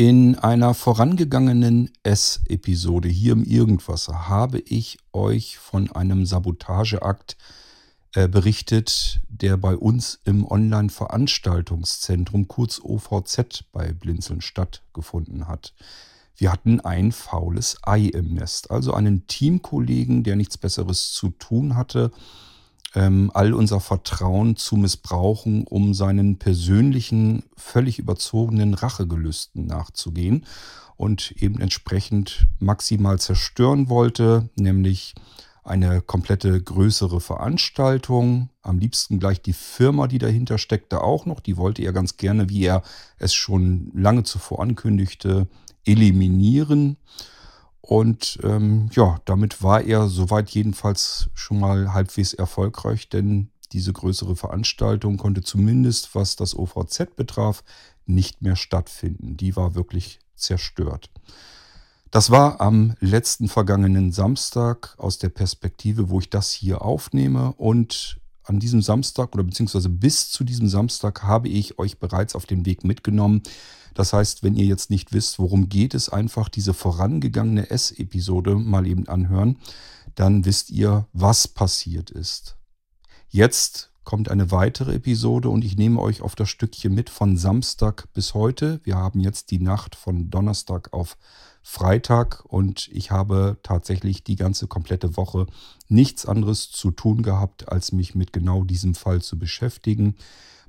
In einer vorangegangenen S-Episode hier im Irgendwasser habe ich euch von einem Sabotageakt äh, berichtet, der bei uns im Online-Veranstaltungszentrum, kurz OVZ, bei Blinzeln stattgefunden hat. Wir hatten ein faules Ei im Nest, also einen Teamkollegen, der nichts Besseres zu tun hatte, all unser Vertrauen zu missbrauchen, um seinen persönlichen, völlig überzogenen Rachegelüsten nachzugehen und eben entsprechend maximal zerstören wollte, nämlich eine komplette größere Veranstaltung, am liebsten gleich die Firma, die dahinter steckte, auch noch. Die wollte er ganz gerne, wie er es schon lange zuvor ankündigte, eliminieren. Und ähm, ja, damit war er soweit jedenfalls schon mal halbwegs erfolgreich, denn diese größere Veranstaltung konnte zumindest, was das OVZ betraf, nicht mehr stattfinden. Die war wirklich zerstört. Das war am letzten vergangenen Samstag aus der Perspektive, wo ich das hier aufnehme. Und an diesem Samstag oder beziehungsweise bis zu diesem Samstag habe ich euch bereits auf den Weg mitgenommen, das heißt, wenn ihr jetzt nicht wisst, worum geht es, einfach diese vorangegangene S-Episode mal eben anhören, dann wisst ihr, was passiert ist. Jetzt kommt eine weitere Episode und ich nehme euch auf das Stückchen mit von Samstag bis heute. Wir haben jetzt die Nacht von Donnerstag auf Freitag und ich habe tatsächlich die ganze komplette Woche nichts anderes zu tun gehabt, als mich mit genau diesem Fall zu beschäftigen.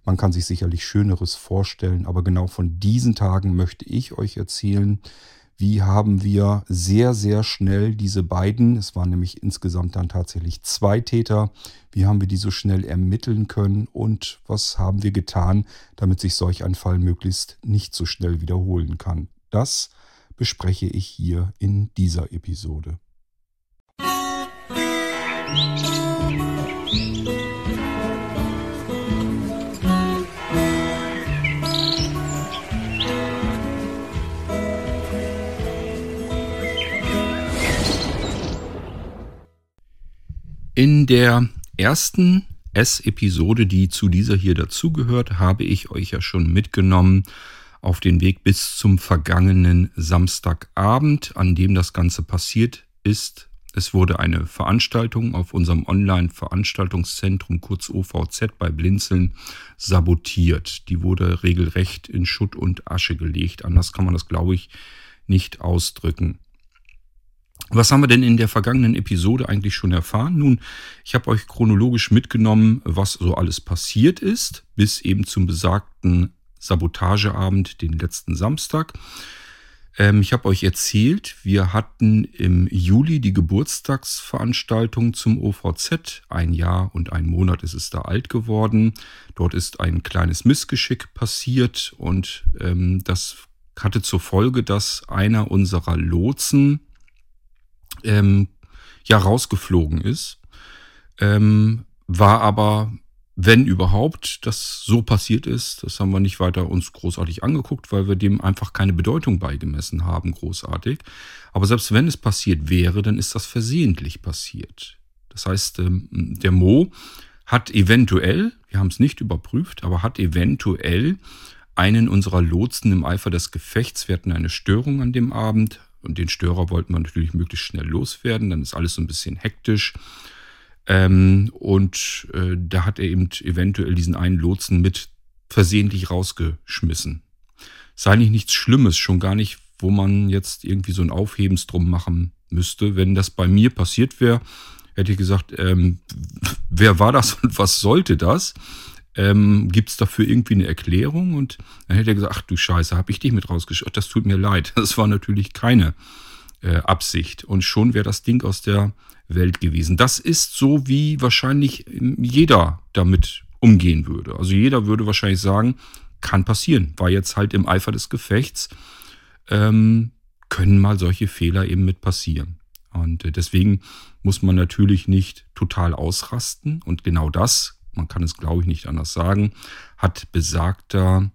Man kann sich sicherlich Schöneres vorstellen, aber genau von diesen Tagen möchte ich euch erzählen, wie haben wir sehr, sehr schnell diese beiden, es waren nämlich insgesamt dann tatsächlich zwei Täter, wie haben wir die so schnell ermitteln können und was haben wir getan, damit sich solch ein Fall möglichst nicht so schnell wiederholen kann. Das bespreche ich hier in dieser Episode. Musik In der ersten S-Episode, die zu dieser hier dazugehört, habe ich euch ja schon mitgenommen auf den Weg bis zum vergangenen Samstagabend, an dem das Ganze passiert ist. Es wurde eine Veranstaltung auf unserem Online-Veranstaltungszentrum, kurz OVZ bei Blinzeln, sabotiert. Die wurde regelrecht in Schutt und Asche gelegt. Anders kann man das, glaube ich, nicht ausdrücken. Was haben wir denn in der vergangenen Episode eigentlich schon erfahren? Nun, ich habe euch chronologisch mitgenommen, was so alles passiert ist, bis eben zum besagten Sabotageabend, den letzten Samstag. Ähm, ich habe euch erzählt, wir hatten im Juli die Geburtstagsveranstaltung zum OVZ. Ein Jahr und ein Monat ist es da alt geworden. Dort ist ein kleines Missgeschick passiert und ähm, das hatte zur Folge, dass einer unserer Lotsen, ähm, ja rausgeflogen ist. Ähm, war aber, wenn überhaupt, das so passiert ist, das haben wir nicht weiter uns großartig angeguckt, weil wir dem einfach keine Bedeutung beigemessen haben, großartig. Aber selbst wenn es passiert wäre, dann ist das versehentlich passiert. Das heißt, ähm, der Mo hat eventuell, wir haben es nicht überprüft, aber hat eventuell einen unserer Lotsen im Eifer des Gefechts, wir hatten eine Störung an dem Abend, und den Störer wollten wir natürlich möglichst schnell loswerden. Dann ist alles so ein bisschen hektisch. Ähm, und äh, da hat er eben eventuell diesen einen Lotsen mit versehentlich rausgeschmissen. Sei nicht nichts Schlimmes, schon gar nicht, wo man jetzt irgendwie so ein Aufhebens drum machen müsste. Wenn das bei mir passiert wäre, hätte ich gesagt, ähm, wer war das und was sollte das? Ähm, gibt es dafür irgendwie eine Erklärung? Und dann hätte er gesagt, ach du Scheiße, habe ich dich mit rausgeschaut, das tut mir leid. Das war natürlich keine äh, Absicht. Und schon wäre das Ding aus der Welt gewesen. Das ist so, wie wahrscheinlich jeder damit umgehen würde. Also jeder würde wahrscheinlich sagen, kann passieren, war jetzt halt im Eifer des Gefechts, ähm, können mal solche Fehler eben mit passieren. Und äh, deswegen muss man natürlich nicht total ausrasten. Und genau das man kann es glaube ich nicht anders sagen, hat besagter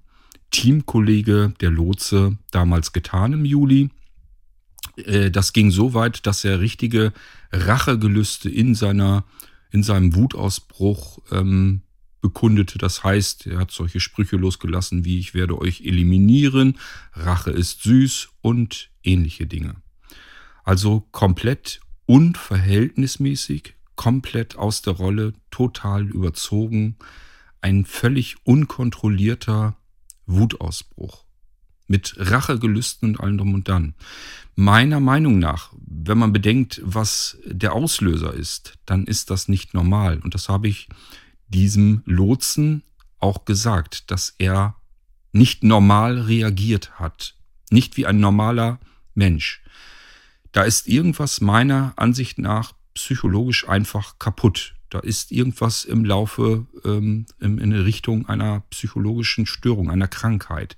Teamkollege der Lotse damals getan im Juli. Äh, das ging so weit, dass er richtige Rachegelüste in seiner in seinem Wutausbruch ähm, bekundete. Das heißt, er hat solche Sprüche losgelassen wie ich werde euch eliminieren, Rache ist süß und ähnliche Dinge. Also komplett unverhältnismäßig, komplett aus der Rolle, total überzogen, ein völlig unkontrollierter Wutausbruch mit Rachegelüsten und allem drum und dann. Meiner Meinung nach, wenn man bedenkt, was der Auslöser ist, dann ist das nicht normal. Und das habe ich diesem Lotsen auch gesagt, dass er nicht normal reagiert hat. Nicht wie ein normaler Mensch. Da ist irgendwas meiner Ansicht nach psychologisch einfach kaputt. Da ist irgendwas im Laufe ähm, in, in Richtung einer psychologischen Störung, einer Krankheit.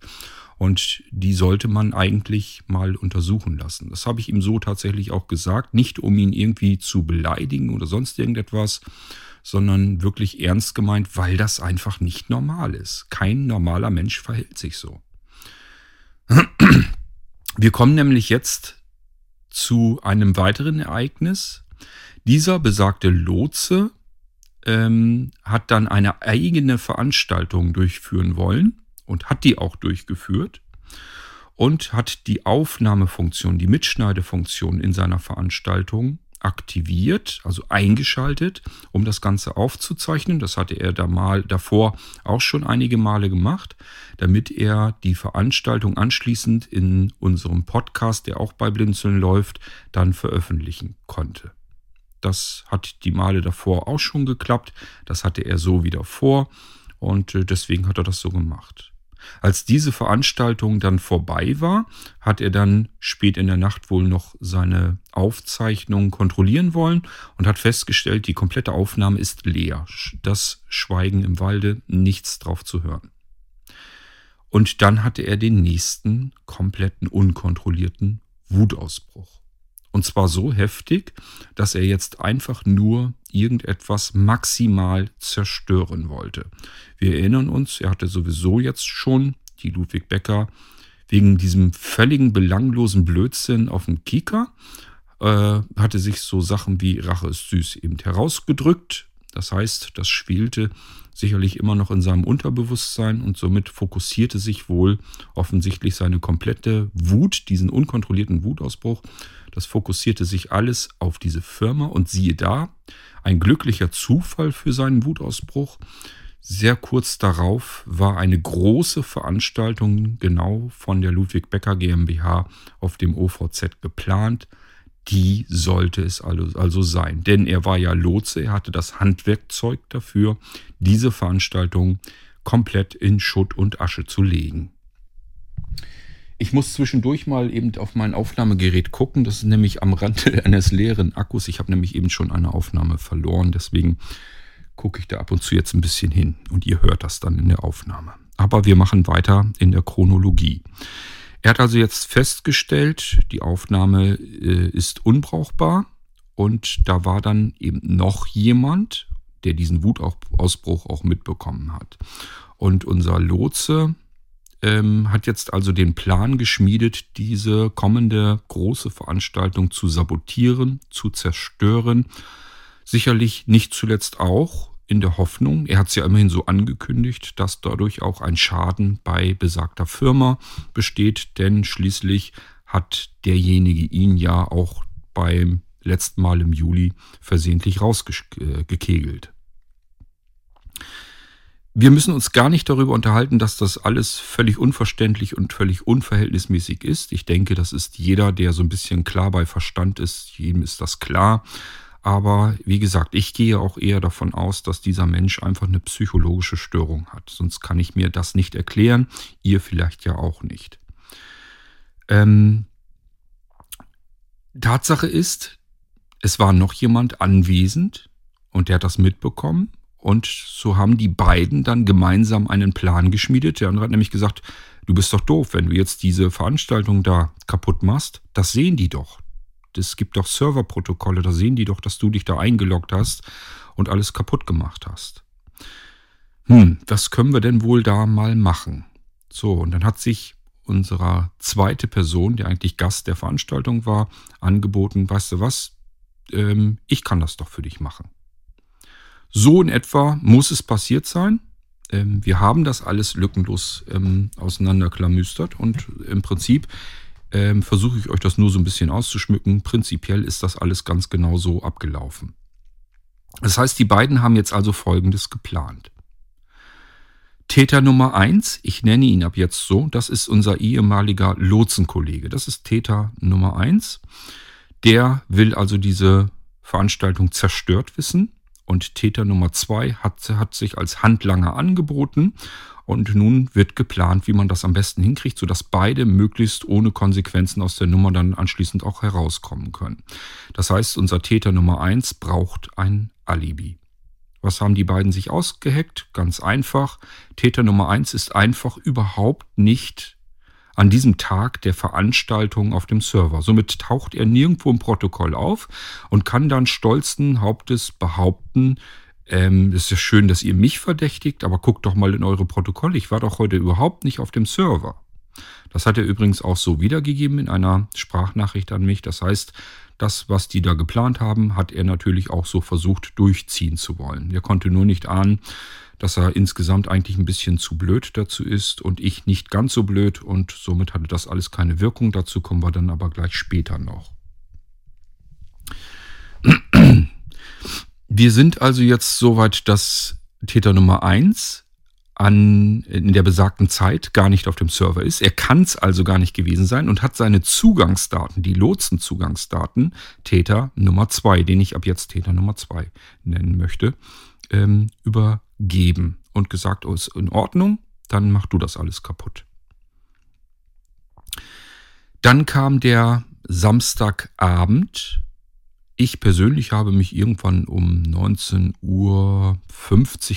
Und die sollte man eigentlich mal untersuchen lassen. Das habe ich ihm so tatsächlich auch gesagt. Nicht um ihn irgendwie zu beleidigen oder sonst irgendetwas, sondern wirklich ernst gemeint, weil das einfach nicht normal ist. Kein normaler Mensch verhält sich so. Wir kommen nämlich jetzt zu einem weiteren Ereignis. Dieser besagte Lotse ähm, hat dann eine eigene Veranstaltung durchführen wollen und hat die auch durchgeführt und hat die Aufnahmefunktion, die Mitschneidefunktion in seiner Veranstaltung aktiviert, also eingeschaltet, um das Ganze aufzuzeichnen. Das hatte er da mal davor auch schon einige Male gemacht, damit er die Veranstaltung anschließend in unserem Podcast, der auch bei Blinzeln läuft, dann veröffentlichen konnte. Das hat die Male davor auch schon geklappt. Das hatte er so wieder vor und äh, deswegen hat er das so gemacht. Als diese Veranstaltung dann vorbei war, hat er dann spät in der Nacht wohl noch seine Aufzeichnung kontrollieren wollen und hat festgestellt, die komplette Aufnahme ist leer. Das Schweigen im Walde, nichts drauf zu hören. Und dann hatte er den nächsten kompletten unkontrollierten Wutausbruch. Und zwar so heftig, dass er jetzt einfach nur irgendetwas maximal zerstören wollte. Wir erinnern uns, er hatte sowieso jetzt schon die Ludwig Becker wegen diesem völligen belanglosen Blödsinn auf dem Kika, äh, hatte sich so Sachen wie Rache ist süß eben herausgedrückt. Das heißt, das spielte sicherlich immer noch in seinem Unterbewusstsein und somit fokussierte sich wohl offensichtlich seine komplette Wut, diesen unkontrollierten Wutausbruch, das fokussierte sich alles auf diese Firma und siehe da, ein glücklicher Zufall für seinen Wutausbruch. Sehr kurz darauf war eine große Veranstaltung genau von der Ludwig Becker GmbH auf dem OVZ geplant. Die sollte es also sein. Denn er war ja Lotse, er hatte das Handwerkzeug dafür, diese Veranstaltung komplett in Schutt und Asche zu legen. Ich muss zwischendurch mal eben auf mein Aufnahmegerät gucken. Das ist nämlich am Rande eines leeren Akkus. Ich habe nämlich eben schon eine Aufnahme verloren. Deswegen gucke ich da ab und zu jetzt ein bisschen hin. Und ihr hört das dann in der Aufnahme. Aber wir machen weiter in der Chronologie. Er hat also jetzt festgestellt, die Aufnahme äh, ist unbrauchbar. Und da war dann eben noch jemand, der diesen Wutausbruch auch mitbekommen hat. Und unser Lotse, ähm, hat jetzt also den Plan geschmiedet, diese kommende große Veranstaltung zu sabotieren, zu zerstören. Sicherlich nicht zuletzt auch in der Hoffnung, er hat es ja immerhin so angekündigt, dass dadurch auch ein Schaden bei besagter Firma besteht, denn schließlich hat derjenige ihn ja auch beim letzten Mal im Juli versehentlich rausgekegelt. Wir müssen uns gar nicht darüber unterhalten, dass das alles völlig unverständlich und völlig unverhältnismäßig ist. Ich denke, das ist jeder, der so ein bisschen klar bei Verstand ist, jedem ist das klar. Aber wie gesagt, ich gehe auch eher davon aus, dass dieser Mensch einfach eine psychologische Störung hat. Sonst kann ich mir das nicht erklären. Ihr vielleicht ja auch nicht. Ähm, Tatsache ist, es war noch jemand anwesend und der hat das mitbekommen und so haben die beiden dann gemeinsam einen Plan geschmiedet. Der andere hat nämlich gesagt, du bist doch doof, wenn du jetzt diese Veranstaltung da kaputt machst. Das sehen die doch. Es gibt doch Serverprotokolle, da sehen die doch, dass du dich da eingeloggt hast und alles kaputt gemacht hast. Hm, was können wir denn wohl da mal machen? So, und dann hat sich unserer zweite Person, der eigentlich Gast der Veranstaltung war, angeboten, weißt du was, ähm, ich kann das doch für dich machen. So in etwa muss es passiert sein. Ähm, wir haben das alles lückenlos ähm, auseinanderklamüstert und im Prinzip ähm, versuche ich euch das nur so ein bisschen auszuschmücken. Prinzipiell ist das alles ganz genau so abgelaufen. Das heißt, die beiden haben jetzt also Folgendes geplant. Täter Nummer eins, ich nenne ihn ab jetzt so, das ist unser ehemaliger Lotsenkollege. Das ist Täter Nummer eins. Der will also diese Veranstaltung zerstört wissen. Und Täter Nummer zwei hat, hat sich als Handlanger angeboten. Und nun wird geplant, wie man das am besten hinkriegt, sodass beide möglichst ohne Konsequenzen aus der Nummer dann anschließend auch herauskommen können. Das heißt, unser Täter Nummer eins braucht ein Alibi. Was haben die beiden sich ausgeheckt? Ganz einfach. Täter Nummer eins ist einfach überhaupt nicht an diesem Tag der Veranstaltung auf dem Server. Somit taucht er nirgendwo im Protokoll auf und kann dann stolzen Hauptes behaupten, ähm, es ist ja schön, dass ihr mich verdächtigt, aber guckt doch mal in eure Protokolle. Ich war doch heute überhaupt nicht auf dem Server. Das hat er übrigens auch so wiedergegeben in einer Sprachnachricht an mich. Das heißt, das, was die da geplant haben, hat er natürlich auch so versucht durchziehen zu wollen. Er konnte nur nicht ahnen, dass er insgesamt eigentlich ein bisschen zu blöd dazu ist und ich nicht ganz so blöd und somit hatte das alles keine Wirkung. Dazu kommen wir dann aber gleich später noch. Wir sind also jetzt soweit, dass Täter Nummer eins an, in der besagten Zeit gar nicht auf dem Server ist. Er kann es also gar nicht gewesen sein und hat seine Zugangsdaten, die Lotsenzugangsdaten, Täter Nummer zwei, den ich ab jetzt Täter Nummer zwei nennen möchte, ähm, übergeben und gesagt, oh, ist in Ordnung, dann mach du das alles kaputt. Dann kam der Samstagabend ich persönlich habe mich irgendwann um 19.50 Uhr,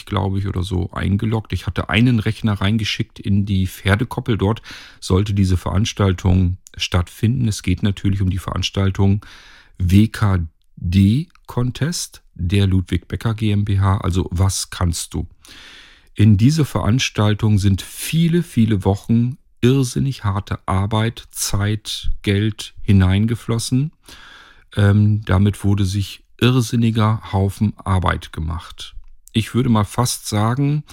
glaube ich, oder so eingeloggt. Ich hatte einen Rechner reingeschickt in die Pferdekoppel. Dort sollte diese Veranstaltung stattfinden. Es geht natürlich um die Veranstaltung WKD Contest der Ludwig Becker GmbH. Also was kannst du? In diese Veranstaltung sind viele, viele Wochen irrsinnig harte Arbeit, Zeit, Geld hineingeflossen. Ähm, damit wurde sich irrsinniger Haufen Arbeit gemacht. Ich würde mal fast sagen,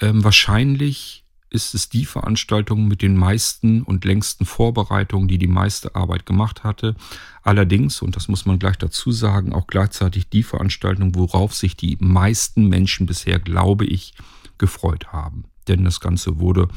ähm, wahrscheinlich ist es die Veranstaltung mit den meisten und längsten Vorbereitungen, die die meiste Arbeit gemacht hatte. Allerdings, und das muss man gleich dazu sagen, auch gleichzeitig die Veranstaltung, worauf sich die meisten Menschen bisher, glaube ich, gefreut haben. Denn das Ganze wurde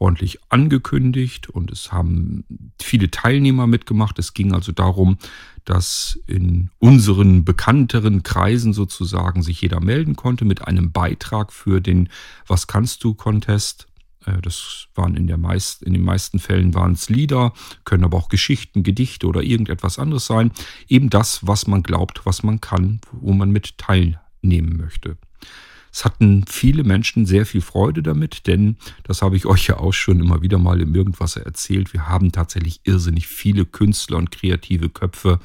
ordentlich angekündigt und es haben viele Teilnehmer mitgemacht. Es ging also darum, dass in unseren bekannteren Kreisen sozusagen sich jeder melden konnte mit einem Beitrag für den Was kannst du Contest. Äh, das waren in, der meist, in den meisten Fällen waren es Lieder, können aber auch Geschichten, Gedichte oder irgendetwas anderes sein. Eben das, was man glaubt, was man kann, wo man mit teilnehmen möchte. Es hatten viele Menschen sehr viel Freude damit, denn das habe ich euch ja auch schon immer wieder mal im Irgendwasser erzählt. Wir haben tatsächlich irrsinnig viele Künstler und kreative Köpfe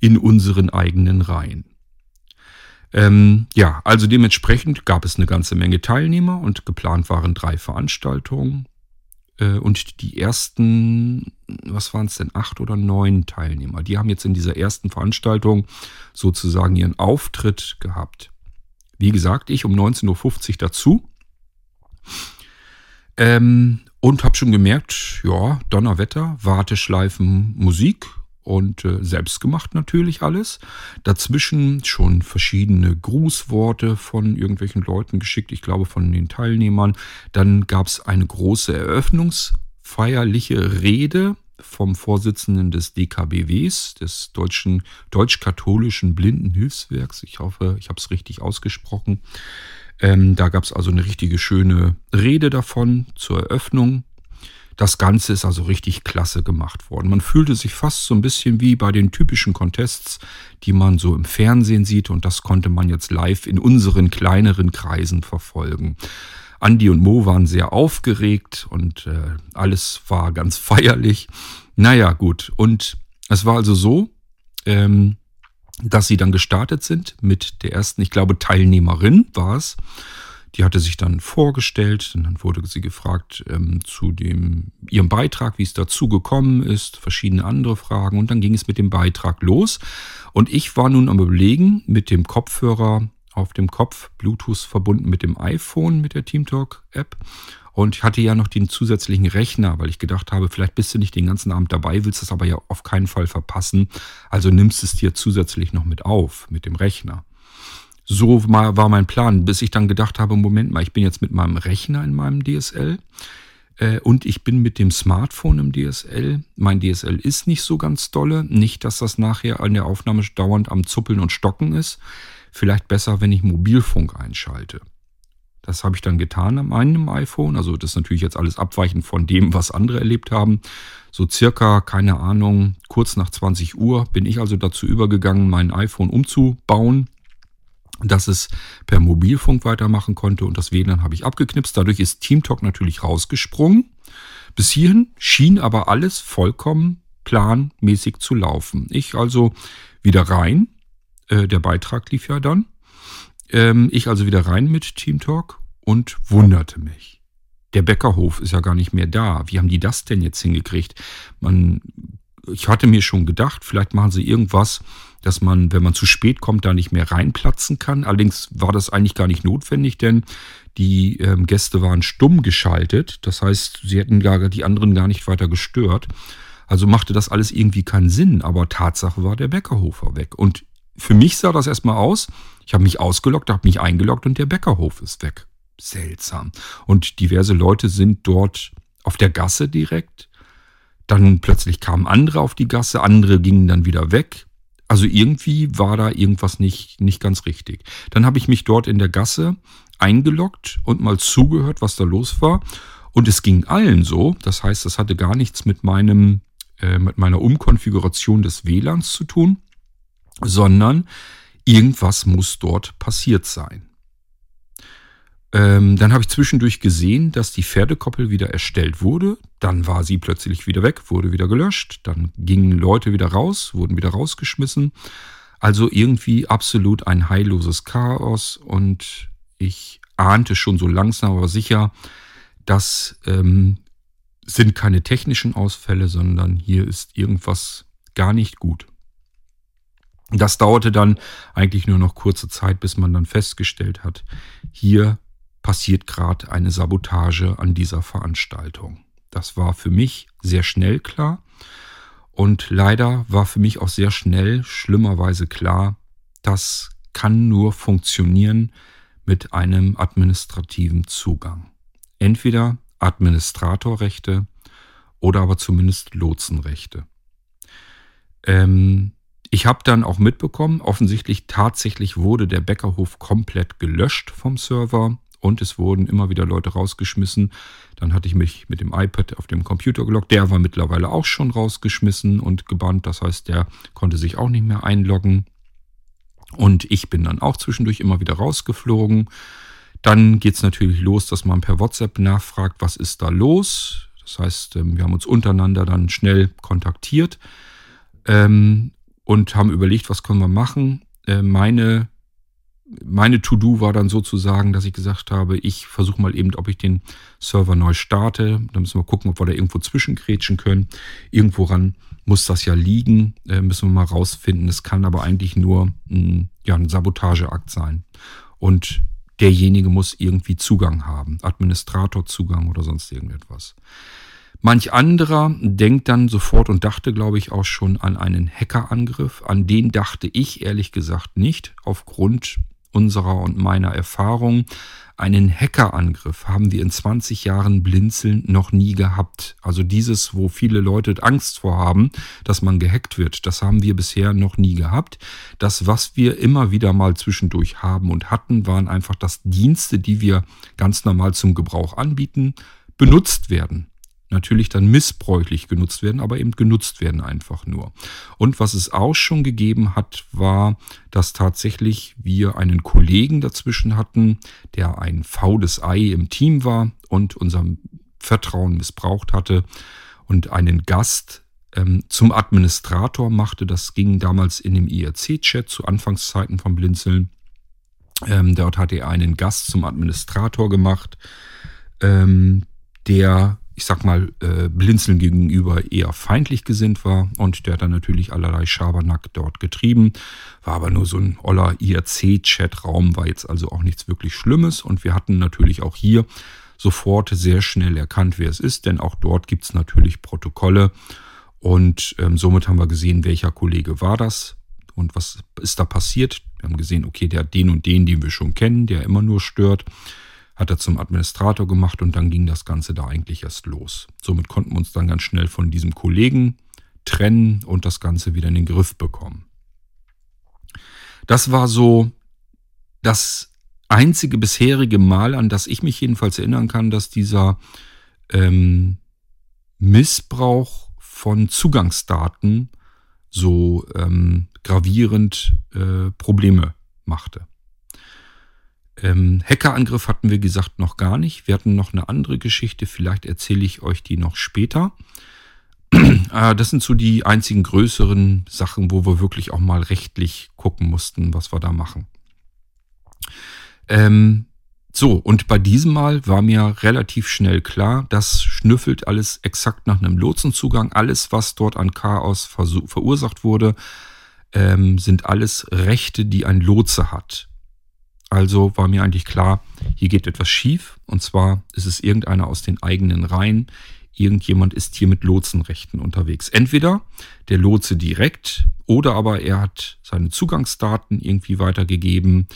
in unseren eigenen Reihen. Ähm, ja, also dementsprechend gab es eine ganze Menge Teilnehmer und geplant waren drei Veranstaltungen. Äh, und die ersten, was waren es denn, acht oder neun Teilnehmer, die haben jetzt in dieser ersten Veranstaltung sozusagen ihren Auftritt gehabt. Wie gesagt, ich um 19.50 Uhr dazu. Ähm, und habe schon gemerkt, ja, Donnerwetter, Warteschleifen, Musik und äh, selbstgemacht natürlich alles. Dazwischen schon verschiedene Grußworte von irgendwelchen Leuten geschickt, ich glaube von den Teilnehmern. Dann gab es eine große eröffnungsfeierliche Rede vom Vorsitzenden des DKBWs, des Deutschen Deutsch-Katholischen Blindenhilfswerks. Ich hoffe, ich habe es richtig ausgesprochen. Ähm, da gab es also eine richtige schöne Rede davon zur Eröffnung. Das Ganze ist also richtig klasse gemacht worden. Man fühlte sich fast so ein bisschen wie bei den typischen Contests, die man so im Fernsehen sieht. Und das konnte man jetzt live in unseren kleineren Kreisen verfolgen. Andi und Mo waren sehr aufgeregt und äh, alles war ganz feierlich. Naja, gut. Und es war also so, ähm, dass sie dann gestartet sind mit der ersten, ich glaube, Teilnehmerin war es. Die hatte sich dann vorgestellt dann wurde sie gefragt ähm, zu dem, ihrem Beitrag, wie es dazu gekommen ist, verschiedene andere Fragen und dann ging es mit dem Beitrag los. Und ich war nun am Überlegen, mit dem Kopfhörer auf dem Kopf, Bluetooth verbunden mit dem iPhone, mit der TeamTalk-App. Und ich hatte ja noch den zusätzlichen Rechner, weil ich gedacht habe, vielleicht bist du nicht den ganzen Abend dabei, willst es aber ja auf keinen Fall verpassen. Also nimmst es dir zusätzlich noch mit auf, mit dem Rechner. So war mein Plan, bis ich dann gedacht habe, Moment mal, ich bin jetzt mit meinem Rechner in meinem DSL äh, und ich bin mit dem Smartphone im DSL. Mein DSL ist nicht so ganz dolle. Nicht, dass das nachher an der Aufnahme dauernd am Zuppeln und Stocken ist. Vielleicht besser, wenn ich Mobilfunk einschalte. Das habe ich dann getan an meinem iPhone. Also das ist natürlich jetzt alles abweichend von dem, was andere erlebt haben. So circa, keine Ahnung, kurz nach 20 Uhr bin ich also dazu übergegangen, mein iPhone umzubauen, dass es per Mobilfunk weitermachen konnte und das WLAN habe ich abgeknipst. Dadurch ist TeamTalk natürlich rausgesprungen. Bis hierhin schien aber alles vollkommen planmäßig zu laufen. Ich also wieder rein. Äh, der Beitrag lief ja dann. Ähm, ich also wieder rein mit Team Talk und wunderte mich. Der Bäckerhof ist ja gar nicht mehr da. Wie haben die das denn jetzt hingekriegt? Man, ich hatte mir schon gedacht, vielleicht machen sie irgendwas, dass man, wenn man zu spät kommt, da nicht mehr reinplatzen kann. Allerdings war das eigentlich gar nicht notwendig, denn die ähm, Gäste waren stumm geschaltet. Das heißt, sie hätten gar, die anderen gar nicht weiter gestört. Also machte das alles irgendwie keinen Sinn. Aber Tatsache war der Bäckerhofer weg. Und für mich sah das erstmal aus. Ich habe mich ausgeloggt, habe mich eingeloggt und der Bäckerhof ist weg. Seltsam. Und diverse Leute sind dort auf der Gasse direkt. Dann plötzlich kamen andere auf die Gasse, andere gingen dann wieder weg. Also irgendwie war da irgendwas nicht, nicht ganz richtig. Dann habe ich mich dort in der Gasse eingeloggt und mal zugehört, was da los war. Und es ging allen so. Das heißt, das hatte gar nichts mit meinem, äh, mit meiner Umkonfiguration des WLANs zu tun, sondern irgendwas muss dort passiert sein. Ähm, dann habe ich zwischendurch gesehen, dass die Pferdekoppel wieder erstellt wurde. Dann war sie plötzlich wieder weg, wurde wieder gelöscht. Dann gingen Leute wieder raus, wurden wieder rausgeschmissen. Also irgendwie absolut ein heilloses Chaos und ich ahnte schon so langsam aber sicher, das ähm, sind keine technischen Ausfälle, sondern hier ist irgendwas gar nicht gut. Das dauerte dann eigentlich nur noch kurze Zeit, bis man dann festgestellt hat, hier passiert gerade eine Sabotage an dieser Veranstaltung. Das war für mich sehr schnell klar und leider war für mich auch sehr schnell, schlimmerweise klar, das kann nur funktionieren mit einem administrativen Zugang. Entweder Administratorrechte oder aber zumindest Lotsenrechte. Ähm, ich habe dann auch mitbekommen, offensichtlich tatsächlich wurde der Bäckerhof komplett gelöscht vom Server und es wurden immer wieder Leute rausgeschmissen. Dann hatte ich mich mit dem iPad auf dem Computer gelockt. Der war mittlerweile auch schon rausgeschmissen und gebannt. Das heißt, der konnte sich auch nicht mehr einloggen. Und ich bin dann auch zwischendurch immer wieder rausgeflogen. Dann geht es natürlich los, dass man per WhatsApp nachfragt, was ist da los. Das heißt, ähm, wir haben uns untereinander dann schnell kontaktiert. Ähm, und haben überlegt, was können wir machen. Äh, meine meine To-Do war dann sozusagen, dass ich gesagt habe, ich versuche mal eben, ob ich den Server neu starte. Da müssen wir gucken, ob wir da irgendwo zwischengrätschen können. Irgendworan muss das ja liegen, äh, müssen wir mal rausfinden. Es kann aber eigentlich nur ein, ja, ein Sabotageakt sein. Und derjenige muss irgendwie Zugang haben, Administratorzugang oder sonst irgendetwas. Manch anderer denkt dann sofort und dachte, glaube ich, auch schon an einen Hackerangriff. An den dachte ich ehrlich gesagt nicht, aufgrund unserer und meiner Erfahrung. Einen Hackerangriff haben wir in 20 Jahren Blinzeln noch nie gehabt. Also dieses, wo viele Leute Angst vor haben, dass man gehackt wird, das haben wir bisher noch nie gehabt. Das, was wir immer wieder mal zwischendurch haben und hatten, waren einfach, dass Dienste, die wir ganz normal zum Gebrauch anbieten, benutzt werden natürlich dann missbräuchlich genutzt werden, aber eben genutzt werden einfach nur. Und was es auch schon gegeben hat, war, dass tatsächlich wir einen Kollegen dazwischen hatten, der ein faules Ei im Team war und unser Vertrauen missbraucht hatte und einen Gast ähm, zum Administrator machte. Das ging damals in dem IRC-Chat zu Anfangszeiten von Blinzeln. Ähm, dort hatte er einen Gast zum Administrator gemacht, ähm, der ich sag mal, äh, Blinzeln gegenüber eher feindlich gesinnt war und der hat dann natürlich allerlei Schabernack dort getrieben. War aber nur so ein oller IRC-Chatraum, war jetzt also auch nichts wirklich Schlimmes und wir hatten natürlich auch hier sofort sehr schnell erkannt, wer es ist, denn auch dort gibt es natürlich Protokolle und ähm, somit haben wir gesehen, welcher Kollege war das und was ist da passiert. Wir haben gesehen, okay, der hat den und den, den wir schon kennen, der immer nur stört hat er zum Administrator gemacht und dann ging das Ganze da eigentlich erst los. Somit konnten wir uns dann ganz schnell von diesem Kollegen trennen und das Ganze wieder in den Griff bekommen. Das war so das einzige bisherige Mal, an das ich mich jedenfalls erinnern kann, dass dieser ähm, Missbrauch von Zugangsdaten so ähm, gravierend äh, Probleme machte. Ähm, Hackerangriff hatten wir gesagt noch gar nicht. Wir hatten noch eine andere Geschichte, vielleicht erzähle ich euch die noch später. Äh, das sind so die einzigen größeren Sachen, wo wir wirklich auch mal rechtlich gucken mussten, was wir da machen. Ähm, so, und bei diesem Mal war mir relativ schnell klar, das schnüffelt alles exakt nach einem Lotsenzugang. Alles, was dort an Chaos verursacht wurde, ähm, sind alles Rechte, die ein Lotse hat. Also war mir eigentlich klar, hier geht etwas schief. Und zwar ist es irgendeiner aus den eigenen Reihen. Irgendjemand ist hier mit Lotsenrechten unterwegs. Entweder der Lotse direkt oder aber er hat seine Zugangsdaten irgendwie weitergegeben.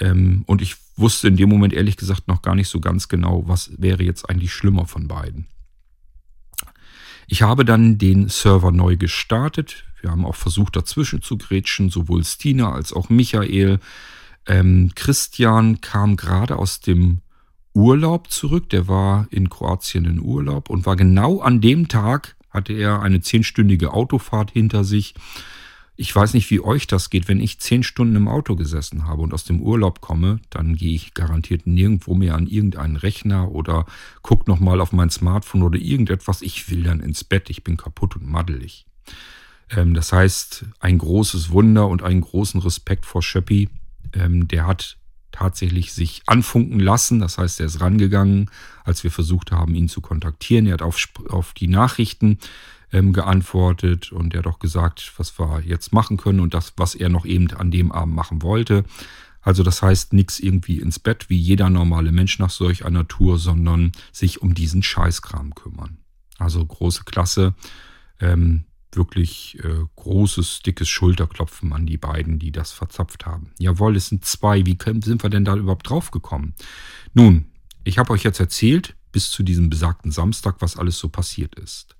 Ähm, und ich wusste in dem Moment ehrlich gesagt noch gar nicht so ganz genau, was wäre jetzt eigentlich schlimmer von beiden. Ich habe dann den Server neu gestartet. Wir haben auch versucht, dazwischen zu grätschen, sowohl Stina als auch Michael. Ähm, Christian kam gerade aus dem Urlaub zurück. Der war in Kroatien in Urlaub und war genau an dem Tag, hatte er eine zehnstündige Autofahrt hinter sich. Ich weiß nicht, wie euch das geht. Wenn ich zehn Stunden im Auto gesessen habe und aus dem Urlaub komme, dann gehe ich garantiert nirgendwo mehr an irgendeinen Rechner oder gucke nochmal auf mein Smartphone oder irgendetwas. Ich will dann ins Bett. Ich bin kaputt und maddelig. Ähm, das heißt, ein großes Wunder und einen großen Respekt vor Schöppi, ähm, der hat tatsächlich sich anfunken lassen. Das heißt, er ist rangegangen, als wir versucht haben, ihn zu kontaktieren. Er hat auf, auf die Nachrichten ähm, geantwortet und er hat auch gesagt, was wir jetzt machen können und das, was er noch eben an dem Abend machen wollte. Also das heißt, nichts irgendwie ins Bett wie jeder normale Mensch nach solch einer Tour, sondern sich um diesen Scheißkram kümmern. Also große Klasse. Ähm, wirklich äh, großes, dickes Schulterklopfen an die beiden, die das verzapft haben. Jawohl, es sind zwei. Wie können, sind wir denn da überhaupt drauf gekommen? Nun, ich habe euch jetzt erzählt, bis zu diesem besagten Samstag, was alles so passiert ist.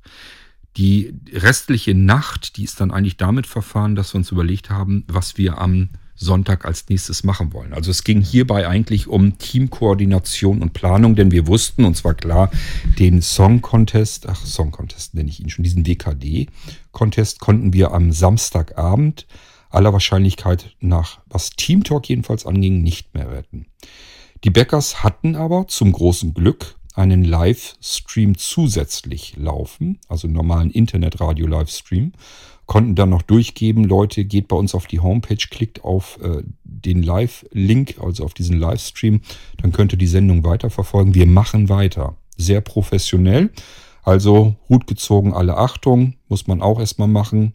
Die restliche Nacht, die ist dann eigentlich damit verfahren, dass wir uns überlegt haben, was wir am Sonntag als nächstes machen wollen. Also es ging hierbei eigentlich um Teamkoordination und Planung, denn wir wussten, und zwar klar, den Song Contest, ach Song Contest nenne ich ihn schon, diesen WKD Contest konnten wir am Samstagabend aller Wahrscheinlichkeit nach, was Team Talk jedenfalls anging, nicht mehr retten. Die Backers hatten aber zum großen Glück einen Livestream zusätzlich laufen, also einen normalen Internetradio-Livestream konnten dann noch durchgeben, Leute, geht bei uns auf die Homepage, klickt auf äh, den Live-Link, also auf diesen Livestream, dann könnt ihr die Sendung weiterverfolgen. Wir machen weiter. Sehr professionell. Also Hut gezogen, alle Achtung, muss man auch erstmal machen.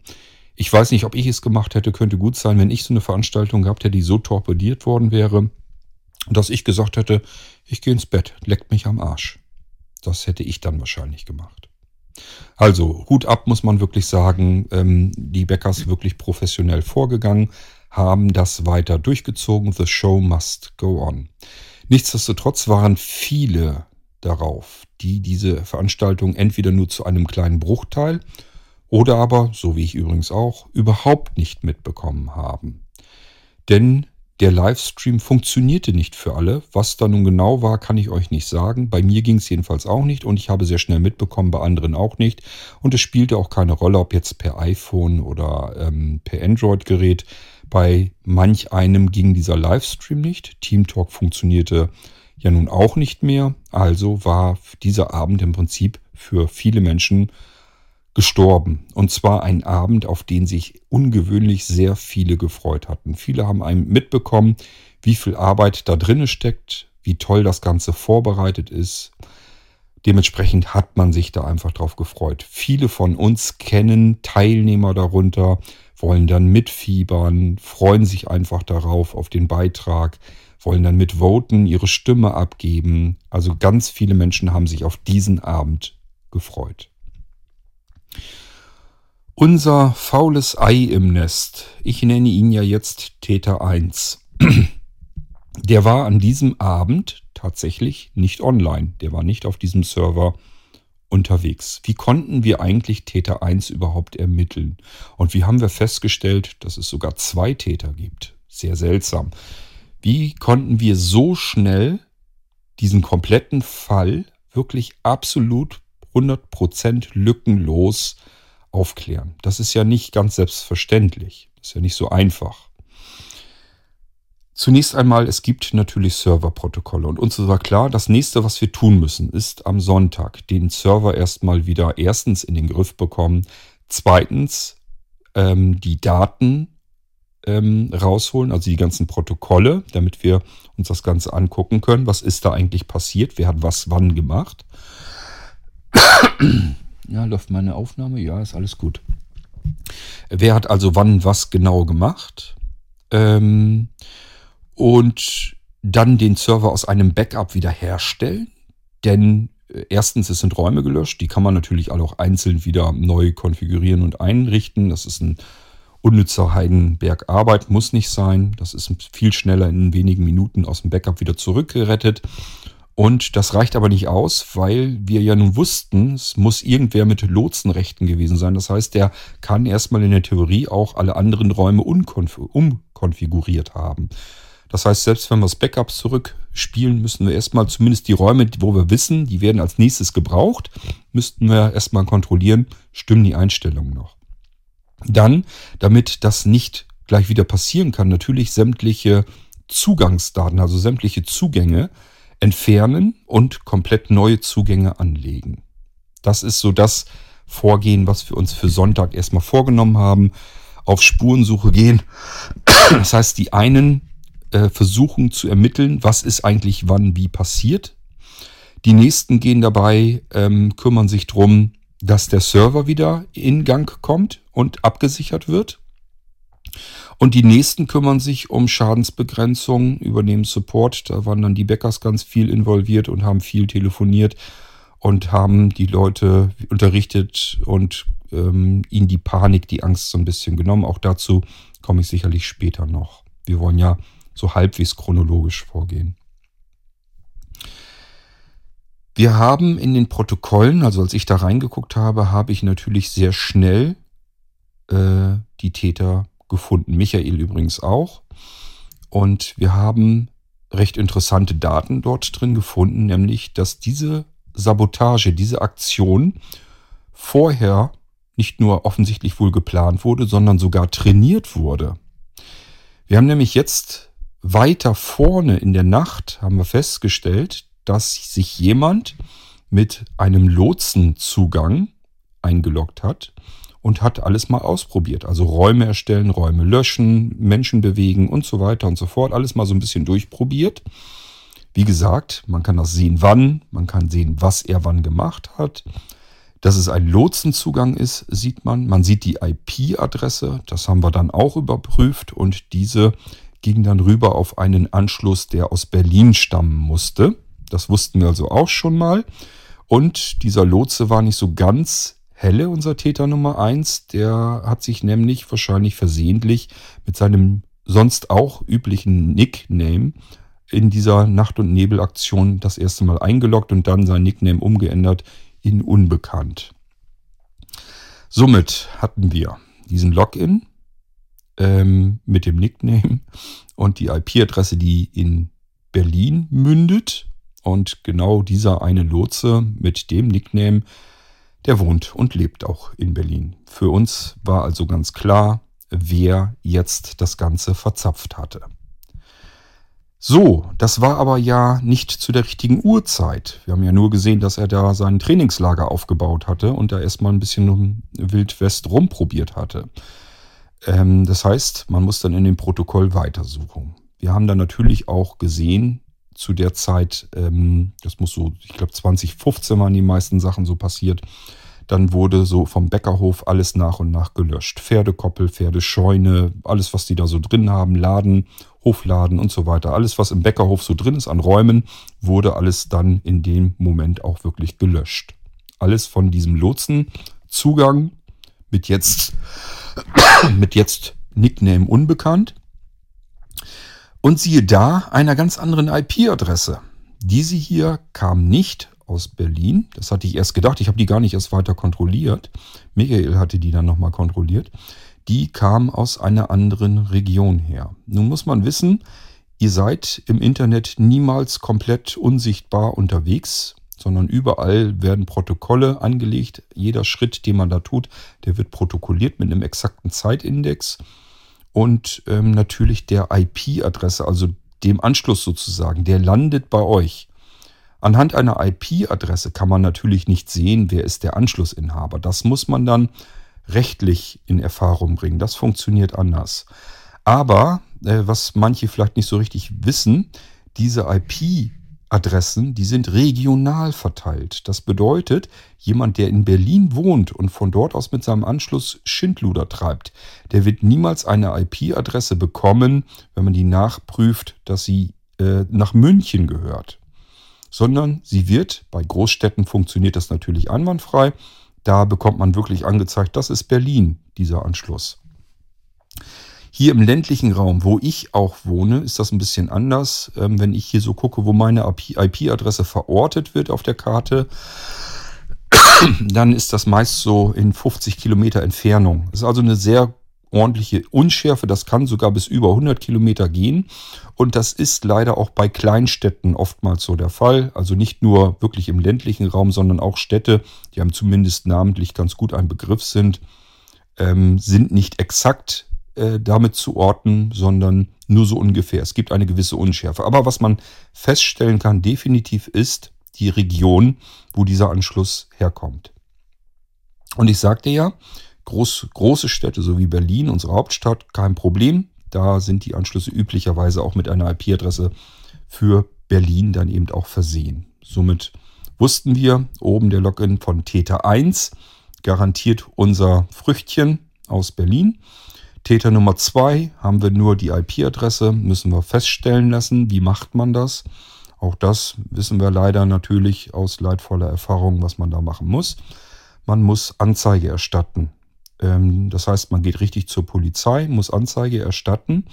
Ich weiß nicht, ob ich es gemacht hätte, könnte gut sein, wenn ich so eine Veranstaltung gehabt hätte, die so torpediert worden wäre, dass ich gesagt hätte, ich gehe ins Bett, leckt mich am Arsch. Das hätte ich dann wahrscheinlich gemacht. Also Hut ab, muss man wirklich sagen. Ähm, die Bäckers wirklich professionell vorgegangen, haben das weiter durchgezogen. The show must go on. Nichtsdestotrotz waren viele darauf, die diese Veranstaltung entweder nur zu einem kleinen Bruchteil oder aber, so wie ich übrigens auch, überhaupt nicht mitbekommen haben. Denn der Livestream funktionierte nicht für alle. Was da nun genau war, kann ich euch nicht sagen. Bei mir ging es jedenfalls auch nicht und ich habe sehr schnell mitbekommen, bei anderen auch nicht. Und es spielte auch keine Rolle, ob jetzt per iPhone oder ähm, per Android-Gerät. Bei manch einem ging dieser Livestream nicht. TeamTalk funktionierte ja nun auch nicht mehr. Also war dieser Abend im Prinzip für viele Menschen gestorben. Und zwar ein Abend, auf den sich ungewöhnlich sehr viele gefreut hatten. Viele haben einem mitbekommen, wie viel Arbeit da drinne steckt, wie toll das Ganze vorbereitet ist. Dementsprechend hat man sich da einfach drauf gefreut. Viele von uns kennen Teilnehmer darunter, wollen dann mitfiebern, freuen sich einfach darauf, auf den Beitrag, wollen dann mitvoten, ihre Stimme abgeben. Also ganz viele Menschen haben sich auf diesen Abend gefreut. Unser faules Ei im Nest, ich nenne ihn ja jetzt Täter 1, der war an diesem Abend tatsächlich nicht online. Der war nicht auf diesem Server unterwegs. Wie konnten wir eigentlich Täter 1 überhaupt ermitteln? Und wie haben wir festgestellt, dass es sogar zwei Täter gibt? Sehr seltsam. Wie konnten wir so schnell diesen kompletten Fall wirklich absolut 100% lückenlos aufklären? Das ist ja nicht ganz selbstverständlich. Das ist ja nicht so einfach. Zunächst einmal, es gibt natürlich Serverprotokolle und uns war klar, das nächste, was wir tun müssen, ist am Sonntag den Server erstmal wieder erstens in den Griff bekommen, zweitens ähm, die Daten ähm, rausholen, also die ganzen Protokolle, damit wir uns das Ganze angucken können. Was ist da eigentlich passiert? Wer hat was wann gemacht? Ja, läuft meine Aufnahme? Ja, ist alles gut. Wer hat also wann was genau gemacht? Ähm, und dann den Server aus einem Backup wiederherstellen. Denn äh, erstens, es sind Räume gelöscht, die kann man natürlich alle auch einzeln wieder neu konfigurieren und einrichten. Das ist ein unnützer Heidenberg Arbeit, muss nicht sein. Das ist viel schneller in wenigen Minuten aus dem Backup wieder zurückgerettet. Und das reicht aber nicht aus, weil wir ja nun wussten, es muss irgendwer mit Lotsenrechten gewesen sein. Das heißt, der kann erstmal in der Theorie auch alle anderen Räume umkonfiguriert haben. Das heißt, selbst wenn wir das Backup zurückspielen, müssen wir erstmal zumindest die Räume, wo wir wissen, die werden als nächstes gebraucht, müssten wir erstmal kontrollieren, stimmen die Einstellungen noch. Dann, damit das nicht gleich wieder passieren kann, natürlich sämtliche Zugangsdaten, also sämtliche Zugänge entfernen und komplett neue Zugänge anlegen. Das ist so das Vorgehen, was wir uns für Sonntag erstmal vorgenommen haben. Auf Spurensuche gehen. Das heißt, die einen äh, versuchen zu ermitteln, was ist eigentlich wann wie passiert. Die nächsten gehen dabei, ähm, kümmern sich darum, dass der Server wieder in Gang kommt und abgesichert wird. Und die nächsten kümmern sich um Schadensbegrenzung, übernehmen Support. Da waren dann die Bäckers ganz viel involviert und haben viel telefoniert und haben die Leute unterrichtet und ähm, ihnen die Panik, die Angst so ein bisschen genommen. Auch dazu komme ich sicherlich später noch. Wir wollen ja so halbwegs chronologisch vorgehen. Wir haben in den Protokollen, also als ich da reingeguckt habe, habe ich natürlich sehr schnell äh, die Täter gefunden. Michael übrigens auch. Und wir haben recht interessante Daten dort drin gefunden, nämlich dass diese Sabotage, diese Aktion vorher nicht nur offensichtlich wohl geplant wurde, sondern sogar trainiert wurde. Wir haben nämlich jetzt weiter vorne in der Nacht haben wir festgestellt, dass sich jemand mit einem Lotsenzugang eingeloggt hat und hat alles mal ausprobiert. Also Räume erstellen, Räume löschen, Menschen bewegen und so weiter und so fort. Alles mal so ein bisschen durchprobiert. Wie gesagt, man kann das sehen, wann, man kann sehen, was er wann gemacht hat. Dass es ein Lotsenzugang ist, sieht man. Man sieht die IP-Adresse, das haben wir dann auch überprüft und diese ging dann rüber auf einen Anschluss, der aus Berlin stammen musste. Das wussten wir also auch schon mal. Und dieser Lotse war nicht so ganz helle, unser Täter Nummer 1. Der hat sich nämlich wahrscheinlich versehentlich mit seinem sonst auch üblichen Nickname in dieser Nacht- und Nebelaktion das erste Mal eingeloggt und dann sein Nickname umgeändert in Unbekannt. Somit hatten wir diesen Login ähm, mit dem Nickname und die IP-Adresse, die in Berlin mündet. Und genau dieser eine Lotse mit dem Nickname, der wohnt und lebt auch in Berlin. Für uns war also ganz klar, wer jetzt das Ganze verzapft hatte. So, das war aber ja nicht zu der richtigen Uhrzeit. Wir haben ja nur gesehen, dass er da sein Trainingslager aufgebaut hatte und da erstmal ein bisschen Wildwest rumprobiert hatte. Ähm, das heißt, man muss dann in dem Protokoll weitersuchen. Wir haben dann natürlich auch gesehen, zu der Zeit, ähm, das muss so, ich glaube 2015 waren die meisten Sachen so passiert, dann wurde so vom Bäckerhof alles nach und nach gelöscht. Pferdekoppel, Pferdescheune, alles, was die da so drin haben, Laden, Hofladen und so weiter. Alles, was im Bäckerhof so drin ist an Räumen, wurde alles dann in dem Moment auch wirklich gelöscht. Alles von diesem Lotsenzugang mit jetzt, mit jetzt Nickname unbekannt. Und siehe da, einer ganz anderen IP-Adresse. Diese hier kam nicht aus Berlin. Das hatte ich erst gedacht. Ich habe die gar nicht erst weiter kontrolliert. Michael hatte die dann nochmal kontrolliert. Die kam aus einer anderen Region her. Nun muss man wissen, ihr seid im Internet niemals komplett unsichtbar unterwegs, sondern überall werden Protokolle angelegt. Jeder Schritt, den man da tut, der wird protokolliert mit einem exakten Zeitindex und ähm, natürlich der IP-Adresse, also dem Anschluss sozusagen, der landet bei euch. Anhand einer IP-Adresse kann man natürlich nicht sehen, wer ist der Anschlussinhaber. Das muss man dann rechtlich in Erfahrung bringen. Das funktioniert anders. Aber äh, was manche vielleicht nicht so richtig wissen, diese IP-Adressen, die sind regional verteilt. Das bedeutet, jemand, der in Berlin wohnt und von dort aus mit seinem Anschluss Schindluder treibt, der wird niemals eine IP-Adresse bekommen, wenn man die nachprüft, dass sie äh, nach München gehört sondern sie wird, bei Großstädten funktioniert das natürlich einwandfrei, da bekommt man wirklich angezeigt, das ist Berlin, dieser Anschluss. Hier im ländlichen Raum, wo ich auch wohne, ist das ein bisschen anders. Ähm, wenn ich hier so gucke, wo meine IP-Adresse verortet wird auf der Karte, dann ist das meist so in 50 Kilometer Entfernung. Das ist also eine sehr ordentliche Unschärfe. Das kann sogar bis über 100 Kilometer gehen. Und das ist leider auch bei Kleinstädten oftmals so der Fall. Also nicht nur wirklich im ländlichen Raum, sondern auch Städte, die haben zumindest namentlich ganz gut ein Begriff sind, ähm, sind nicht exakt äh, damit zu orten, sondern nur so ungefähr. Es gibt eine gewisse Unschärfe. Aber was man feststellen kann, definitiv ist die Region, wo dieser Anschluss herkommt. Und ich sagte ja, Groß, große Städte, so wie Berlin, unsere Hauptstadt, kein Problem. Da sind die Anschlüsse üblicherweise auch mit einer IP-Adresse für Berlin dann eben auch versehen. Somit wussten wir, oben der Login von Täter 1 garantiert unser Früchtchen aus Berlin. Täter Nummer 2 haben wir nur die IP-Adresse, müssen wir feststellen lassen. Wie macht man das? Auch das wissen wir leider natürlich aus leidvoller Erfahrung, was man da machen muss. Man muss Anzeige erstatten. Ähm, das heißt, man geht richtig zur Polizei, muss Anzeige erstatten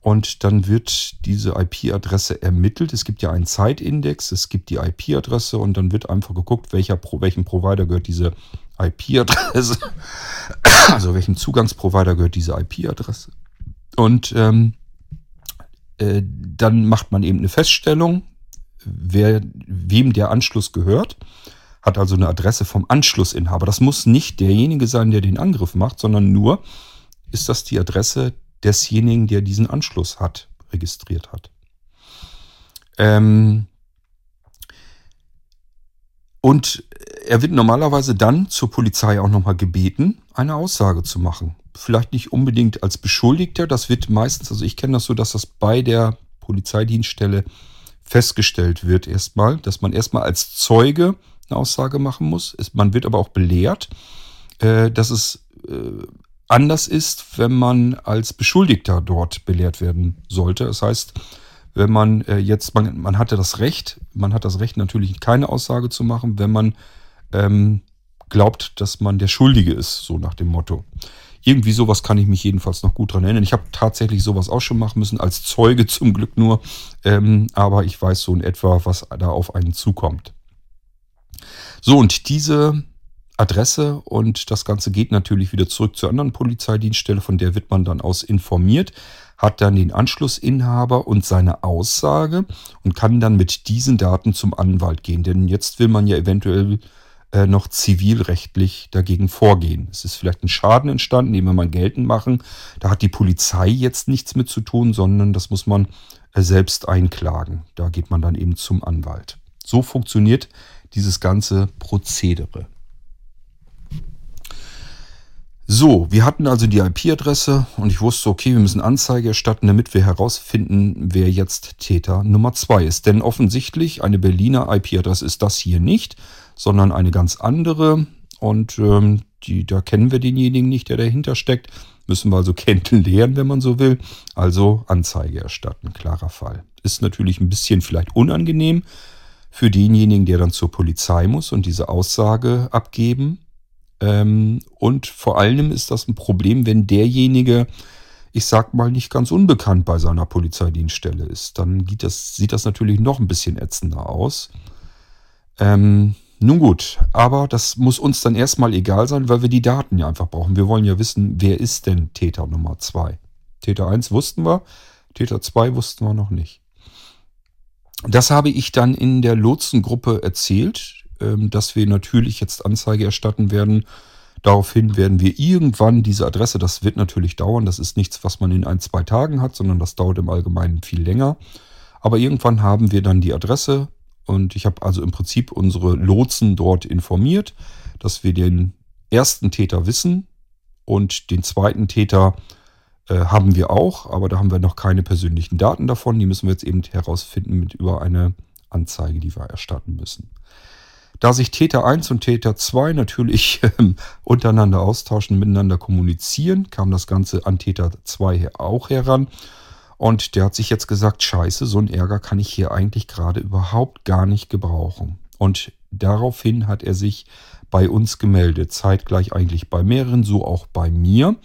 und dann wird diese IP-Adresse ermittelt. Es gibt ja einen Zeitindex, es gibt die IP-Adresse und dann wird einfach geguckt, welcher, welchem Provider gehört diese IP-Adresse, also welchem Zugangsprovider gehört diese IP-Adresse. Und ähm, äh, dann macht man eben eine Feststellung, wer, wem der Anschluss gehört hat also eine Adresse vom Anschlussinhaber. Das muss nicht derjenige sein, der den Angriff macht, sondern nur ist das die Adresse desjenigen, der diesen Anschluss hat, registriert hat. Ähm und er wird normalerweise dann zur Polizei auch nochmal gebeten, eine Aussage zu machen. Vielleicht nicht unbedingt als Beschuldigter, das wird meistens, also ich kenne das so, dass das bei der Polizeidienststelle festgestellt wird erstmal, dass man erstmal als Zeuge eine Aussage machen muss. Man wird aber auch belehrt, äh, dass es äh, anders ist, wenn man als Beschuldigter dort belehrt werden sollte. Das heißt, wenn man äh, jetzt, man, man hatte das Recht, man hat das Recht natürlich keine Aussage zu machen, wenn man ähm, glaubt, dass man der Schuldige ist, so nach dem Motto. Irgendwie sowas kann ich mich jedenfalls noch gut dran erinnern. Ich habe tatsächlich sowas auch schon machen müssen, als Zeuge zum Glück nur. Ähm, aber ich weiß so in etwa, was da auf einen zukommt. So, und diese Adresse und das Ganze geht natürlich wieder zurück zur anderen Polizeidienststelle, von der wird man dann aus informiert, hat dann den Anschlussinhaber und seine Aussage und kann dann mit diesen Daten zum Anwalt gehen. Denn jetzt will man ja eventuell äh, noch zivilrechtlich dagegen vorgehen. Es ist vielleicht ein Schaden entstanden, den wir mal geltend machen. Da hat die Polizei jetzt nichts mit zu tun, sondern das muss man äh, selbst einklagen. Da geht man dann eben zum Anwalt. So funktioniert dieses ganze Prozedere. So, wir hatten also die IP-Adresse und ich wusste, okay, wir müssen Anzeige erstatten, damit wir herausfinden, wer jetzt Täter Nummer zwei ist. Denn offensichtlich eine Berliner IP-Adresse ist das hier nicht, sondern eine ganz andere. Und ähm, die, da kennen wir denjenigen nicht, der dahinter steckt. Müssen wir also kennenlernen, wenn man so will. Also Anzeige erstatten, klarer Fall. Ist natürlich ein bisschen vielleicht unangenehm für denjenigen, der dann zur Polizei muss und diese Aussage abgeben. Ähm, und vor allem ist das ein Problem, wenn derjenige, ich sag mal, nicht ganz unbekannt bei seiner Polizeidienststelle ist. Dann das, sieht das natürlich noch ein bisschen ätzender aus. Ähm, nun gut, aber das muss uns dann erstmal egal sein, weil wir die Daten ja einfach brauchen. Wir wollen ja wissen, wer ist denn Täter Nummer 2? Täter 1 wussten wir, Täter 2 wussten wir noch nicht. Das habe ich dann in der Lotsengruppe erzählt. Ähm, dass wir natürlich jetzt Anzeige erstatten werden. Daraufhin werden wir irgendwann diese Adresse, das wird natürlich dauern, das ist nichts, was man in ein, zwei Tagen hat, sondern das dauert im Allgemeinen viel länger. Aber irgendwann haben wir dann die Adresse und ich habe also im Prinzip unsere Lotsen dort informiert, dass wir den ersten Täter wissen und den zweiten Täter äh, haben wir auch, aber da haben wir noch keine persönlichen Daten davon. Die müssen wir jetzt eben herausfinden mit über eine Anzeige, die wir erstatten müssen. Da sich Täter 1 und Täter 2 natürlich äh, untereinander austauschen, miteinander kommunizieren, kam das Ganze an Täter 2 auch heran. Und der hat sich jetzt gesagt, scheiße, so einen Ärger kann ich hier eigentlich gerade überhaupt gar nicht gebrauchen. Und daraufhin hat er sich bei uns gemeldet, zeitgleich eigentlich bei mehreren, so auch bei mir,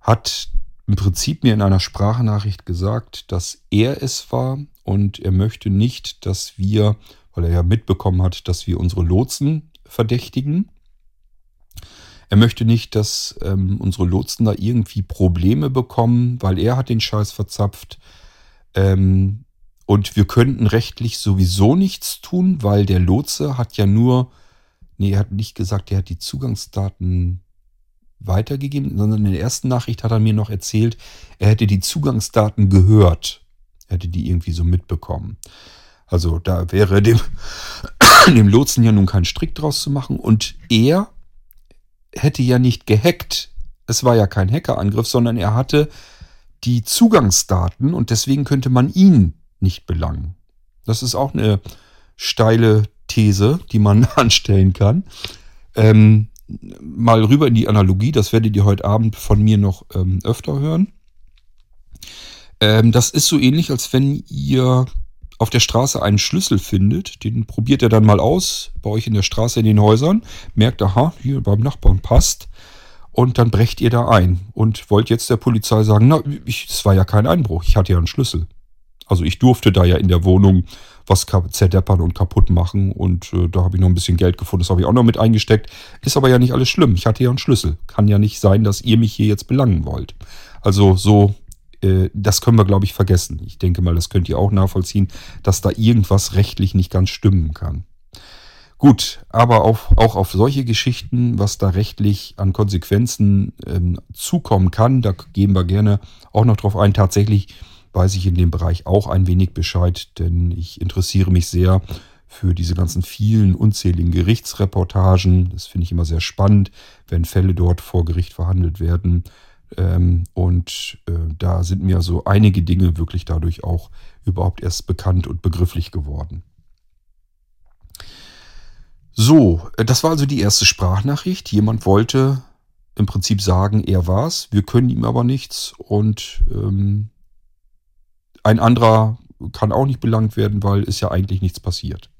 hat im Prinzip mir in einer Sprachnachricht gesagt, dass er es war und er möchte nicht, dass wir weil er ja mitbekommen hat, dass wir unsere Lotsen verdächtigen. Er möchte nicht, dass ähm, unsere Lotsen da irgendwie Probleme bekommen, weil er hat den Scheiß verzapft. Ähm, und wir könnten rechtlich sowieso nichts tun, weil der Lotse hat ja nur, nee, er hat nicht gesagt, er hat die Zugangsdaten weitergegeben, sondern in der ersten Nachricht hat er mir noch erzählt, er hätte die Zugangsdaten gehört. Er hätte die irgendwie so mitbekommen. Also da wäre dem, dem Lotsen ja nun kein Strick draus zu machen. Und er hätte ja nicht gehackt. Es war ja kein Hackerangriff, sondern er hatte die Zugangsdaten und deswegen könnte man ihn nicht belangen. Das ist auch eine steile These, die man anstellen kann. Ähm, mal rüber in die Analogie, das werdet ihr heute Abend von mir noch ähm, öfter hören. Ähm, das ist so ähnlich, als wenn ihr auf der Straße einen Schlüssel findet, den probiert er dann mal aus, bei euch in der Straße in den Häusern, merkt, aha, hier beim Nachbarn passt, und dann brecht ihr da ein und wollt jetzt der Polizei sagen, na, es war ja kein Einbruch, ich hatte ja einen Schlüssel. Also ich durfte da ja in der Wohnung was zerdeppern und kaputt machen und äh, da habe ich noch ein bisschen Geld gefunden, das habe ich auch noch mit eingesteckt. Ist aber ja nicht alles schlimm, ich hatte ja einen Schlüssel. Kann ja nicht sein, dass ihr mich hier jetzt belangen wollt. Also so das können wir, glaube ich, vergessen. Ich denke mal, das könnt ihr auch nachvollziehen, dass da irgendwas rechtlich nicht ganz stimmen kann. Gut, aber auf, auch auf solche Geschichten, was da rechtlich an Konsequenzen ähm, zukommen kann, da gehen wir gerne auch noch drauf ein. Tatsächlich weiß ich in dem Bereich auch ein wenig Bescheid, denn ich interessiere mich sehr für diese ganzen vielen unzähligen Gerichtsreportagen. Das finde ich immer sehr spannend, wenn Fälle dort vor Gericht verhandelt werden. Ähm, und äh, da sind mir so einige Dinge wirklich dadurch auch überhaupt erst bekannt und begrifflich geworden. So, äh, das war also die erste Sprachnachricht. Jemand wollte im Prinzip sagen, er war's. Wir können ihm aber nichts und ähm, ein anderer kann auch nicht belangt werden, weil ist ja eigentlich nichts passiert.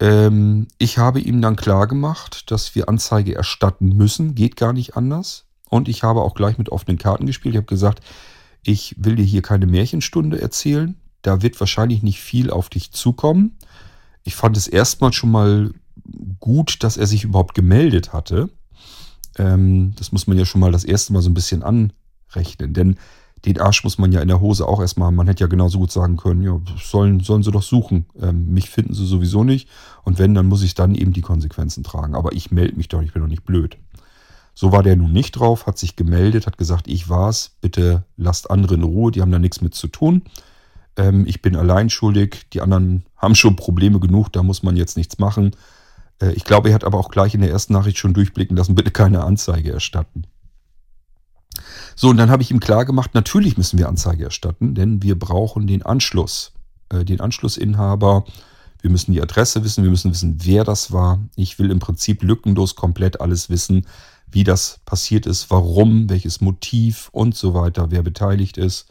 Ähm, ich habe ihm dann klar gemacht, dass wir Anzeige erstatten müssen, geht gar nicht anders. Und ich habe auch gleich mit offenen Karten gespielt. Ich habe gesagt, ich will dir hier keine Märchenstunde erzählen. Da wird wahrscheinlich nicht viel auf dich zukommen. Ich fand es erstmal schon mal gut, dass er sich überhaupt gemeldet hatte. Ähm, das muss man ja schon mal das erste Mal so ein bisschen anrechnen. Denn den Arsch muss man ja in der Hose auch erstmal haben. Man hätte ja genauso gut sagen können, ja, sollen, sollen sie doch suchen. Ähm, mich finden sie sowieso nicht. Und wenn, dann muss ich dann eben die Konsequenzen tragen. Aber ich melde mich doch, ich bin doch nicht blöd. So war der nun nicht drauf, hat sich gemeldet, hat gesagt, ich war's, bitte lasst andere in Ruhe, die haben da nichts mit zu tun. Ähm, ich bin allein schuldig, die anderen haben schon Probleme genug, da muss man jetzt nichts machen. Äh, ich glaube, er hat aber auch gleich in der ersten Nachricht schon durchblicken lassen, bitte keine Anzeige erstatten. So, und dann habe ich ihm klar gemacht, natürlich müssen wir Anzeige erstatten, denn wir brauchen den Anschluss, äh, den Anschlussinhaber. Wir müssen die Adresse wissen, wir müssen wissen, wer das war. Ich will im Prinzip lückenlos komplett alles wissen, wie das passiert ist, warum, welches Motiv und so weiter, wer beteiligt ist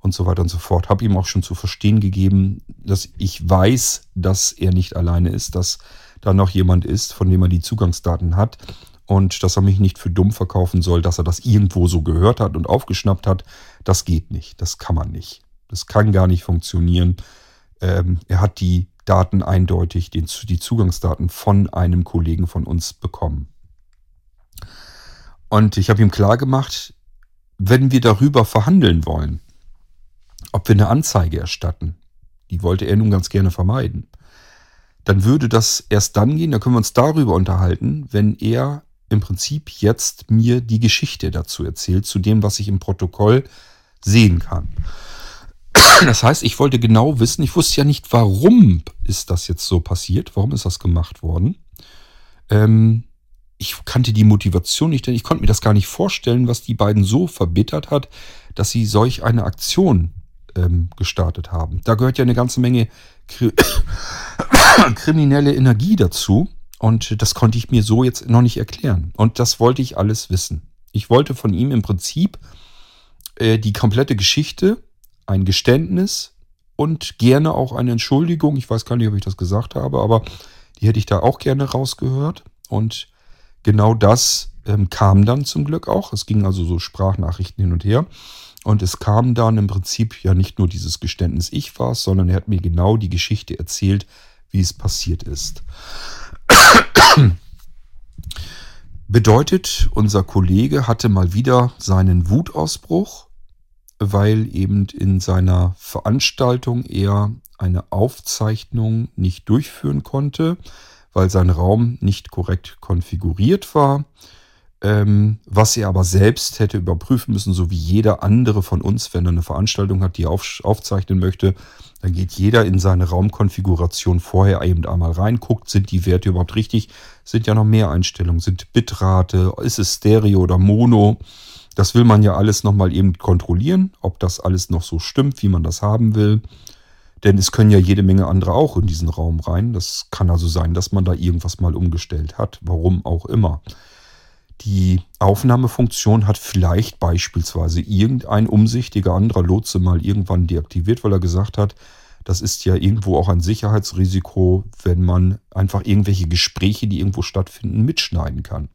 und so weiter und so fort. Habe ihm auch schon zu verstehen gegeben, dass ich weiß, dass er nicht alleine ist, dass da noch jemand ist, von dem er die Zugangsdaten hat und dass er mich nicht für dumm verkaufen soll, dass er das irgendwo so gehört hat und aufgeschnappt hat. Das geht nicht, das kann man nicht. Das kann gar nicht funktionieren. Ähm, er hat die Daten eindeutig, den, die Zugangsdaten von einem Kollegen von uns bekommen. Und ich habe ihm klar gemacht, wenn wir darüber verhandeln wollen, ob wir eine Anzeige erstatten, die wollte er nun ganz gerne vermeiden, dann würde das erst dann gehen, da können wir uns darüber unterhalten, wenn er im Prinzip jetzt mir die Geschichte dazu erzählt, zu dem, was ich im Protokoll sehen kann. Das heißt, ich wollte genau wissen, ich wusste ja nicht, warum ist das jetzt so passiert, warum ist das gemacht worden. Ähm, ich kannte die Motivation nicht, denn ich konnte mir das gar nicht vorstellen, was die beiden so verbittert hat, dass sie solch eine Aktion ähm, gestartet haben. Da gehört ja eine ganze Menge kri kriminelle Energie dazu. Und das konnte ich mir so jetzt noch nicht erklären. Und das wollte ich alles wissen. Ich wollte von ihm im Prinzip äh, die komplette Geschichte, ein Geständnis und gerne auch eine Entschuldigung. Ich weiß gar nicht, ob ich das gesagt habe, aber die hätte ich da auch gerne rausgehört. Und genau das ähm, kam dann zum Glück auch. Es ging also so Sprachnachrichten hin und her. Und es kam dann im Prinzip ja nicht nur dieses Geständnis, ich war es, sondern er hat mir genau die Geschichte erzählt, wie es passiert ist. Bedeutet, unser Kollege hatte mal wieder seinen Wutausbruch, weil eben in seiner Veranstaltung er eine Aufzeichnung nicht durchführen konnte, weil sein Raum nicht korrekt konfiguriert war was er aber selbst hätte überprüfen müssen, so wie jeder andere von uns, wenn er eine Veranstaltung hat, die er auf, aufzeichnen möchte, dann geht jeder in seine Raumkonfiguration vorher eben einmal rein, guckt, sind die Werte überhaupt richtig, sind ja noch mehr Einstellungen, sind Bitrate, ist es Stereo oder Mono, das will man ja alles nochmal eben kontrollieren, ob das alles noch so stimmt, wie man das haben will. Denn es können ja jede Menge andere auch in diesen Raum rein. Das kann also sein, dass man da irgendwas mal umgestellt hat, warum auch immer. Die Aufnahmefunktion hat vielleicht beispielsweise irgendein umsichtiger anderer Lotse mal irgendwann deaktiviert, weil er gesagt hat, das ist ja irgendwo auch ein Sicherheitsrisiko, wenn man einfach irgendwelche Gespräche, die irgendwo stattfinden, mitschneiden kann.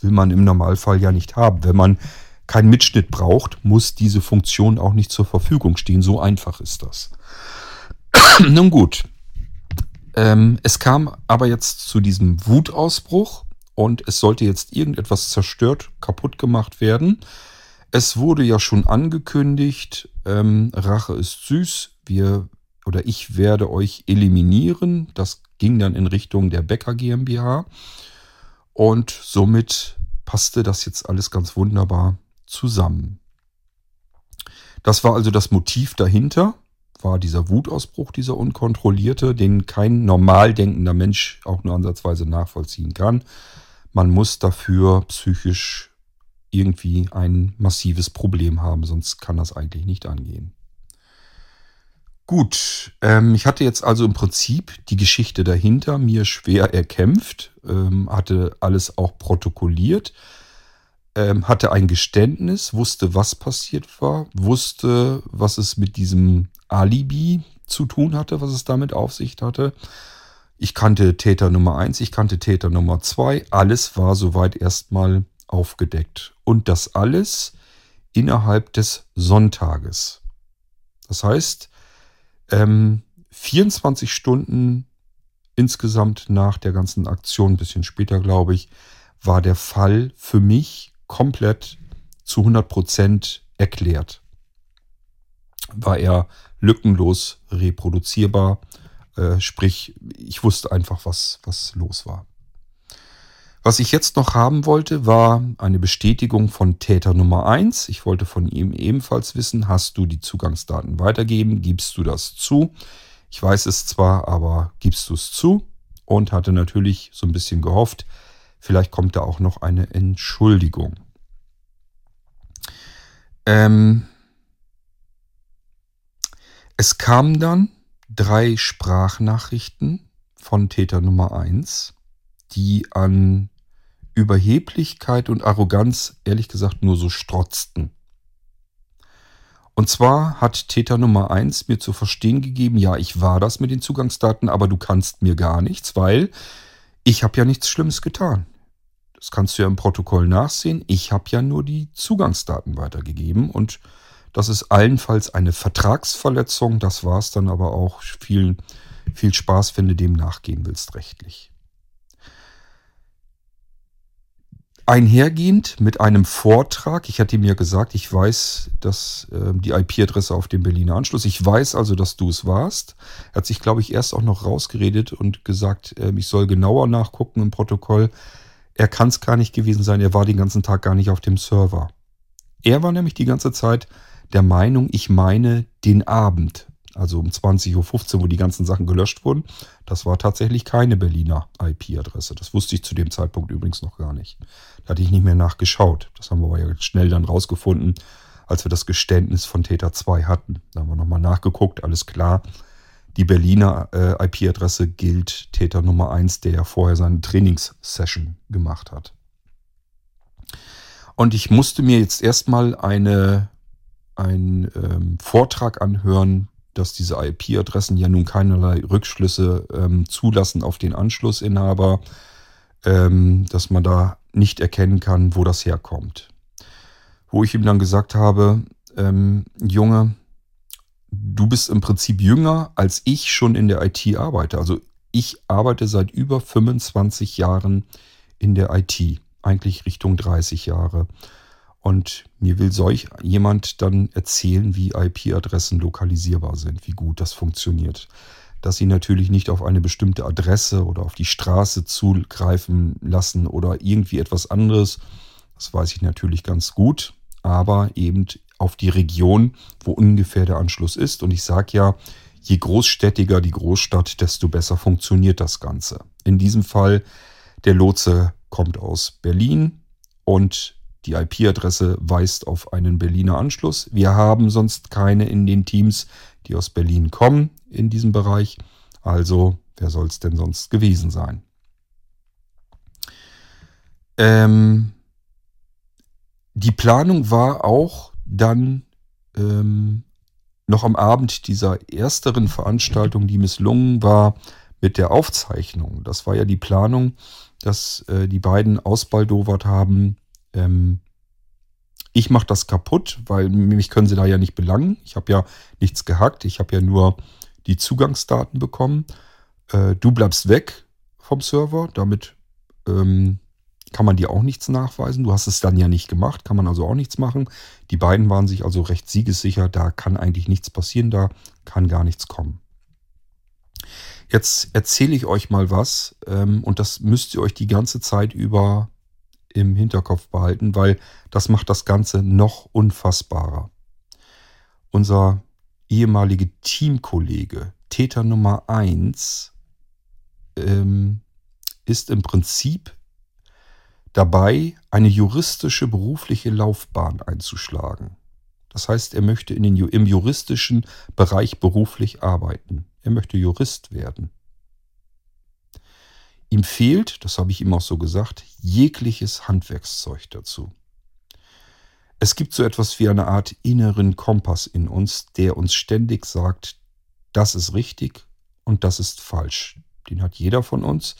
Will man im Normalfall ja nicht haben. Wenn man keinen Mitschnitt braucht, muss diese Funktion auch nicht zur Verfügung stehen. So einfach ist das. Nun gut. Ähm, es kam aber jetzt zu diesem Wutausbruch und es sollte jetzt irgendetwas zerstört, kaputt gemacht werden. Es wurde ja schon angekündigt, ähm, Rache ist süß, wir oder ich werde euch eliminieren. Das ging dann in Richtung der Becker GmbH und somit passte das jetzt alles ganz wunderbar zusammen. Das war also das Motiv dahinter, war dieser Wutausbruch, dieser unkontrollierte, den kein normal denkender Mensch auch nur ansatzweise nachvollziehen kann. Man muss dafür psychisch irgendwie ein massives Problem haben, sonst kann das eigentlich nicht angehen. Gut, ähm, ich hatte jetzt also im Prinzip die Geschichte dahinter mir schwer erkämpft, ähm, hatte alles auch protokolliert, ähm, hatte ein Geständnis, wusste, was passiert war, wusste, was es mit diesem Alibi zu tun hatte, was es damit auf sich hatte ich kannte Täter Nummer 1, ich kannte Täter Nummer 2. Alles war soweit erstmal aufgedeckt. Und das alles innerhalb des Sonntages. Das heißt, ähm, 24 Stunden insgesamt nach der ganzen Aktion, ein bisschen später glaube ich, war der Fall für mich komplett zu 100 Prozent erklärt. War er lückenlos reproduzierbar äh, sprich, ich wusste einfach, was, was los war. Was ich jetzt noch haben wollte, war eine Bestätigung von Täter Nummer 1. Ich wollte von ihm ebenfalls wissen, hast du die Zugangsdaten weitergeben? Gibst du das zu? Ich weiß es zwar, aber gibst du es zu? und hatte natürlich so ein bisschen gehofft, vielleicht kommt da auch noch eine Entschuldigung. Ähm, es kamen dann drei Sprachnachrichten von Täter Nummer 1, die an Überheblichkeit und Arroganz ehrlich gesagt nur so strotzten. Und zwar hat Täter Nummer 1 mir zu verstehen gegeben, ja, ich war das mit den Zugangsdaten, aber du kannst mir gar nichts, weil ich habe ja nichts Schlimmes getan. Das kannst du ja im Protokoll nachsehen. Ich habe ja nur die Zugangsdaten weitergegeben und das ist allenfalls eine Vertragsverletzung. Das war es dann aber auch. Viel, viel Spaß, wenn du dem nachgehen willst, rechtlich. Einhergehend mit einem Vortrag, ich hatte ja gesagt, ich weiß, dass äh, die IP-Adresse auf dem Berliner Anschluss, ich weiß also, dass du es warst. Er hat sich, glaube ich, erst auch noch rausgeredet und gesagt, äh, ich soll genauer nachgucken im Protokoll. Er kann es gar nicht gewesen sein, er war den ganzen Tag gar nicht auf dem Server. Er war nämlich die ganze Zeit der Meinung, ich meine den Abend, also um 20.15 Uhr, wo die ganzen Sachen gelöscht wurden. Das war tatsächlich keine Berliner IP-Adresse. Das wusste ich zu dem Zeitpunkt übrigens noch gar nicht. Da hatte ich nicht mehr nachgeschaut. Das haben wir aber ja schnell dann rausgefunden, als wir das Geständnis von Täter 2 hatten. Da haben wir nochmal nachgeguckt, alles klar. Die Berliner äh, IP-Adresse gilt Täter Nummer 1, der ja vorher seine Trainingssession gemacht hat. Und ich musste mir jetzt erstmal eine, einen ähm, Vortrag anhören, dass diese IP-Adressen ja nun keinerlei Rückschlüsse ähm, zulassen auf den Anschlussinhaber, ähm, dass man da nicht erkennen kann, wo das herkommt. Wo ich ihm dann gesagt habe, ähm, Junge, du bist im Prinzip jünger, als ich schon in der IT arbeite. Also ich arbeite seit über 25 Jahren in der IT, eigentlich Richtung 30 Jahre. Und mir will solch jemand dann erzählen, wie IP-Adressen lokalisierbar sind, wie gut das funktioniert. Dass sie natürlich nicht auf eine bestimmte Adresse oder auf die Straße zugreifen lassen oder irgendwie etwas anderes, das weiß ich natürlich ganz gut, aber eben auf die Region, wo ungefähr der Anschluss ist. Und ich sage ja, je großstädtiger die Großstadt, desto besser funktioniert das Ganze. In diesem Fall, der Lotse kommt aus Berlin und die IP-Adresse weist auf einen Berliner Anschluss. Wir haben sonst keine in den Teams, die aus Berlin kommen in diesem Bereich. Also, wer soll es denn sonst gewesen sein? Ähm, die Planung war auch dann ähm, noch am Abend dieser ersteren Veranstaltung, die misslungen war, mit der Aufzeichnung. Das war ja die Planung, dass äh, die beiden ausbaldowert haben, ähm, ich mache das kaputt, weil mich können sie da ja nicht belangen. Ich habe ja nichts gehackt, ich habe ja nur die Zugangsdaten bekommen. Äh, du bleibst weg vom Server, damit ähm, kann man dir auch nichts nachweisen. Du hast es dann ja nicht gemacht, kann man also auch nichts machen. Die beiden waren sich also recht siegessicher, da kann eigentlich nichts passieren, da kann gar nichts kommen. Jetzt erzähle ich euch mal was ähm, und das müsst ihr euch die ganze Zeit über im Hinterkopf behalten, weil das macht das Ganze noch unfassbarer. Unser ehemaliger Teamkollege, Täter Nummer 1, ähm, ist im Prinzip dabei, eine juristische berufliche Laufbahn einzuschlagen. Das heißt, er möchte in den, im juristischen Bereich beruflich arbeiten. Er möchte Jurist werden. Ihm fehlt, das habe ich ihm auch so gesagt, jegliches Handwerkszeug dazu. Es gibt so etwas wie eine Art inneren Kompass in uns, der uns ständig sagt, das ist richtig und das ist falsch. Den hat jeder von uns.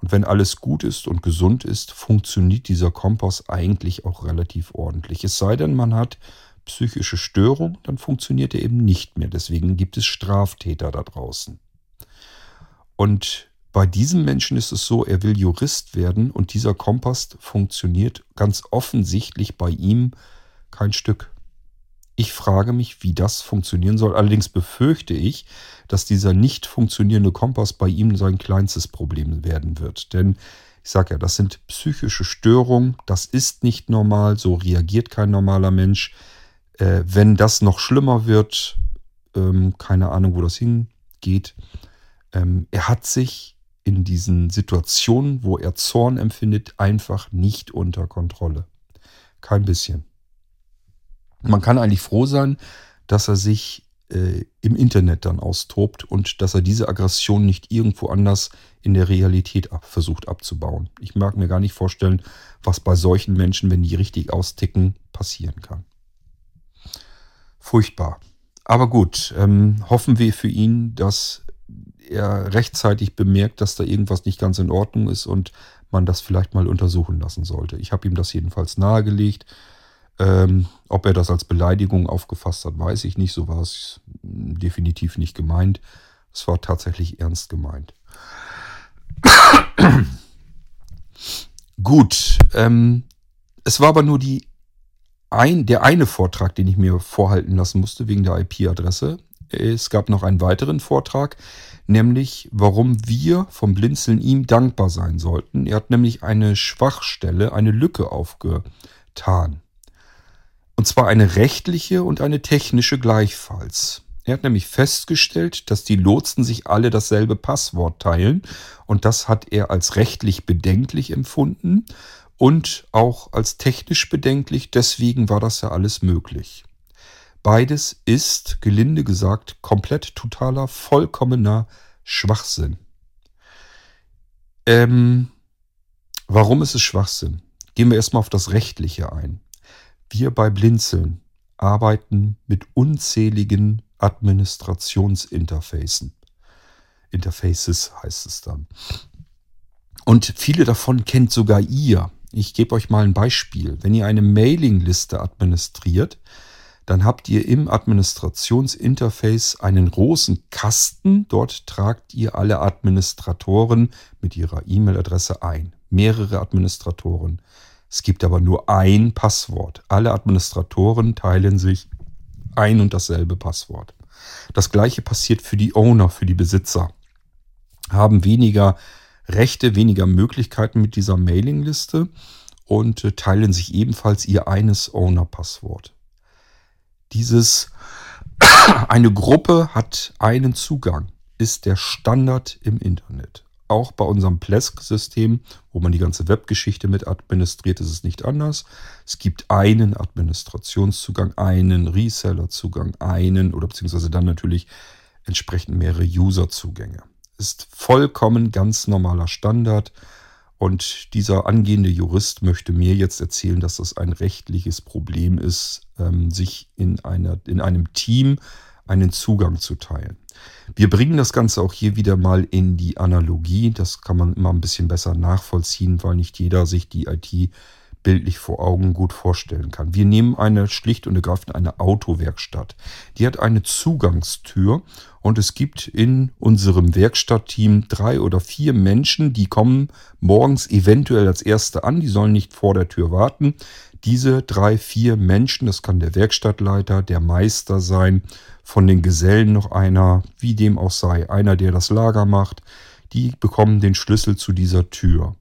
Und wenn alles gut ist und gesund ist, funktioniert dieser Kompass eigentlich auch relativ ordentlich. Es sei denn, man hat psychische Störung, dann funktioniert er eben nicht mehr. Deswegen gibt es Straftäter da draußen. Und bei diesem Menschen ist es so, er will Jurist werden und dieser Kompass funktioniert ganz offensichtlich bei ihm kein Stück. Ich frage mich, wie das funktionieren soll. Allerdings befürchte ich, dass dieser nicht funktionierende Kompass bei ihm sein kleinstes Problem werden wird. Denn ich sage ja, das sind psychische Störungen, das ist nicht normal, so reagiert kein normaler Mensch. Äh, wenn das noch schlimmer wird, ähm, keine Ahnung, wo das hingeht, ähm, er hat sich in diesen Situationen, wo er Zorn empfindet, einfach nicht unter Kontrolle. Kein bisschen. Man kann eigentlich froh sein, dass er sich äh, im Internet dann austobt und dass er diese Aggression nicht irgendwo anders in der Realität ab, versucht abzubauen. Ich mag mir gar nicht vorstellen, was bei solchen Menschen, wenn die richtig austicken, passieren kann. Furchtbar. Aber gut, ähm, hoffen wir für ihn, dass er rechtzeitig bemerkt, dass da irgendwas nicht ganz in Ordnung ist und man das vielleicht mal untersuchen lassen sollte. Ich habe ihm das jedenfalls nahegelegt. Ähm, ob er das als Beleidigung aufgefasst hat, weiß ich nicht. So war es definitiv nicht gemeint. Es war tatsächlich ernst gemeint. Gut, ähm, es war aber nur die ein, der eine Vortrag, den ich mir vorhalten lassen musste wegen der IP-Adresse. Es gab noch einen weiteren Vortrag, nämlich warum wir vom Blinzeln ihm dankbar sein sollten. Er hat nämlich eine Schwachstelle, eine Lücke aufgetan. Und zwar eine rechtliche und eine technische gleichfalls. Er hat nämlich festgestellt, dass die Lotsen sich alle dasselbe Passwort teilen und das hat er als rechtlich bedenklich empfunden und auch als technisch bedenklich, deswegen war das ja alles möglich. Beides ist, gelinde gesagt, komplett totaler, vollkommener Schwachsinn. Ähm, warum ist es Schwachsinn? Gehen wir erstmal auf das Rechtliche ein. Wir bei Blinzeln arbeiten mit unzähligen Administrationsinterfacen. Interfaces heißt es dann. Und viele davon kennt sogar ihr. Ich gebe euch mal ein Beispiel. Wenn ihr eine Mailingliste administriert, dann habt ihr im Administrationsinterface einen großen Kasten. Dort tragt ihr alle Administratoren mit ihrer E-Mail-Adresse ein. Mehrere Administratoren. Es gibt aber nur ein Passwort. Alle Administratoren teilen sich ein und dasselbe Passwort. Das gleiche passiert für die Owner, für die Besitzer. Haben weniger Rechte, weniger Möglichkeiten mit dieser Mailingliste und äh, teilen sich ebenfalls ihr eines Owner-Passwort dieses eine Gruppe hat einen Zugang, ist der Standard im Internet. Auch bei unserem Plesk-System, wo man die ganze Webgeschichte mit administriert, ist es nicht anders. Es gibt einen Administrationszugang, einen Reseller-Zugang, einen oder beziehungsweise dann natürlich entsprechend mehrere User-Zugänge. Ist vollkommen ganz normaler Standard und dieser angehende Jurist möchte mir jetzt erzählen, dass das ein rechtliches Problem ist, ähm, sich in, einer, in einem Team einen Zugang zu teilen. Wir bringen das Ganze auch hier wieder mal in die Analogie. Das kann man immer ein bisschen besser nachvollziehen, weil nicht jeder sich die IT bildlich vor Augen gut vorstellen kann. Wir nehmen eine schlicht und ergreifend eine Autowerkstatt. Die hat eine Zugangstür und es gibt in unserem Werkstattteam drei oder vier Menschen, die kommen morgens eventuell als Erste an. Die sollen nicht vor der Tür warten. Diese drei, vier Menschen, das kann der Werkstattleiter, der Meister sein, von den Gesellen noch einer, wie dem auch sei, einer, der das Lager macht, die bekommen den Schlüssel zu dieser Tür.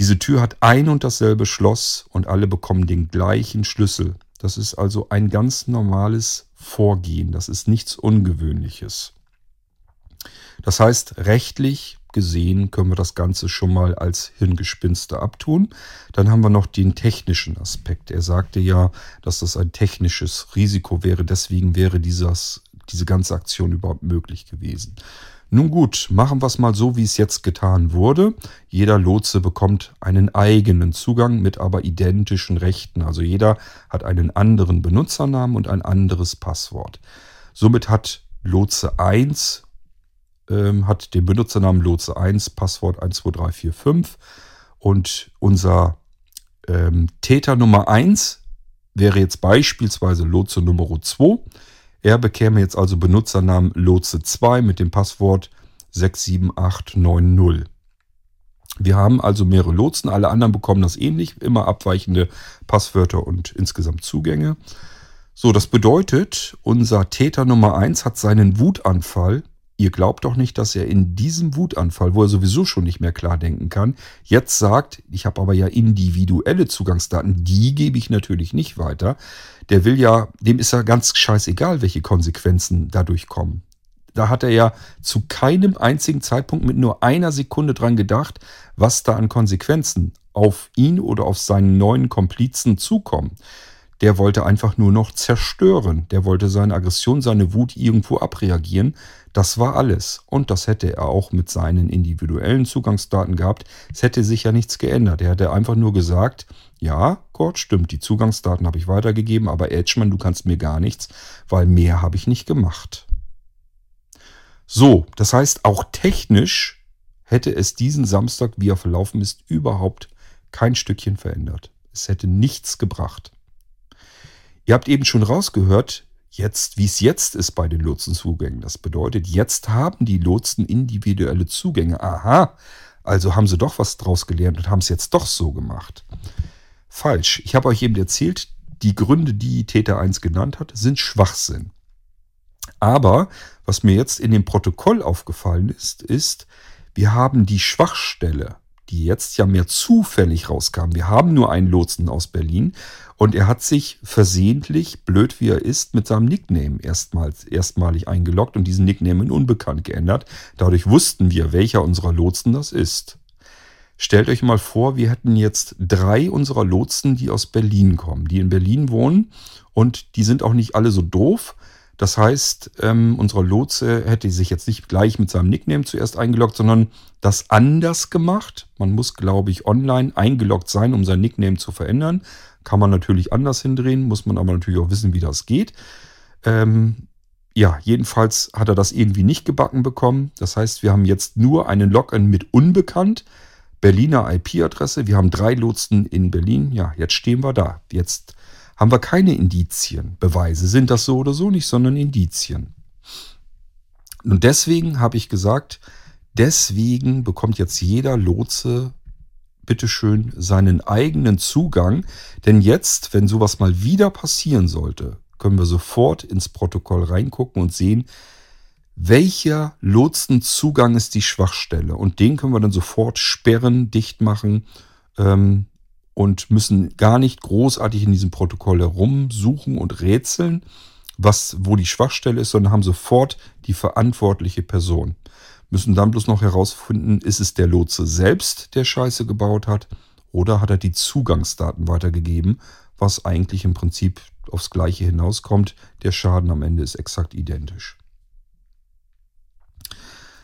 Diese Tür hat ein und dasselbe Schloss und alle bekommen den gleichen Schlüssel. Das ist also ein ganz normales Vorgehen. Das ist nichts Ungewöhnliches. Das heißt, rechtlich gesehen können wir das Ganze schon mal als Hirngespinste abtun. Dann haben wir noch den technischen Aspekt. Er sagte ja, dass das ein technisches Risiko wäre. Deswegen wäre dieses, diese ganze Aktion überhaupt möglich gewesen. Nun gut, machen wir es mal so, wie es jetzt getan wurde. Jeder Lotse bekommt einen eigenen Zugang mit aber identischen Rechten. Also jeder hat einen anderen Benutzernamen und ein anderes Passwort. Somit hat Lotse 1 ähm, hat den Benutzernamen Lotse 1, Passwort 12345 und unser ähm, Täter Nummer 1 wäre jetzt beispielsweise Lotse Nummer 2 er bekäme jetzt also Benutzernamen Lotse2 mit dem Passwort 67890. Wir haben also mehrere Lotsen, alle anderen bekommen das ähnlich, immer abweichende Passwörter und insgesamt Zugänge. So, das bedeutet, unser Täter Nummer 1 hat seinen Wutanfall Ihr glaubt doch nicht, dass er in diesem Wutanfall, wo er sowieso schon nicht mehr klar denken kann, jetzt sagt, ich habe aber ja individuelle Zugangsdaten, die gebe ich natürlich nicht weiter. Der will ja, dem ist ja ganz scheißegal, welche Konsequenzen dadurch kommen. da hat er ja zu keinem einzigen Zeitpunkt mit nur einer Sekunde dran gedacht, was da an Konsequenzen auf ihn oder auf seinen neuen Komplizen zukommen. Der wollte einfach nur noch zerstören. Der wollte seine Aggression, seine Wut irgendwo abreagieren. Das war alles. Und das hätte er auch mit seinen individuellen Zugangsdaten gehabt. Es hätte sich ja nichts geändert. Er hätte einfach nur gesagt, ja, Gott, stimmt, die Zugangsdaten habe ich weitergegeben, aber Edgeman, du kannst mir gar nichts, weil mehr habe ich nicht gemacht. So, das heißt, auch technisch hätte es diesen Samstag, wie er verlaufen ist, überhaupt kein Stückchen verändert. Es hätte nichts gebracht. Ihr habt eben schon rausgehört, jetzt, wie es jetzt ist bei den Lotsenzugängen. Das bedeutet, jetzt haben die Lotsen individuelle Zugänge. Aha, also haben sie doch was draus gelernt und haben es jetzt doch so gemacht. Falsch. Ich habe euch eben erzählt, die Gründe, die Täter 1 genannt hat, sind Schwachsinn. Aber was mir jetzt in dem Protokoll aufgefallen ist, ist, wir haben die Schwachstelle, die jetzt ja mehr zufällig rauskam. Wir haben nur einen Lotsen aus Berlin und er hat sich versehentlich, blöd wie er ist, mit seinem Nickname erstmals, erstmalig eingeloggt und diesen Nickname in unbekannt geändert. Dadurch wussten wir, welcher unserer Lotsen das ist. Stellt euch mal vor, wir hätten jetzt drei unserer Lotsen, die aus Berlin kommen, die in Berlin wohnen und die sind auch nicht alle so doof. Das heißt, ähm, unser Lotse hätte sich jetzt nicht gleich mit seinem Nickname zuerst eingeloggt, sondern das anders gemacht. Man muss, glaube ich, online eingeloggt sein, um sein Nickname zu verändern. Kann man natürlich anders hindrehen, muss man aber natürlich auch wissen, wie das geht. Ähm, ja, jedenfalls hat er das irgendwie nicht gebacken bekommen. Das heißt, wir haben jetzt nur einen Login mit unbekannt. Berliner IP-Adresse. Wir haben drei Lotsen in Berlin. Ja, jetzt stehen wir da. Jetzt haben wir keine Indizien, Beweise. Sind das so oder so nicht, sondern Indizien. Und deswegen habe ich gesagt, deswegen bekommt jetzt jeder Lotse bitteschön seinen eigenen Zugang. Denn jetzt, wenn sowas mal wieder passieren sollte, können wir sofort ins Protokoll reingucken und sehen, welcher Lotsenzugang ist die Schwachstelle. Und den können wir dann sofort sperren, dicht machen ähm, und müssen gar nicht großartig in diesem Protokoll herumsuchen und rätseln, was, wo die Schwachstelle ist, sondern haben sofort die verantwortliche Person. Müssen dann bloß noch herausfinden, ist es der Lotse selbst, der Scheiße gebaut hat, oder hat er die Zugangsdaten weitergegeben, was eigentlich im Prinzip aufs Gleiche hinauskommt. Der Schaden am Ende ist exakt identisch.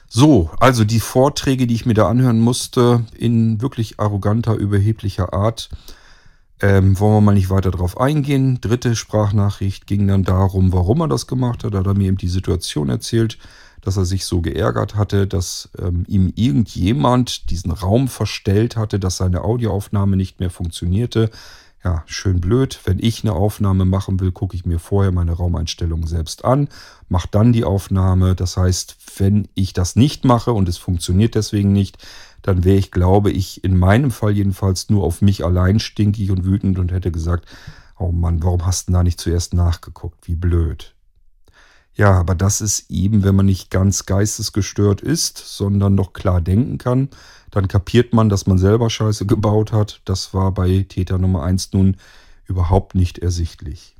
So, also die Vorträge, die ich mir da anhören musste, in wirklich arroganter, überheblicher Art, ähm, wollen wir mal nicht weiter drauf eingehen. Dritte Sprachnachricht ging dann darum, warum er das gemacht hat. Da hat er mir eben die Situation erzählt, dass er sich so geärgert hatte, dass ähm, ihm irgendjemand diesen Raum verstellt hatte, dass seine Audioaufnahme nicht mehr funktionierte. Ja, schön blöd. Wenn ich eine Aufnahme machen will, gucke ich mir vorher meine Raumeinstellungen selbst an, mache dann die Aufnahme. Das heißt, wenn ich das nicht mache und es funktioniert deswegen nicht, dann wäre ich, glaube ich, in meinem Fall jedenfalls nur auf mich allein stinkig und wütend und hätte gesagt, oh Mann, warum hast du da nicht zuerst nachgeguckt? Wie blöd. Ja, aber das ist eben, wenn man nicht ganz geistesgestört ist, sondern noch klar denken kann, dann kapiert man, dass man selber Scheiße gebaut hat. Das war bei Täter Nummer 1 nun überhaupt nicht ersichtlich.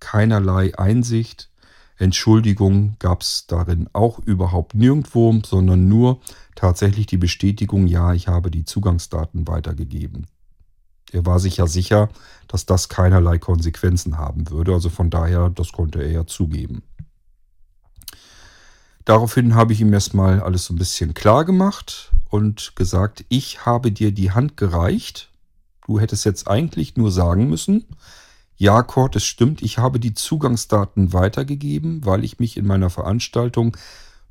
Keinerlei Einsicht, Entschuldigung gab es darin auch überhaupt nirgendwo, sondern nur tatsächlich die Bestätigung, ja, ich habe die Zugangsdaten weitergegeben. Er war sich ja sicher, dass das keinerlei Konsequenzen haben würde, also von daher, das konnte er ja zugeben. Daraufhin habe ich ihm erstmal alles so ein bisschen klar gemacht und gesagt, ich habe dir die Hand gereicht. Du hättest jetzt eigentlich nur sagen müssen, ja, Kurt, es stimmt, ich habe die Zugangsdaten weitergegeben, weil ich mich in meiner Veranstaltung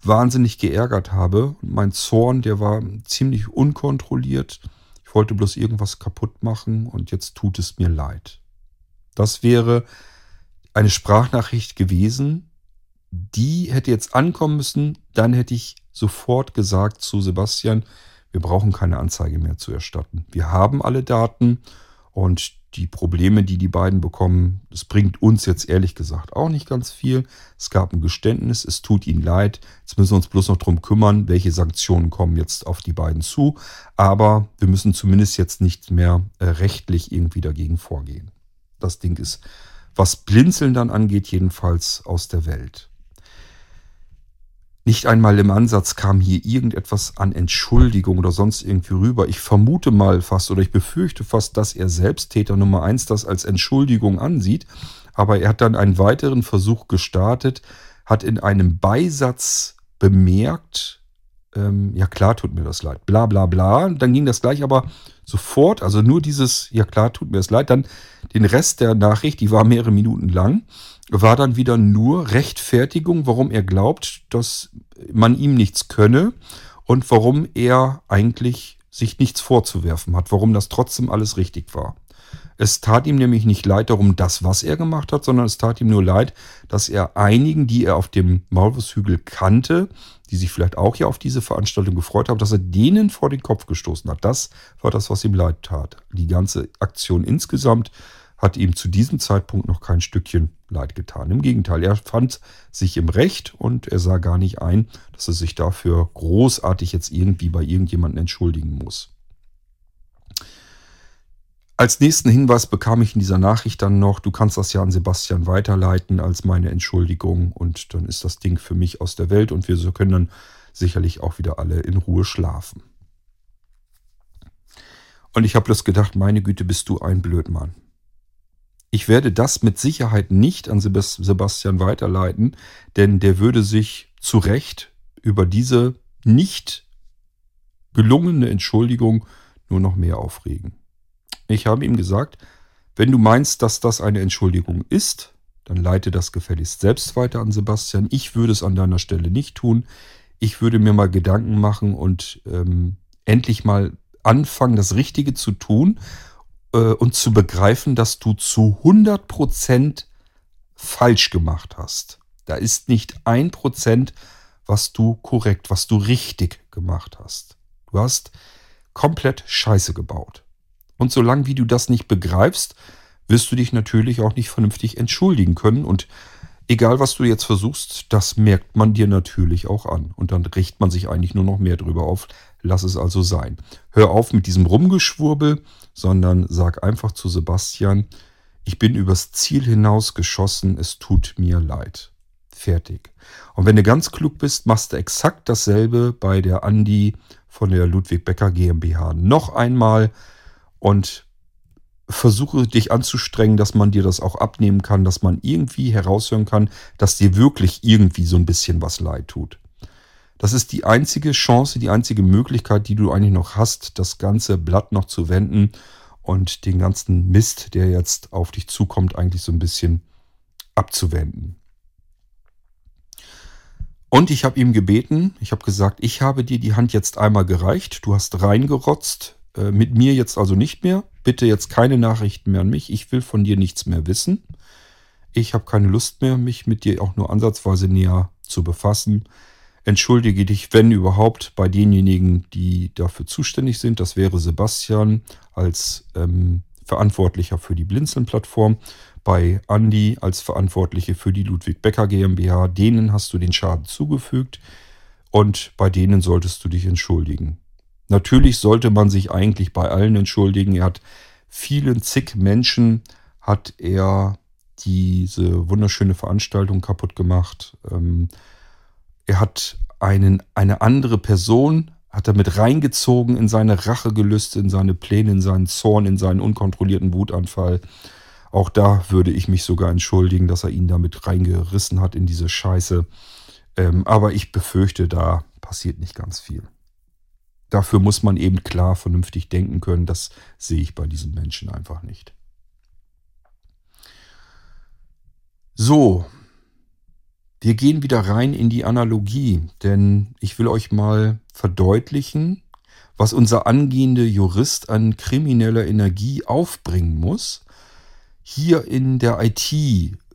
wahnsinnig geärgert habe. Mein Zorn, der war ziemlich unkontrolliert. Ich wollte bloß irgendwas kaputt machen und jetzt tut es mir leid. Das wäre eine Sprachnachricht gewesen, die hätte jetzt ankommen müssen. Dann hätte ich sofort gesagt zu Sebastian, wir brauchen keine Anzeige mehr zu erstatten. Wir haben alle Daten und die Probleme, die die beiden bekommen, das bringt uns jetzt ehrlich gesagt auch nicht ganz viel. Es gab ein Geständnis, es tut ihnen leid. Jetzt müssen wir uns bloß noch darum kümmern, welche Sanktionen kommen jetzt auf die beiden zu. Aber wir müssen zumindest jetzt nicht mehr äh, rechtlich irgendwie dagegen vorgehen. Das Ding ist, was Blinzeln dann angeht, jedenfalls aus der Welt. Nicht einmal im Ansatz kam hier irgendetwas an Entschuldigung oder sonst irgendwie rüber. Ich vermute mal fast oder ich befürchte fast, dass er selbst Täter Nummer eins das als Entschuldigung ansieht. Aber er hat dann einen weiteren Versuch gestartet, hat in einem Beisatz bemerkt, ähm, ja klar tut mir das leid, bla bla bla. Dann ging das gleich aber sofort, also nur dieses, ja klar tut mir das leid, dann den Rest der Nachricht, die war mehrere Minuten lang war dann wieder nur Rechtfertigung, warum er glaubt, dass man ihm nichts könne und warum er eigentlich sich nichts vorzuwerfen hat, warum das trotzdem alles richtig war. Es tat ihm nämlich nicht leid darum, das, was er gemacht hat, sondern es tat ihm nur leid, dass er einigen, die er auf dem Maulwurfshügel kannte, die sich vielleicht auch ja auf diese Veranstaltung gefreut haben, dass er denen vor den Kopf gestoßen hat. Das war das, was ihm leid tat. Die ganze Aktion insgesamt hat ihm zu diesem Zeitpunkt noch kein Stückchen leid getan. Im Gegenteil, er fand sich im Recht und er sah gar nicht ein, dass er sich dafür großartig jetzt irgendwie bei irgendjemandem entschuldigen muss. Als nächsten Hinweis bekam ich in dieser Nachricht dann noch, du kannst das ja an Sebastian weiterleiten als meine Entschuldigung und dann ist das Ding für mich aus der Welt und wir können dann sicherlich auch wieder alle in Ruhe schlafen. Und ich habe bloß gedacht, meine Güte, bist du ein Blödmann. Ich werde das mit Sicherheit nicht an Sebastian weiterleiten, denn der würde sich zu Recht über diese nicht gelungene Entschuldigung nur noch mehr aufregen. Ich habe ihm gesagt, wenn du meinst, dass das eine Entschuldigung ist, dann leite das gefälligst selbst weiter an Sebastian. Ich würde es an deiner Stelle nicht tun. Ich würde mir mal Gedanken machen und ähm, endlich mal anfangen, das Richtige zu tun äh, und zu begreifen, dass du zu 100% falsch gemacht hast. Da ist nicht ein Prozent, was du korrekt, was du richtig gemacht hast. Du hast komplett Scheiße gebaut. Und solange wie du das nicht begreifst, wirst du dich natürlich auch nicht vernünftig entschuldigen können. Und egal was du jetzt versuchst, das merkt man dir natürlich auch an. Und dann richtet man sich eigentlich nur noch mehr drüber auf. Lass es also sein. Hör auf mit diesem Rumgeschwurbel sondern sag einfach zu Sebastian, ich bin übers Ziel hinaus geschossen, es tut mir leid. Fertig. Und wenn du ganz klug bist, machst du exakt dasselbe bei der Andi von der Ludwig Becker GmbH noch einmal und versuche dich anzustrengen, dass man dir das auch abnehmen kann, dass man irgendwie heraushören kann, dass dir wirklich irgendwie so ein bisschen was leid tut. Das ist die einzige Chance, die einzige Möglichkeit, die du eigentlich noch hast, das ganze Blatt noch zu wenden und den ganzen Mist, der jetzt auf dich zukommt, eigentlich so ein bisschen abzuwenden. Und ich habe ihm gebeten, ich habe gesagt, ich habe dir die Hand jetzt einmal gereicht, du hast reingerotzt, äh, mit mir jetzt also nicht mehr. Bitte jetzt keine Nachrichten mehr an mich, ich will von dir nichts mehr wissen. Ich habe keine Lust mehr, mich mit dir auch nur ansatzweise näher zu befassen. Entschuldige dich, wenn überhaupt, bei denjenigen, die dafür zuständig sind. Das wäre Sebastian als ähm, Verantwortlicher für die Blinzeln-Plattform, bei Andi als Verantwortliche für die Ludwig Becker GmbH. Denen hast du den Schaden zugefügt und bei denen solltest du dich entschuldigen. Natürlich sollte man sich eigentlich bei allen entschuldigen. Er hat vielen zig Menschen hat er diese wunderschöne Veranstaltung kaputt gemacht. Ähm, er hat einen, eine andere Person, hat er reingezogen in seine Rachegelüste, in seine Pläne, in seinen Zorn, in seinen unkontrollierten Wutanfall. Auch da würde ich mich sogar entschuldigen, dass er ihn damit reingerissen hat in diese Scheiße. Ähm, aber ich befürchte, da passiert nicht ganz viel. Dafür muss man eben klar vernünftig denken können. Das sehe ich bei diesen Menschen einfach nicht. So, wir gehen wieder rein in die Analogie, denn ich will euch mal verdeutlichen, was unser angehende Jurist an krimineller Energie aufbringen muss. Hier in der IT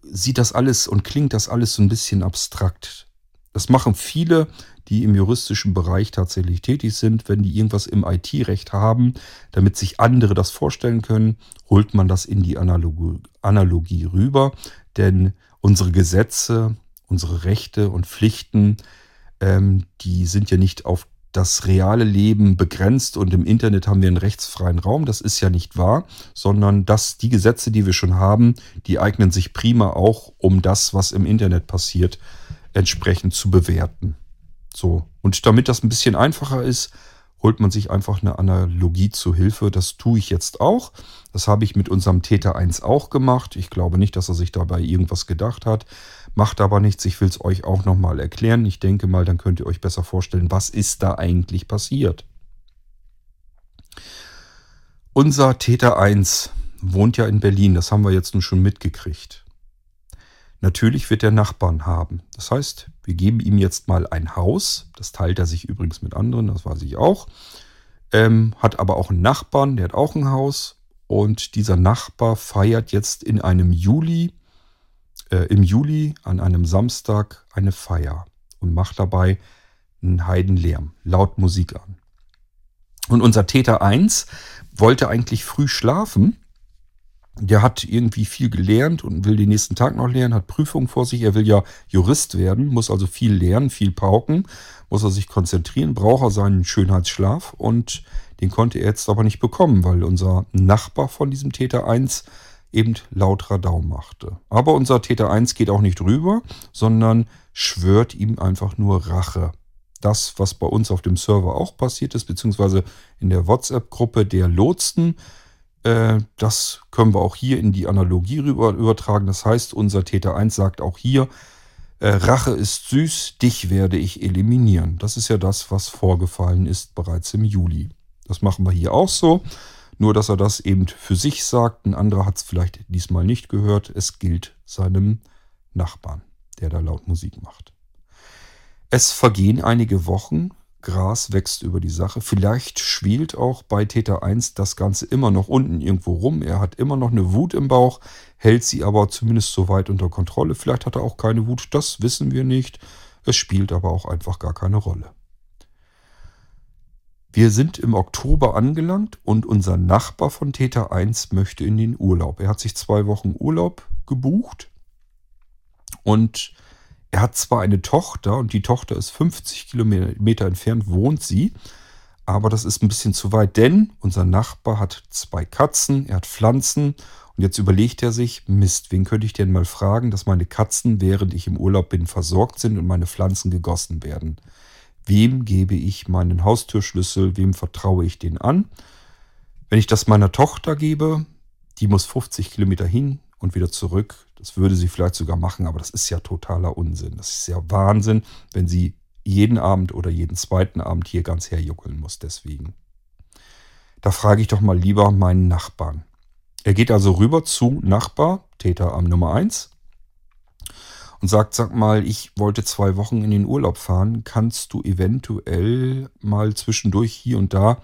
sieht das alles und klingt das alles so ein bisschen abstrakt. Das machen viele, die im juristischen Bereich tatsächlich tätig sind. Wenn die irgendwas im IT-Recht haben, damit sich andere das vorstellen können, holt man das in die Analogie, Analogie rüber. Denn unsere Gesetze, unsere Rechte und Pflichten, ähm, die sind ja nicht auf das reale Leben begrenzt und im Internet haben wir einen rechtsfreien Raum. Das ist ja nicht wahr, sondern dass die Gesetze, die wir schon haben, die eignen sich prima auch, um das, was im Internet passiert, entsprechend zu bewerten. So. Und damit das ein bisschen einfacher ist, holt man sich einfach eine Analogie zu Hilfe. Das tue ich jetzt auch. Das habe ich mit unserem Täter 1 auch gemacht. Ich glaube nicht, dass er sich dabei irgendwas gedacht hat. Macht aber nichts. Ich will es euch auch nochmal erklären. Ich denke mal, dann könnt ihr euch besser vorstellen, was ist da eigentlich passiert. Unser Täter 1 wohnt ja in Berlin. Das haben wir jetzt nun schon mitgekriegt. Natürlich wird er Nachbarn haben. Das heißt, wir geben ihm jetzt mal ein Haus. Das teilt er sich übrigens mit anderen, das weiß ich auch. Ähm, hat aber auch einen Nachbarn, der hat auch ein Haus. Und dieser Nachbar feiert jetzt in einem Juli, äh, im Juli an einem Samstag eine Feier und macht dabei einen Heidenlärm, laut Musik an. Und unser Täter 1 wollte eigentlich früh schlafen der hat irgendwie viel gelernt und will den nächsten Tag noch lernen, hat Prüfungen vor sich. Er will ja Jurist werden, muss also viel lernen, viel pauken, muss er sich konzentrieren, braucht er seinen Schönheitsschlaf und den konnte er jetzt aber nicht bekommen, weil unser Nachbar von diesem Täter 1 eben laut Radau machte. Aber unser Täter 1 geht auch nicht rüber, sondern schwört ihm einfach nur Rache. Das, was bei uns auf dem Server auch passiert ist, beziehungsweise in der WhatsApp-Gruppe der Lotsen, das können wir auch hier in die Analogie rüber übertragen. Das heißt, unser Täter 1 sagt auch hier, äh, Rache ist süß, dich werde ich eliminieren. Das ist ja das, was vorgefallen ist bereits im Juli. Das machen wir hier auch so. Nur, dass er das eben für sich sagt. Ein anderer hat es vielleicht diesmal nicht gehört. Es gilt seinem Nachbarn, der da laut Musik macht. Es vergehen einige Wochen. Gras wächst über die Sache. Vielleicht schwelt auch bei Täter 1 das Ganze immer noch unten irgendwo rum. Er hat immer noch eine Wut im Bauch, hält sie aber zumindest so weit unter Kontrolle. Vielleicht hat er auch keine Wut, das wissen wir nicht. Es spielt aber auch einfach gar keine Rolle. Wir sind im Oktober angelangt und unser Nachbar von Täter 1 möchte in den Urlaub. Er hat sich zwei Wochen Urlaub gebucht und er hat zwar eine Tochter und die Tochter ist 50 Kilometer entfernt, wohnt sie, aber das ist ein bisschen zu weit, denn unser Nachbar hat zwei Katzen, er hat Pflanzen und jetzt überlegt er sich, Mist, wen könnte ich denn mal fragen, dass meine Katzen, während ich im Urlaub bin, versorgt sind und meine Pflanzen gegossen werden. Wem gebe ich meinen Haustürschlüssel, wem vertraue ich den an? Wenn ich das meiner Tochter gebe, die muss 50 Kilometer hin und wieder zurück, das würde sie vielleicht sogar machen, aber das ist ja totaler Unsinn. Das ist ja Wahnsinn, wenn sie jeden Abend oder jeden zweiten Abend hier ganz herjuckeln muss deswegen. Da frage ich doch mal lieber meinen Nachbarn. Er geht also rüber zu Nachbar, Täter am Nummer 1, und sagt, sag mal, ich wollte zwei Wochen in den Urlaub fahren. Kannst du eventuell mal zwischendurch hier und da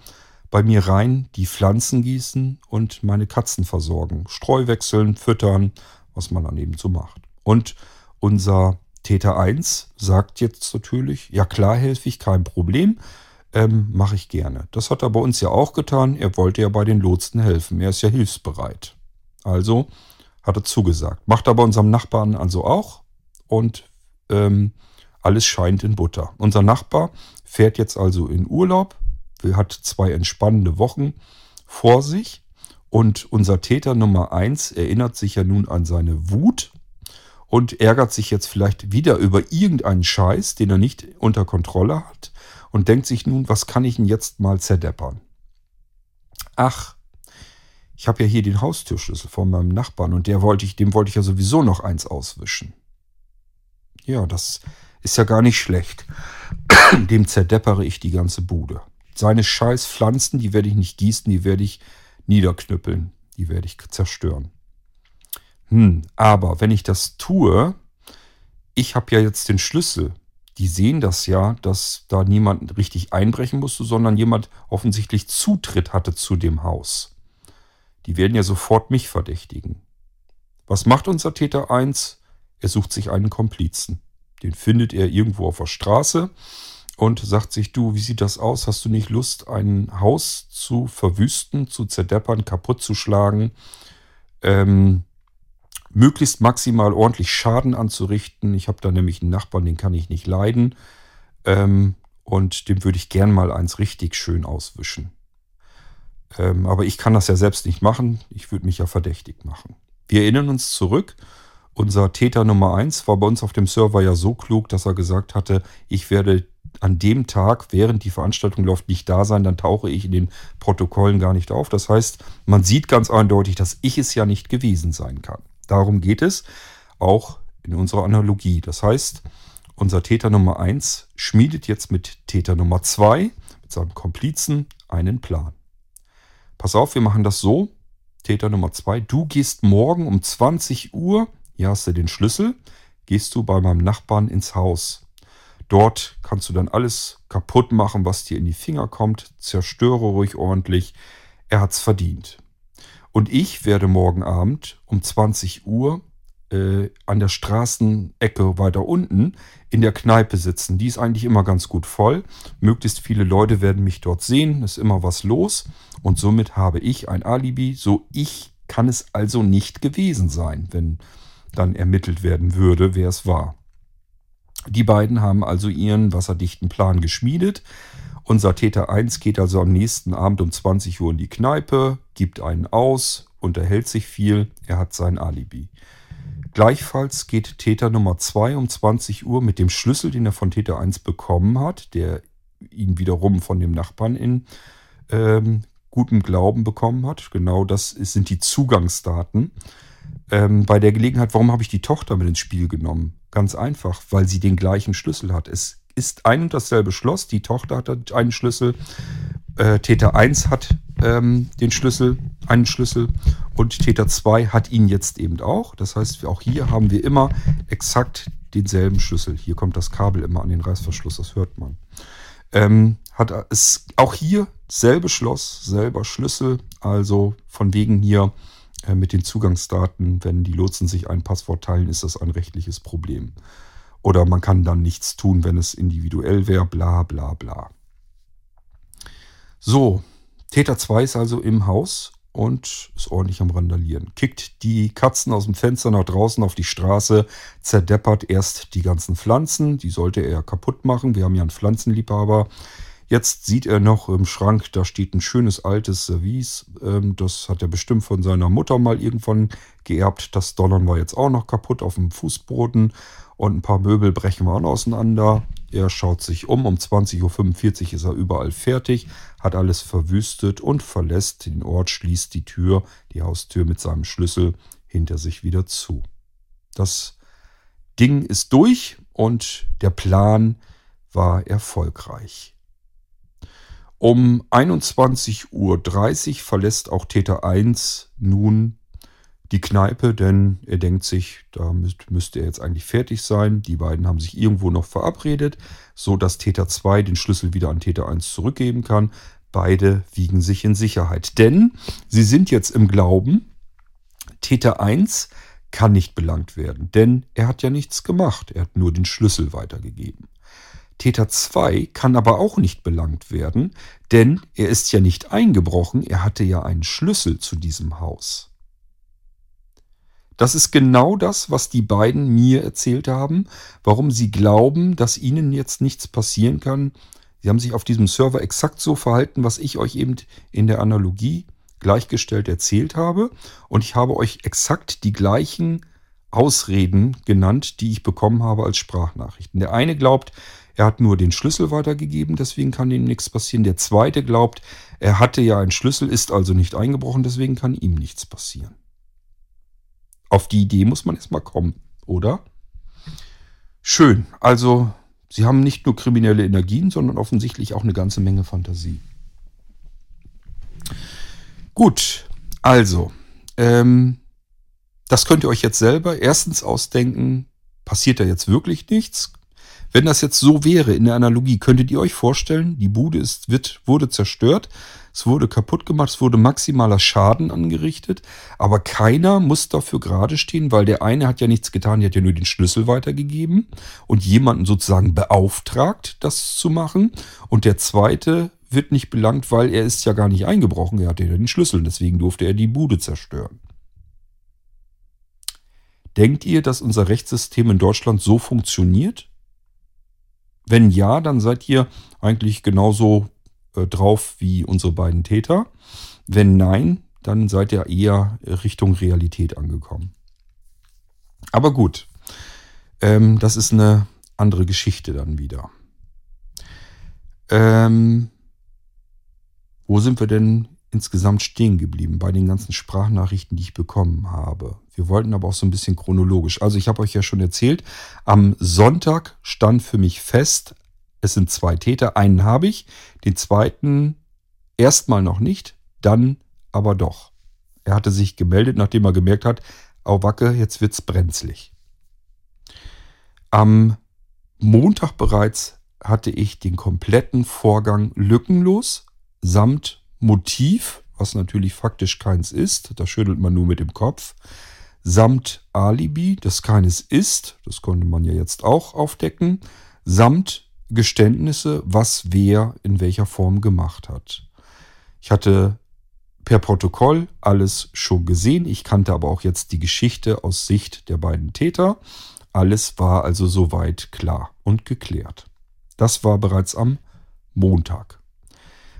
bei mir rein die Pflanzen gießen und meine Katzen versorgen? Streu wechseln, füttern was man dann eben so macht. Und unser Täter 1 sagt jetzt natürlich, ja klar helfe ich, kein Problem, ähm, mache ich gerne. Das hat er bei uns ja auch getan. Er wollte ja bei den Lotsen helfen. Er ist ja hilfsbereit. Also hat er zugesagt. Macht er bei unserem Nachbarn also auch. Und ähm, alles scheint in Butter. Unser Nachbar fährt jetzt also in Urlaub, hat zwei entspannende Wochen vor sich und unser Täter Nummer 1 erinnert sich ja nun an seine Wut und ärgert sich jetzt vielleicht wieder über irgendeinen Scheiß, den er nicht unter Kontrolle hat und denkt sich nun, was kann ich denn jetzt mal zerdeppern? Ach, ich habe ja hier den Haustürschlüssel von meinem Nachbarn und der wollte ich, dem wollte ich ja sowieso noch eins auswischen. Ja, das ist ja gar nicht schlecht. dem zerdeppere ich die ganze Bude. Seine scheiß Pflanzen, die werde ich nicht gießen, die werde ich niederknüppeln. Die werde ich zerstören. Hm, aber wenn ich das tue, ich habe ja jetzt den Schlüssel. Die sehen das ja, dass da niemand richtig einbrechen musste, sondern jemand offensichtlich Zutritt hatte zu dem Haus. Die werden ja sofort mich verdächtigen. Was macht unser Täter 1? Er sucht sich einen Komplizen. Den findet er irgendwo auf der Straße und sagt sich, du, wie sieht das aus? Hast du nicht Lust, ein Haus zu verwüsten, zu zerdeppern, kaputt zu schlagen, ähm, möglichst maximal ordentlich Schaden anzurichten? Ich habe da nämlich einen Nachbarn, den kann ich nicht leiden. Ähm, und dem würde ich gern mal eins richtig schön auswischen. Ähm, aber ich kann das ja selbst nicht machen. Ich würde mich ja verdächtig machen. Wir erinnern uns zurück. Unser Täter Nummer 1 war bei uns auf dem Server ja so klug, dass er gesagt hatte, ich werde an dem Tag, während die Veranstaltung läuft, nicht da sein, dann tauche ich in den Protokollen gar nicht auf. Das heißt, man sieht ganz eindeutig, dass ich es ja nicht gewesen sein kann. Darum geht es auch in unserer Analogie. Das heißt, unser Täter Nummer 1 schmiedet jetzt mit Täter Nummer 2, mit seinem Komplizen, einen Plan. Pass auf, wir machen das so. Täter Nummer 2, du gehst morgen um 20 Uhr, hier hast du den Schlüssel, gehst du bei meinem Nachbarn ins Haus. Dort kannst du dann alles kaputt machen, was dir in die Finger kommt. Zerstöre ruhig ordentlich. Er hat's verdient. Und ich werde morgen Abend um 20 Uhr äh, an der Straßenecke weiter unten in der Kneipe sitzen. Die ist eigentlich immer ganz gut voll. Möglichst viele Leute werden mich dort sehen. Ist immer was los. Und somit habe ich ein Alibi. So ich kann es also nicht gewesen sein, wenn dann ermittelt werden würde, wer es war. Die beiden haben also ihren wasserdichten Plan geschmiedet. Unser Täter 1 geht also am nächsten Abend um 20 Uhr in die Kneipe, gibt einen aus, unterhält sich viel, er hat sein Alibi. Gleichfalls geht Täter Nummer 2 um 20 Uhr mit dem Schlüssel, den er von Täter 1 bekommen hat, der ihn wiederum von dem Nachbarn in ähm, gutem Glauben bekommen hat. Genau das sind die Zugangsdaten. Ähm, bei der Gelegenheit, warum habe ich die Tochter mit ins Spiel genommen? Ganz einfach, weil sie den gleichen Schlüssel hat. Es ist ein und dasselbe Schloss. Die Tochter hat einen Schlüssel. Äh, Täter 1 hat ähm, den Schlüssel, einen Schlüssel und Täter 2 hat ihn jetzt eben auch. Das heißt, auch hier haben wir immer exakt denselben Schlüssel. Hier kommt das Kabel immer an den Reißverschluss, das hört man. Ähm, hat es auch hier selbe Schloss, selber Schlüssel, also von wegen hier mit den Zugangsdaten, wenn die Lotsen sich ein Passwort teilen, ist das ein rechtliches Problem. Oder man kann dann nichts tun, wenn es individuell wäre, bla bla bla. So, Täter 2 ist also im Haus und ist ordentlich am Randalieren. Kickt die Katzen aus dem Fenster nach draußen auf die Straße, zerdeppert erst die ganzen Pflanzen, die sollte er kaputt machen. Wir haben ja einen Pflanzenliebhaber. Jetzt sieht er noch im Schrank, da steht ein schönes altes Service. Ähm, das hat er bestimmt von seiner Mutter mal irgendwann geerbt. Das Donnern war jetzt auch noch kaputt auf dem Fußboden und ein paar Möbel brechen wir auch auseinander. Er schaut sich um. Um 20.45 Uhr ist er überall fertig, hat alles verwüstet und verlässt den Ort, schließt die Tür, die Haustür mit seinem Schlüssel hinter sich wieder zu. Das Ding ist durch und der Plan war erfolgreich. Um 21.30 Uhr verlässt auch Täter 1 nun die Kneipe, denn er denkt sich, da müsste er jetzt eigentlich fertig sein. Die beiden haben sich irgendwo noch verabredet, so dass Täter 2 den Schlüssel wieder an Täter 1 zurückgeben kann. Beide wiegen sich in Sicherheit, denn sie sind jetzt im Glauben, Täter 1 kann nicht belangt werden, denn er hat ja nichts gemacht, er hat nur den Schlüssel weitergegeben. Täter 2 kann aber auch nicht belangt werden, denn er ist ja nicht eingebrochen, er hatte ja einen Schlüssel zu diesem Haus. Das ist genau das, was die beiden mir erzählt haben, warum sie glauben, dass ihnen jetzt nichts passieren kann. Sie haben sich auf diesem Server exakt so verhalten, was ich euch eben in der Analogie gleichgestellt erzählt habe. Und ich habe euch exakt die gleichen Ausreden genannt, die ich bekommen habe als Sprachnachrichten. Der eine glaubt, er hat nur den Schlüssel weitergegeben, deswegen kann ihm nichts passieren. Der zweite glaubt, er hatte ja einen Schlüssel, ist also nicht eingebrochen, deswegen kann ihm nichts passieren. Auf die Idee muss man erstmal kommen, oder? Schön. Also, sie haben nicht nur kriminelle Energien, sondern offensichtlich auch eine ganze Menge Fantasie. Gut, also, ähm, das könnt ihr euch jetzt selber erstens ausdenken, passiert da jetzt wirklich nichts? Wenn das jetzt so wäre in der Analogie, könntet ihr euch vorstellen, die Bude ist, wird, wurde zerstört, es wurde kaputt gemacht, es wurde maximaler Schaden angerichtet, aber keiner muss dafür gerade stehen, weil der eine hat ja nichts getan, der hat ja nur den Schlüssel weitergegeben und jemanden sozusagen beauftragt, das zu machen. Und der zweite wird nicht belangt, weil er ist ja gar nicht eingebrochen, er hatte ja den Schlüssel, deswegen durfte er die Bude zerstören. Denkt ihr, dass unser Rechtssystem in Deutschland so funktioniert? Wenn ja, dann seid ihr eigentlich genauso äh, drauf wie unsere beiden Täter. Wenn nein, dann seid ihr eher Richtung Realität angekommen. Aber gut, ähm, das ist eine andere Geschichte dann wieder. Ähm, wo sind wir denn insgesamt stehen geblieben bei den ganzen Sprachnachrichten, die ich bekommen habe? Wir wollten aber auch so ein bisschen chronologisch. Also ich habe euch ja schon erzählt, am Sonntag stand für mich fest, es sind zwei Täter. Einen habe ich, den zweiten erstmal noch nicht, dann aber doch. Er hatte sich gemeldet, nachdem er gemerkt hat, au wacke, jetzt wird's brenzlig. Am Montag bereits hatte ich den kompletten Vorgang lückenlos samt Motiv, was natürlich faktisch keins ist, da schüttelt man nur mit dem Kopf, samt Alibi, das keines ist, das konnte man ja jetzt auch aufdecken, samt Geständnisse, was wer in welcher Form gemacht hat. Ich hatte per Protokoll alles schon gesehen, ich kannte aber auch jetzt die Geschichte aus Sicht der beiden Täter. Alles war also soweit klar und geklärt. Das war bereits am Montag.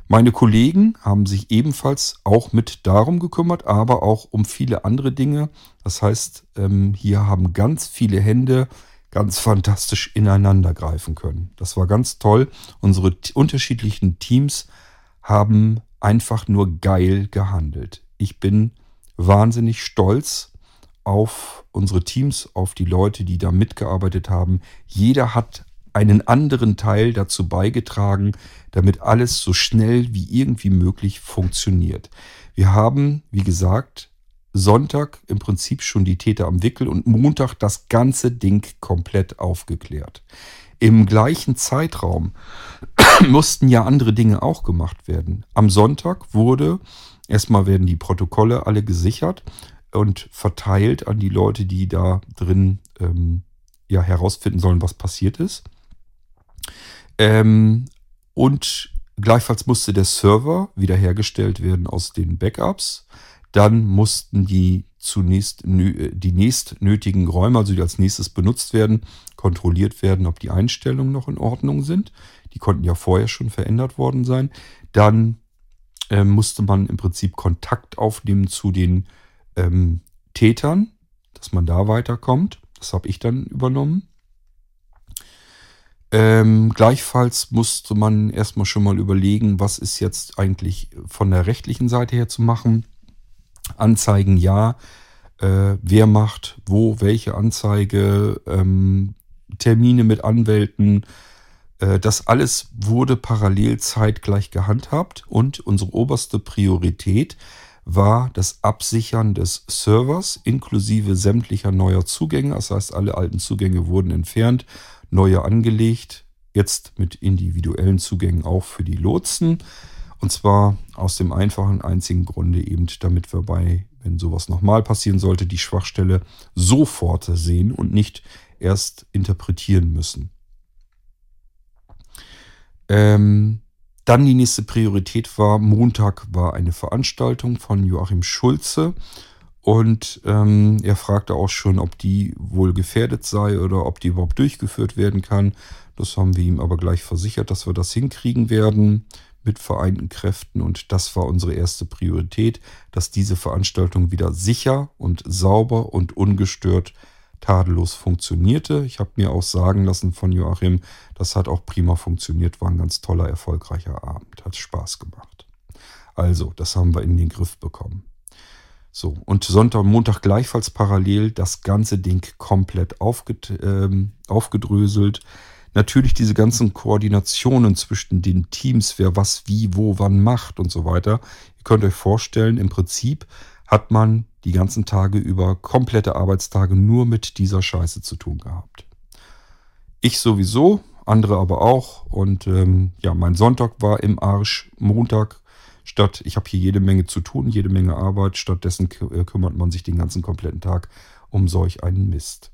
Meine Kollegen haben sich ebenfalls auch mit darum gekümmert, aber auch um viele andere Dinge. Das heißt, ähm, hier haben ganz viele Hände ganz fantastisch ineinander greifen können. Das war ganz toll. Unsere unterschiedlichen Teams haben einfach nur geil gehandelt. Ich bin wahnsinnig stolz auf unsere Teams, auf die Leute, die da mitgearbeitet haben. Jeder hat einen anderen Teil dazu beigetragen, damit alles so schnell wie irgendwie möglich funktioniert. Wir haben, wie gesagt, Sonntag im Prinzip schon die Täter am Wickel und Montag das ganze Ding komplett aufgeklärt. Im gleichen Zeitraum mussten ja andere Dinge auch gemacht werden. Am Sonntag wurde, erstmal werden die Protokolle alle gesichert und verteilt an die Leute, die da drin ähm, ja herausfinden sollen, was passiert ist. Ähm, und gleichfalls musste der Server wiederhergestellt werden aus den Backups. Dann mussten die zunächst die nächst nötigen Räume, also die als nächstes benutzt werden, kontrolliert werden, ob die Einstellungen noch in Ordnung sind. Die konnten ja vorher schon verändert worden sein. Dann äh, musste man im Prinzip Kontakt aufnehmen zu den ähm, Tätern, dass man da weiterkommt. Das habe ich dann übernommen. Ähm, gleichfalls musste man erstmal schon mal überlegen, was ist jetzt eigentlich von der rechtlichen Seite her zu machen. Anzeigen ja, äh, wer macht wo welche Anzeige, ähm, Termine mit Anwälten. Äh, das alles wurde parallel zeitgleich gehandhabt und unsere oberste Priorität war das Absichern des Servers inklusive sämtlicher neuer Zugänge. Das heißt, alle alten Zugänge wurden entfernt neue angelegt, jetzt mit individuellen Zugängen auch für die Lotsen. Und zwar aus dem einfachen einzigen Grunde eben, damit wir bei, wenn sowas nochmal passieren sollte, die Schwachstelle sofort sehen und nicht erst interpretieren müssen. Ähm, dann die nächste Priorität war, Montag war eine Veranstaltung von Joachim Schulze und ähm, er fragte auch schon, ob die wohl gefährdet sei oder ob die überhaupt durchgeführt werden kann. Das haben wir ihm aber gleich versichert, dass wir das hinkriegen werden mit vereinten Kräften. Und das war unsere erste Priorität, dass diese Veranstaltung wieder sicher und sauber und ungestört tadellos funktionierte. Ich habe mir auch sagen lassen von Joachim, das hat auch prima funktioniert, war ein ganz toller, erfolgreicher Abend, hat Spaß gemacht. Also, das haben wir in den Griff bekommen. So, und Sonntag und Montag gleichfalls parallel das ganze Ding komplett aufged ähm, aufgedröselt. Natürlich diese ganzen Koordinationen zwischen den Teams, wer was, wie, wo, wann macht und so weiter. Ihr könnt euch vorstellen, im Prinzip hat man die ganzen Tage über komplette Arbeitstage nur mit dieser Scheiße zu tun gehabt. Ich sowieso, andere aber auch. Und ähm, ja, mein Sonntag war im Arsch. Montag Statt, ich habe hier jede Menge zu tun, jede Menge Arbeit, stattdessen äh, kümmert man sich den ganzen kompletten Tag um solch einen Mist.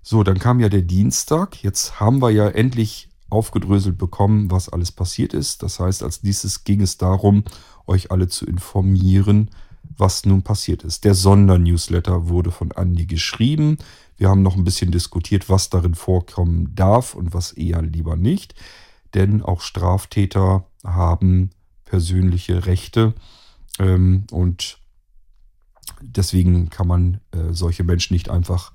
So, dann kam ja der Dienstag. Jetzt haben wir ja endlich aufgedröselt bekommen, was alles passiert ist. Das heißt, als nächstes ging es darum, euch alle zu informieren, was nun passiert ist. Der Sondernewsletter wurde von Andi geschrieben. Wir haben noch ein bisschen diskutiert, was darin vorkommen darf und was eher lieber nicht. Denn auch Straftäter haben persönliche Rechte. Ähm, und deswegen kann man äh, solche Menschen nicht einfach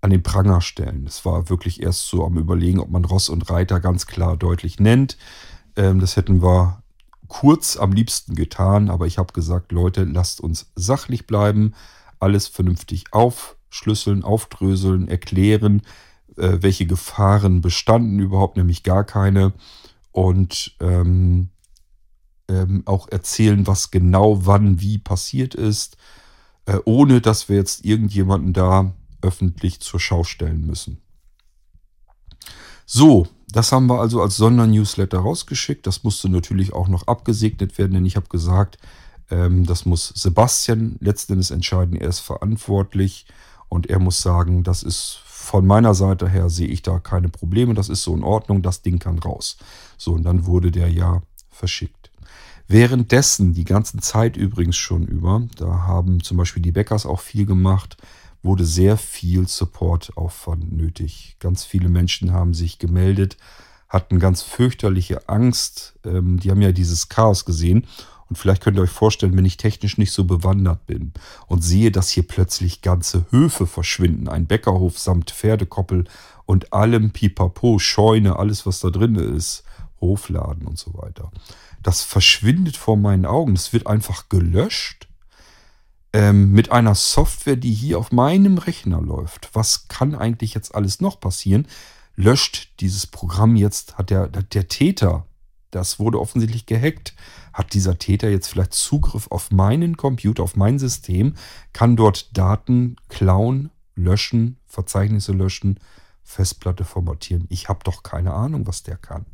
an den Pranger stellen. Es war wirklich erst so am Überlegen, ob man Ross und Reiter ganz klar deutlich nennt. Ähm, das hätten wir kurz am liebsten getan, aber ich habe gesagt, Leute, lasst uns sachlich bleiben, alles vernünftig aufschlüsseln, aufdröseln, erklären, äh, welche Gefahren bestanden überhaupt, nämlich gar keine. Und ähm, ähm, auch erzählen, was genau wann wie passiert ist, äh, ohne dass wir jetzt irgendjemanden da öffentlich zur Schau stellen müssen. So, das haben wir also als Sondernewsletter rausgeschickt. Das musste natürlich auch noch abgesegnet werden, denn ich habe gesagt, ähm, das muss Sebastian letzten Endes entscheiden. Er ist verantwortlich und er muss sagen, das ist von meiner Seite her, sehe ich da keine Probleme. Das ist so in Ordnung, das Ding kann raus. So, und dann wurde der ja verschickt. Währenddessen, die ganze Zeit übrigens schon über, da haben zum Beispiel die Bäckers auch viel gemacht, wurde sehr viel Supportaufwand nötig. Ganz viele Menschen haben sich gemeldet, hatten ganz fürchterliche Angst. Ähm, die haben ja dieses Chaos gesehen. Und vielleicht könnt ihr euch vorstellen, wenn ich technisch nicht so bewandert bin und sehe, dass hier plötzlich ganze Höfe verschwinden, ein Bäckerhof samt Pferdekoppel und allem Pipapo, Scheune, alles was da drin ist, Hofladen und so weiter. Das verschwindet vor meinen Augen. Es wird einfach gelöscht ähm, mit einer Software, die hier auf meinem Rechner läuft. Was kann eigentlich jetzt alles noch passieren? Löscht dieses Programm jetzt, hat der, der Täter, das wurde offensichtlich gehackt, hat dieser Täter jetzt vielleicht Zugriff auf meinen Computer, auf mein System, kann dort Daten klauen, löschen, Verzeichnisse löschen, Festplatte formatieren. Ich habe doch keine Ahnung, was der kann.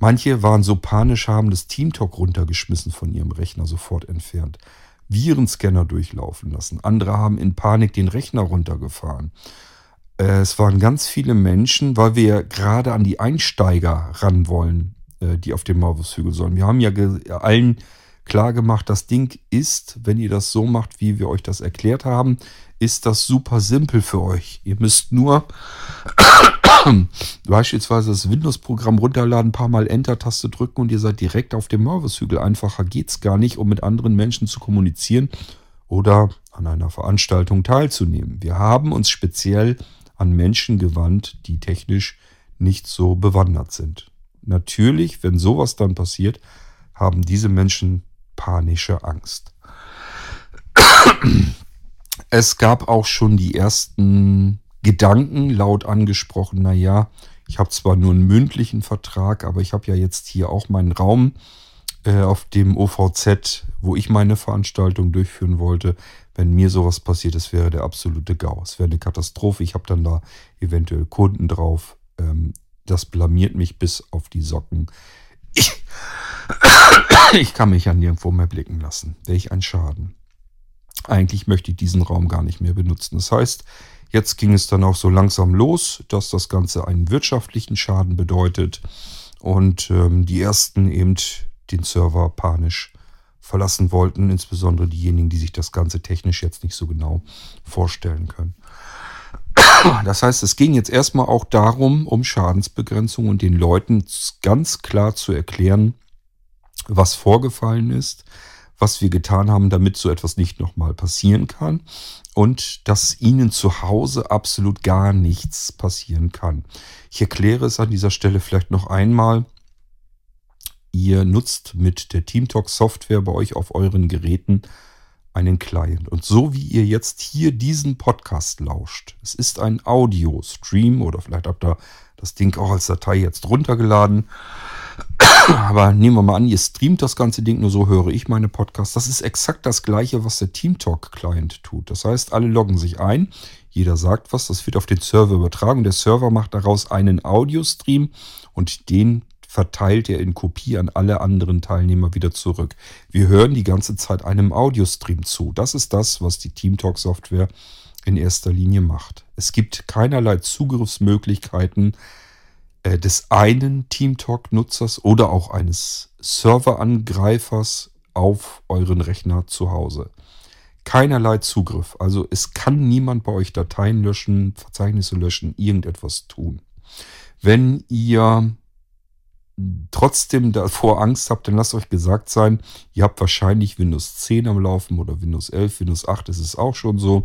Manche waren so panisch, haben das TeamTalk runtergeschmissen von ihrem Rechner, sofort entfernt. Virenscanner durchlaufen lassen. Andere haben in Panik den Rechner runtergefahren. Äh, es waren ganz viele Menschen, weil wir gerade an die Einsteiger ran wollen, äh, die auf dem Marvushügel sollen. Wir haben ja allen klar gemacht, das Ding ist, wenn ihr das so macht, wie wir euch das erklärt haben, ist das super simpel für euch. Ihr müsst nur beispielsweise das Windows-Programm runterladen, ein paar Mal Enter-Taste drücken und ihr seid direkt auf dem Marvis-Hügel. Einfacher geht es gar nicht, um mit anderen Menschen zu kommunizieren oder an einer Veranstaltung teilzunehmen. Wir haben uns speziell an Menschen gewandt, die technisch nicht so bewandert sind. Natürlich, wenn sowas dann passiert, haben diese Menschen panische Angst. Es gab auch schon die ersten Gedanken laut angesprochen, naja, ich habe zwar nur einen mündlichen Vertrag, aber ich habe ja jetzt hier auch meinen Raum äh, auf dem OVZ, wo ich meine Veranstaltung durchführen wollte. Wenn mir sowas passiert, das wäre der absolute GAU. Es wäre eine Katastrophe. Ich habe dann da eventuell Kunden drauf. Ähm, das blamiert mich bis auf die Socken. Ich, ich kann mich ja nirgendwo mehr blicken lassen. Wäre ich ein Schaden eigentlich möchte ich diesen Raum gar nicht mehr benutzen. Das heißt, jetzt ging es dann auch so langsam los, dass das Ganze einen wirtschaftlichen Schaden bedeutet und ähm, die ersten eben den Server panisch verlassen wollten, insbesondere diejenigen, die sich das Ganze technisch jetzt nicht so genau vorstellen können. Das heißt, es ging jetzt erstmal auch darum, um Schadensbegrenzung und den Leuten ganz klar zu erklären, was vorgefallen ist, was wir getan haben, damit so etwas nicht nochmal passieren kann und dass Ihnen zu Hause absolut gar nichts passieren kann. Ich erkläre es an dieser Stelle vielleicht noch einmal. Ihr nutzt mit der TeamTalk Software bei euch auf euren Geräten einen Client. Und so wie ihr jetzt hier diesen Podcast lauscht, es ist ein Audio-Stream oder vielleicht habt ihr das Ding auch als Datei jetzt runtergeladen. Aber nehmen wir mal an, ihr streamt das ganze Ding nur so, höre ich meine Podcasts. Das ist exakt das gleiche, was der TeamTalk-Client tut. Das heißt, alle loggen sich ein, jeder sagt was, das wird auf den Server übertragen. Der Server macht daraus einen Audio-Stream und den verteilt er in Kopie an alle anderen Teilnehmer wieder zurück. Wir hören die ganze Zeit einem Audio-Stream zu. Das ist das, was die TeamTalk-Software in erster Linie macht. Es gibt keinerlei Zugriffsmöglichkeiten äh, des einen TeamTalk-Nutzers oder auch eines Serverangreifers auf euren Rechner zu Hause. Keinerlei Zugriff. Also es kann niemand bei euch Dateien löschen, Verzeichnisse löschen, irgendetwas tun. Wenn ihr trotzdem davor Angst habt, dann lasst euch gesagt sein, ihr habt wahrscheinlich Windows 10 am Laufen oder Windows 11, Windows 8 ist es auch schon so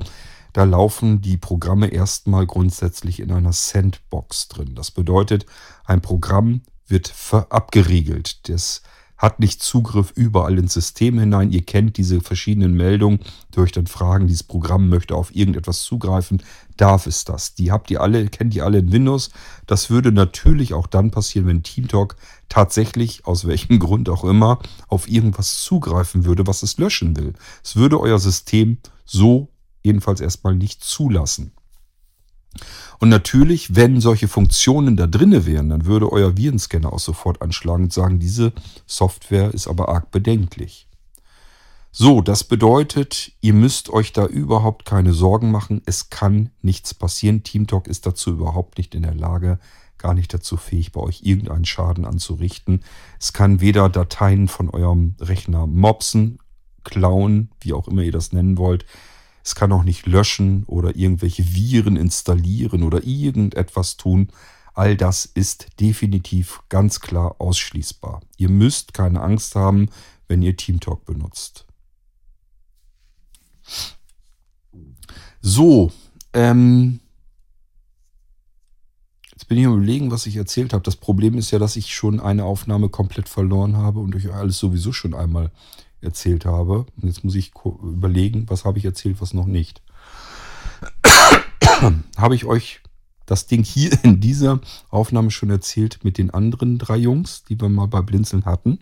da laufen die Programme erstmal grundsätzlich in einer Sandbox drin. Das bedeutet, ein Programm wird abgeriegelt. Das hat nicht Zugriff überall ins System hinein. Ihr kennt diese verschiedenen Meldungen, euch dann fragen, dieses Programm möchte auf irgendetwas zugreifen. Darf es das? Die habt ihr alle, kennt ihr alle in Windows. Das würde natürlich auch dann passieren, wenn TeamTalk tatsächlich, aus welchem Grund auch immer, auf irgendwas zugreifen würde, was es löschen will. Es würde euer System so jedenfalls erstmal nicht zulassen. Und natürlich, wenn solche Funktionen da drinne wären, dann würde euer Virenscanner auch sofort anschlagen und sagen, diese Software ist aber arg bedenklich. So, das bedeutet, ihr müsst euch da überhaupt keine Sorgen machen. Es kann nichts passieren. TeamTalk ist dazu überhaupt nicht in der Lage, gar nicht dazu fähig, bei euch irgendeinen Schaden anzurichten. Es kann weder Dateien von eurem Rechner mopsen, klauen, wie auch immer ihr das nennen wollt. Es kann auch nicht löschen oder irgendwelche Viren installieren oder irgendetwas tun. All das ist definitiv ganz klar ausschließbar. Ihr müsst keine Angst haben, wenn ihr TeamTalk benutzt. So, ähm, jetzt bin ich am überlegen, was ich erzählt habe. Das Problem ist ja, dass ich schon eine Aufnahme komplett verloren habe und euch alles sowieso schon einmal erzählt habe. Und jetzt muss ich überlegen, was habe ich erzählt, was noch nicht. habe ich euch das Ding hier in dieser Aufnahme schon erzählt mit den anderen drei Jungs, die wir mal bei Blinzeln hatten?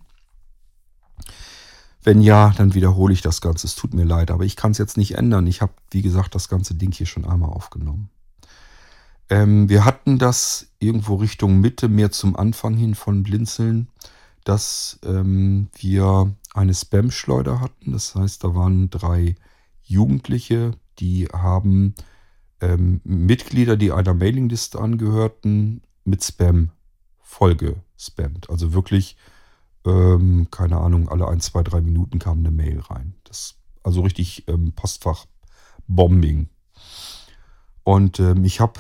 Wenn ja, dann wiederhole ich das Ganze. Es tut mir leid, aber ich kann es jetzt nicht ändern. Ich habe, wie gesagt, das ganze Ding hier schon einmal aufgenommen. Ähm, wir hatten das irgendwo Richtung Mitte, mehr zum Anfang hin von Blinzeln, dass ähm, wir eine Spam-Schleuder hatten. Das heißt, da waren drei Jugendliche, die haben ähm, Mitglieder, die einer Mailingliste angehörten, mit Spam vollgespammt. Also wirklich, ähm, keine Ahnung, alle ein, zwei, drei Minuten kam eine Mail rein. Das, also richtig ähm, Postfach-Bombing. Und ähm, ich habe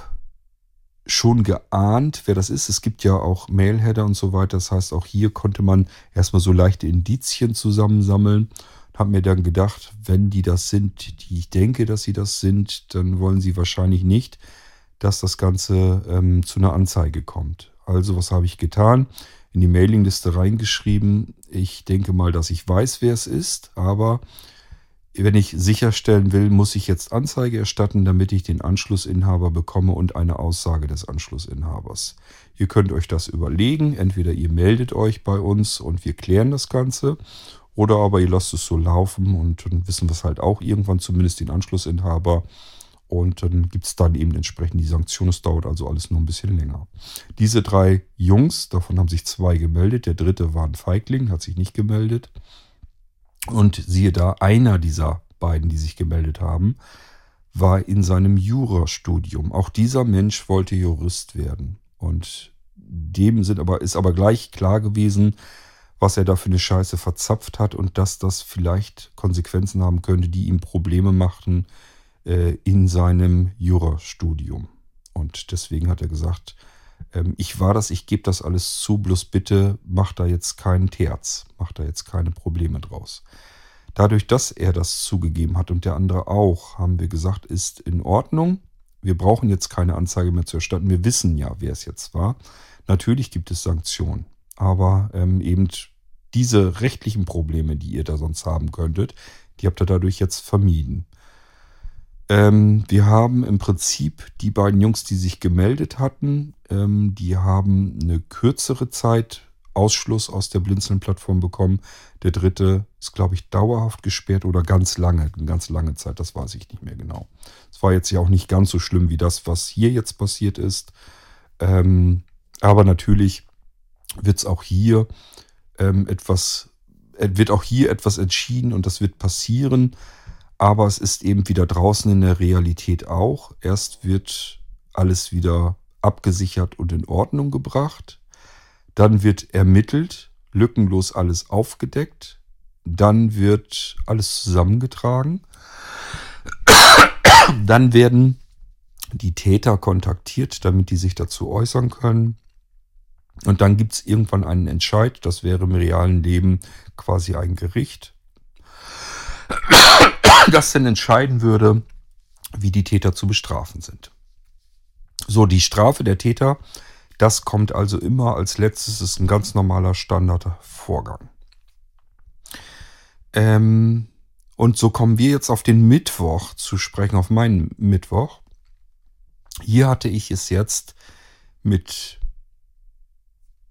schon geahnt, wer das ist. Es gibt ja auch Mailheader und so weiter. Das heißt, auch hier konnte man erstmal so leichte Indizien zusammensammeln. Habe mir dann gedacht, wenn die das sind, die ich denke, dass sie das sind, dann wollen sie wahrscheinlich nicht, dass das Ganze ähm, zu einer Anzeige kommt. Also was habe ich getan? In die Mailingliste reingeschrieben. Ich denke mal, dass ich weiß, wer es ist, aber wenn ich sicherstellen will, muss ich jetzt Anzeige erstatten, damit ich den Anschlussinhaber bekomme und eine Aussage des Anschlussinhabers. Ihr könnt euch das überlegen. Entweder ihr meldet euch bei uns und wir klären das Ganze. Oder aber ihr lasst es so laufen und dann wissen wir es halt auch irgendwann zumindest den Anschlussinhaber. Und dann gibt es dann eben entsprechend die Sanktion. Es dauert also alles nur ein bisschen länger. Diese drei Jungs, davon haben sich zwei gemeldet. Der dritte war ein Feigling, hat sich nicht gemeldet. Und siehe da, einer dieser beiden, die sich gemeldet haben, war in seinem Jurastudium. Auch dieser Mensch wollte Jurist werden. Und dem sind aber, ist aber gleich klar gewesen, was er da für eine Scheiße verzapft hat und dass das vielleicht Konsequenzen haben könnte, die ihm Probleme machten äh, in seinem Jurastudium. Und deswegen hat er gesagt, ich war das, ich gebe das alles zu, bloß bitte mach da jetzt keinen Terz, mach da jetzt keine Probleme draus. Dadurch, dass er das zugegeben hat und der andere auch, haben wir gesagt, ist in Ordnung. Wir brauchen jetzt keine Anzeige mehr zu erstatten. Wir wissen ja, wer es jetzt war. Natürlich gibt es Sanktionen, aber ähm, eben diese rechtlichen Probleme, die ihr da sonst haben könntet, die habt ihr dadurch jetzt vermieden. Ähm, wir haben im Prinzip die beiden Jungs, die sich gemeldet hatten, ähm, die haben eine kürzere Zeit Ausschluss aus der Blinzeln-Plattform bekommen. Der dritte ist, glaube ich, dauerhaft gesperrt oder ganz lange, eine ganz lange Zeit, das weiß ich nicht mehr genau. Es war jetzt ja auch nicht ganz so schlimm wie das, was hier jetzt passiert ist. Ähm, aber natürlich wird es auch hier ähm, etwas, äh, wird auch hier etwas entschieden und das wird passieren aber es ist eben wieder draußen in der Realität auch. Erst wird alles wieder abgesichert und in Ordnung gebracht. Dann wird ermittelt, lückenlos alles aufgedeckt. Dann wird alles zusammengetragen. Dann werden die Täter kontaktiert, damit die sich dazu äußern können. Und dann gibt es irgendwann einen Entscheid, das wäre im realen Leben quasi ein Gericht das denn entscheiden würde, wie die Täter zu bestrafen sind. So, die Strafe der Täter, das kommt also immer als letztes, ist ein ganz normaler Standardvorgang. Ähm, und so kommen wir jetzt auf den Mittwoch zu sprechen, auf meinen Mittwoch. Hier hatte ich es jetzt mit,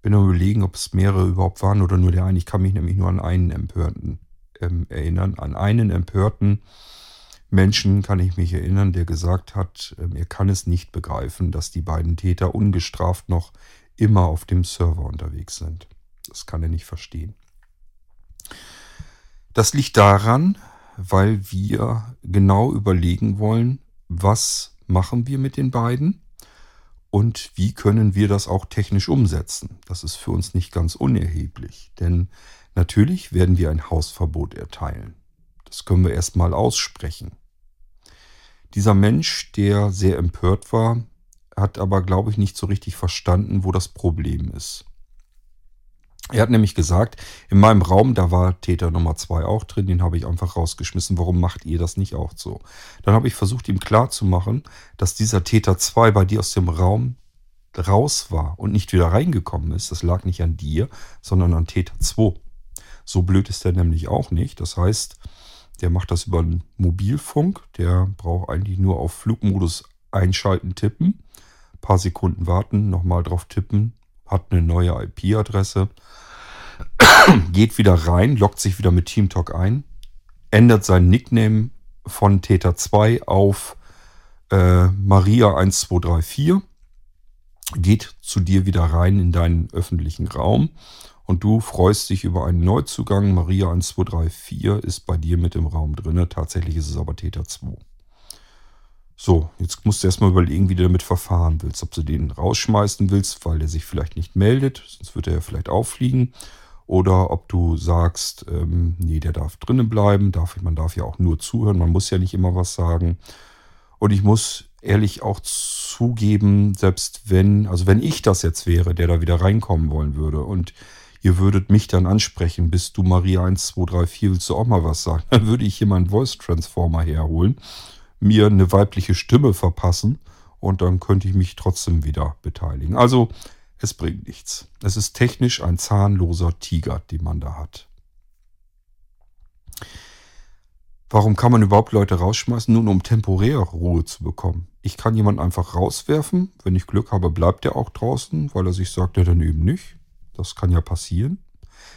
bin am überlegen, ob es mehrere überhaupt waren oder nur der eine. Ich kann mich nämlich nur an einen Empörten ähm, erinnern. An einen Empörten Menschen kann ich mich erinnern, der gesagt hat, ähm, er kann es nicht begreifen, dass die beiden Täter ungestraft noch immer auf dem Server unterwegs sind. Das kann er nicht verstehen. Das liegt daran, weil wir genau überlegen wollen, was machen wir mit den beiden und wie können wir das auch technisch umsetzen. Das ist für uns nicht ganz unerheblich, denn natürlich werden wir ein Hausverbot erteilen. Das können wir erstmal aussprechen. Dieser Mensch, der sehr empört war, hat aber, glaube ich, nicht so richtig verstanden, wo das Problem ist. Er hat nämlich gesagt, in meinem Raum, da war Täter Nummer zwei auch drin, den habe ich einfach rausgeschmissen. Warum macht ihr das nicht auch so? Dann habe ich versucht, ihm klarzumachen, dass dieser Täter zwei bei dir aus dem Raum raus war und nicht wieder reingekommen ist. Das lag nicht an dir, sondern an Täter 2. So blöd ist er nämlich auch nicht. Das heißt, der macht das über einen Mobilfunk. Der braucht eigentlich nur auf Flugmodus einschalten, tippen. Ein paar Sekunden warten, nochmal drauf tippen. Hat eine neue IP-Adresse. Geht wieder rein, loggt sich wieder mit TeamTalk ein. Ändert sein Nickname von Täter 2 auf äh, Maria1234. Geht zu dir wieder rein in deinen öffentlichen Raum und du freust dich über einen Neuzugang. Maria 1234 ist bei dir mit im Raum drin. Tatsächlich ist es aber Täter 2. So, jetzt musst du erstmal überlegen, wie du damit verfahren willst. Ob du den rausschmeißen willst, weil der sich vielleicht nicht meldet, sonst wird er ja vielleicht auffliegen. Oder ob du sagst, ähm, nee, der darf drinnen bleiben. Darf, man darf ja auch nur zuhören, man muss ja nicht immer was sagen. Und ich muss ehrlich auch zugeben, selbst wenn, also wenn ich das jetzt wäre, der da wieder reinkommen wollen würde und ihr würdet mich dann ansprechen, bist du Maria 1234, willst du auch mal was sagen? Dann würde ich hier meinen Voice Transformer herholen, mir eine weibliche Stimme verpassen und dann könnte ich mich trotzdem wieder beteiligen. Also es bringt nichts. Es ist technisch ein zahnloser Tiger, den man da hat. Warum kann man überhaupt Leute rausschmeißen? Nun, um temporär Ruhe zu bekommen. Ich kann jemanden einfach rauswerfen. Wenn ich Glück habe, bleibt er auch draußen, weil er sich sagt, ja, dann eben nicht. Das kann ja passieren.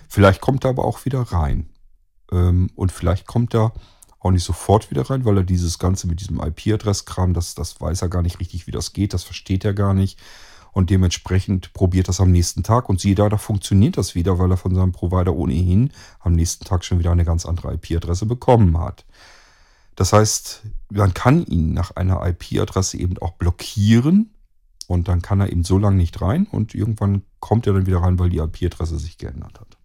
Vielleicht kommt er aber auch wieder rein. Ähm, und vielleicht kommt er auch nicht sofort wieder rein, weil er dieses Ganze mit diesem IP-Adresskram, das, das weiß er gar nicht richtig, wie das geht, das versteht er gar nicht. Und dementsprechend probiert das am nächsten Tag und siehe da, da funktioniert das wieder, weil er von seinem Provider ohnehin am nächsten Tag schon wieder eine ganz andere IP-Adresse bekommen hat. Das heißt, man kann ihn nach einer IP-Adresse eben auch blockieren und dann kann er eben so lange nicht rein und irgendwann kommt er dann wieder rein, weil die IP-Adresse sich geändert hat.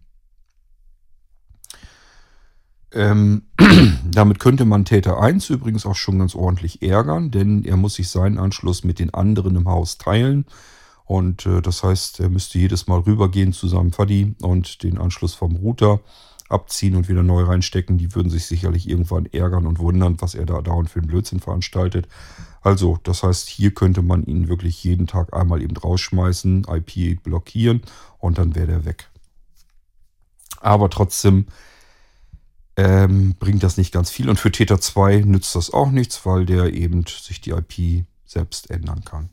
Ähm, damit könnte man Täter 1 übrigens auch schon ganz ordentlich ärgern, denn er muss sich seinen Anschluss mit den anderen im Haus teilen. Und äh, das heißt, er müsste jedes Mal rübergehen zu seinem Faddy und den Anschluss vom Router abziehen und wieder neu reinstecken. Die würden sich sicherlich irgendwann ärgern und wundern, was er da dauernd für einen Blödsinn veranstaltet. Also, das heißt, hier könnte man ihn wirklich jeden Tag einmal eben rausschmeißen, IP blockieren und dann wäre der weg. Aber trotzdem ähm, bringt das nicht ganz viel. Und für Täter 2 nützt das auch nichts, weil der eben sich die IP selbst ändern kann.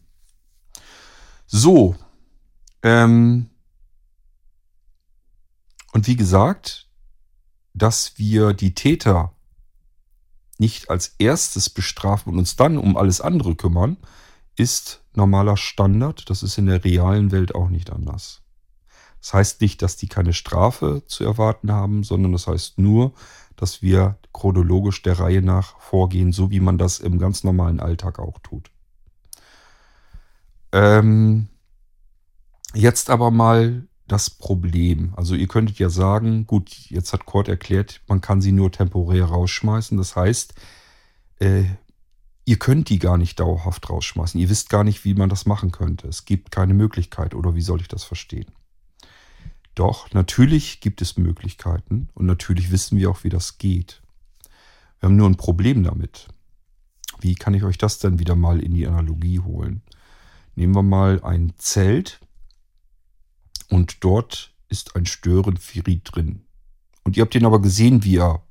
So. Ähm, und wie gesagt, dass wir die Täter nicht als erstes bestrafen und uns dann um alles andere kümmern, ist normaler Standard. Das ist in der realen Welt auch nicht anders. Das heißt nicht, dass die keine Strafe zu erwarten haben, sondern das heißt nur, dass wir chronologisch der Reihe nach vorgehen, so wie man das im ganz normalen Alltag auch tut. Ähm, jetzt aber mal das Problem. Also ihr könntet ja sagen, gut, jetzt hat Kurt erklärt, man kann sie nur temporär rausschmeißen. Das heißt, äh, ihr könnt die gar nicht dauerhaft rausschmeißen. Ihr wisst gar nicht, wie man das machen könnte. Es gibt keine Möglichkeit oder wie soll ich das verstehen? Doch, natürlich gibt es Möglichkeiten und natürlich wissen wir auch, wie das geht. Wir haben nur ein Problem damit. Wie kann ich euch das denn wieder mal in die Analogie holen? Nehmen wir mal ein Zelt und dort ist ein Störenfried drin. Und ihr habt ihn aber gesehen, wie er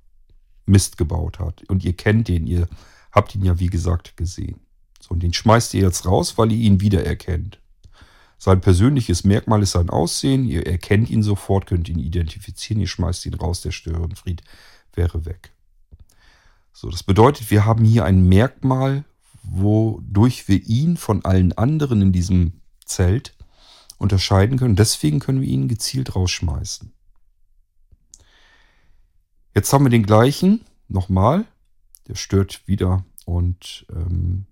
Mist gebaut hat. Und ihr kennt den, ihr habt ihn ja wie gesagt gesehen. So, und den schmeißt ihr jetzt raus, weil ihr ihn wiedererkennt. Sein persönliches Merkmal ist sein Aussehen. Ihr erkennt ihn sofort, könnt ihn identifizieren. Ihr schmeißt ihn raus, der Störenfried wäre weg. So, das bedeutet, wir haben hier ein Merkmal, wodurch wir ihn von allen anderen in diesem Zelt unterscheiden können. Deswegen können wir ihn gezielt rausschmeißen. Jetzt haben wir den gleichen nochmal. Der stört wieder und ähm,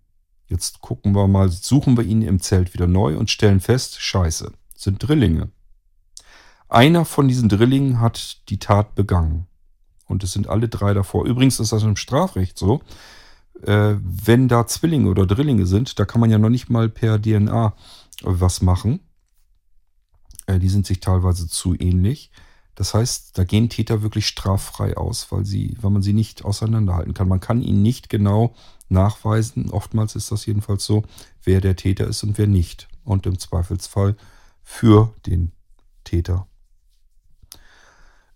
Jetzt gucken wir mal, suchen wir ihn im Zelt wieder neu und stellen fest, scheiße, sind Drillinge. Einer von diesen Drillingen hat die Tat begangen. Und es sind alle drei davor. Übrigens ist das im Strafrecht so. Äh, wenn da Zwillinge oder Drillinge sind, da kann man ja noch nicht mal per DNA was machen. Äh, die sind sich teilweise zu ähnlich. Das heißt, da gehen Täter wirklich straffrei aus, weil, sie, weil man sie nicht auseinanderhalten kann. Man kann ihnen nicht genau nachweisen, oftmals ist das jedenfalls so, wer der Täter ist und wer nicht. Und im Zweifelsfall für den Täter.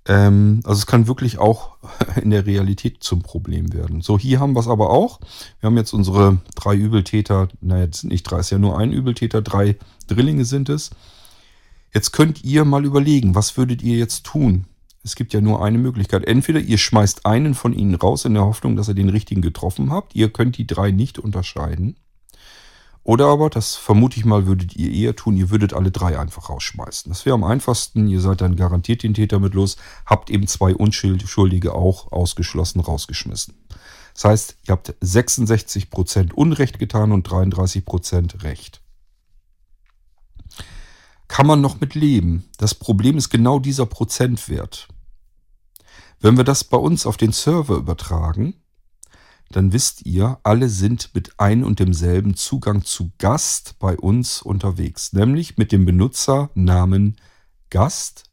Ähm, also es kann wirklich auch in der Realität zum Problem werden. So, hier haben wir es aber auch. Wir haben jetzt unsere drei Übeltäter, naja, jetzt nicht drei, es ist ja nur ein Übeltäter, drei Drillinge sind es. Jetzt könnt ihr mal überlegen, was würdet ihr jetzt tun? Es gibt ja nur eine Möglichkeit. Entweder ihr schmeißt einen von ihnen raus in der Hoffnung, dass ihr den richtigen getroffen habt. Ihr könnt die drei nicht unterscheiden. Oder aber, das vermute ich mal, würdet ihr eher tun, ihr würdet alle drei einfach rausschmeißen. Das wäre am einfachsten. Ihr seid dann garantiert den Täter mit los, habt eben zwei Unschuldige auch ausgeschlossen rausgeschmissen. Das heißt, ihr habt 66% Unrecht getan und 33% Recht kann man noch mit leben. Das Problem ist genau dieser Prozentwert. Wenn wir das bei uns auf den Server übertragen, dann wisst ihr, alle sind mit ein und demselben Zugang zu Gast bei uns unterwegs, nämlich mit dem Benutzernamen Gast,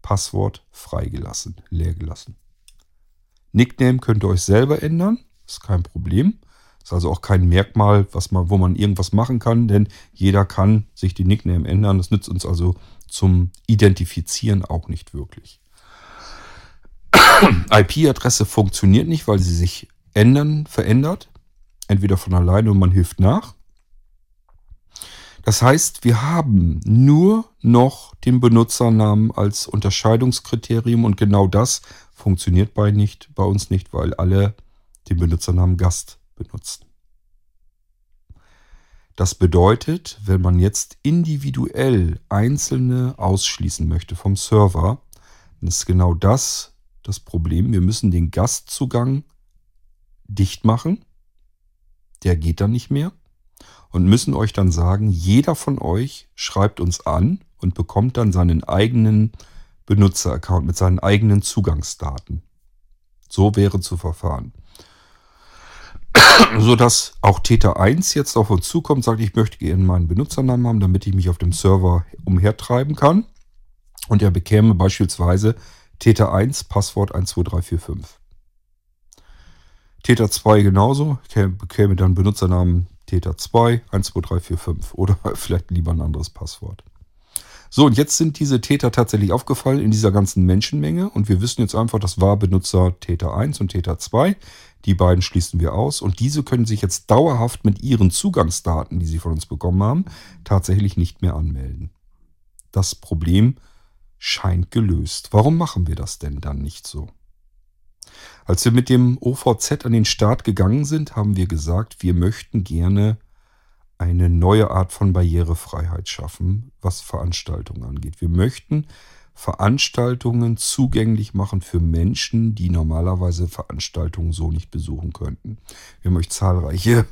Passwort freigelassen, leer gelassen. Nickname könnt ihr euch selber ändern, ist kein Problem. Ist also auch kein Merkmal, was man, wo man irgendwas machen kann, denn jeder kann sich die Nickname ändern. Das nützt uns also zum Identifizieren auch nicht wirklich. IP-Adresse funktioniert nicht, weil sie sich ändern, verändert. Entweder von alleine und man hilft nach. Das heißt, wir haben nur noch den Benutzernamen als Unterscheidungskriterium und genau das funktioniert bei, nicht, bei uns nicht, weil alle den Benutzernamen Gast benutzen. Das bedeutet, wenn man jetzt individuell einzelne ausschließen möchte vom Server, dann ist genau das das Problem. Wir müssen den Gastzugang dicht machen. Der geht dann nicht mehr. Und müssen euch dann sagen, jeder von euch schreibt uns an und bekommt dann seinen eigenen Benutzeraccount mit seinen eigenen Zugangsdaten. So wäre zu verfahren. sodass auch Täter 1 jetzt auf uns zukommt, sagt, ich möchte gerne meinen Benutzernamen haben, damit ich mich auf dem Server umhertreiben kann. Und er bekäme beispielsweise Täter 1 Passwort 12345. Täter 2 genauso, bekäme dann Benutzernamen Täter 2 12345 oder vielleicht lieber ein anderes Passwort. So, und jetzt sind diese Täter tatsächlich aufgefallen in dieser ganzen Menschenmenge und wir wissen jetzt einfach, das war Benutzer Täter 1 und Täter 2. Die beiden schließen wir aus und diese können sich jetzt dauerhaft mit ihren Zugangsdaten, die sie von uns bekommen haben, tatsächlich nicht mehr anmelden. Das Problem scheint gelöst. Warum machen wir das denn dann nicht so? Als wir mit dem OVZ an den Start gegangen sind, haben wir gesagt, wir möchten gerne eine neue Art von Barrierefreiheit schaffen, was Veranstaltungen angeht. Wir möchten Veranstaltungen zugänglich machen für Menschen, die normalerweise Veranstaltungen so nicht besuchen könnten. Wir haben euch zahlreiche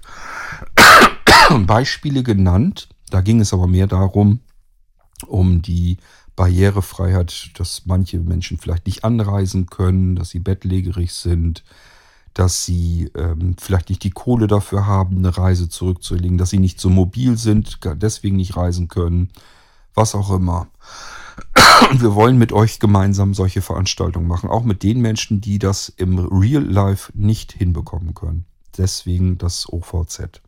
Beispiele genannt. Da ging es aber mehr darum, um die Barrierefreiheit, dass manche Menschen vielleicht nicht anreisen können, dass sie bettlägerig sind, dass sie ähm, vielleicht nicht die Kohle dafür haben, eine Reise zurückzulegen, dass sie nicht so mobil sind, deswegen nicht reisen können, was auch immer. Und wir wollen mit euch gemeinsam solche Veranstaltungen machen, auch mit den Menschen, die das im Real Life nicht hinbekommen können. deswegen das OVZ.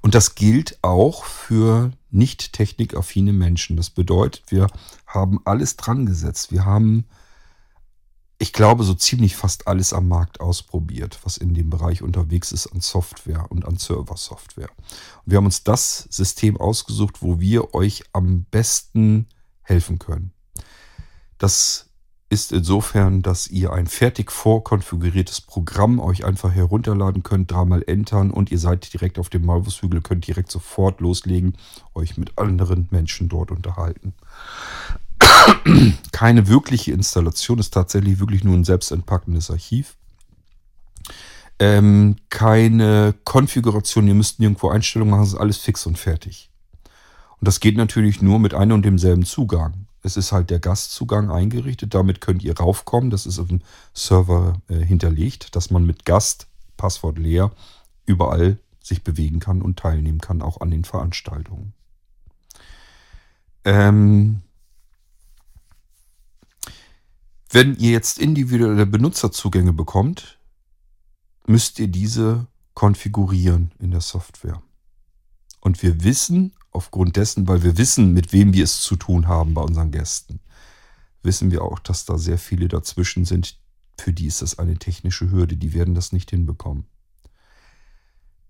Und das gilt auch für nicht technikaffine Menschen. Das bedeutet, wir haben alles dran gesetzt. Wir haben, ich glaube, so ziemlich fast alles am Markt ausprobiert, was in dem Bereich unterwegs ist an Software und an Server-Software. wir haben uns das System ausgesucht, wo wir euch am besten helfen können. Das ist insofern, dass ihr ein fertig vorkonfiguriertes Programm euch einfach herunterladen könnt, dreimal entern und ihr seid direkt auf dem Malwurfshügel, könnt direkt sofort loslegen, euch mit anderen Menschen dort unterhalten. Keine wirkliche Installation, ist tatsächlich wirklich nur ein selbstentpackendes Archiv. Ähm, keine Konfiguration, ihr müsst nirgendwo Einstellungen machen, es ist alles fix und fertig. Und das geht natürlich nur mit einem und demselben Zugang. Es ist halt der Gastzugang eingerichtet. Damit könnt ihr raufkommen. Das ist auf dem Server äh, hinterlegt, dass man mit Gast, Passwort leer, überall sich bewegen kann und teilnehmen kann, auch an den Veranstaltungen. Ähm, wenn ihr jetzt individuelle Benutzerzugänge bekommt, müsst ihr diese konfigurieren in der Software. Und wir wissen aufgrund dessen, weil wir wissen, mit wem wir es zu tun haben bei unseren Gästen, wissen wir auch, dass da sehr viele dazwischen sind. Für die ist das eine technische Hürde, die werden das nicht hinbekommen.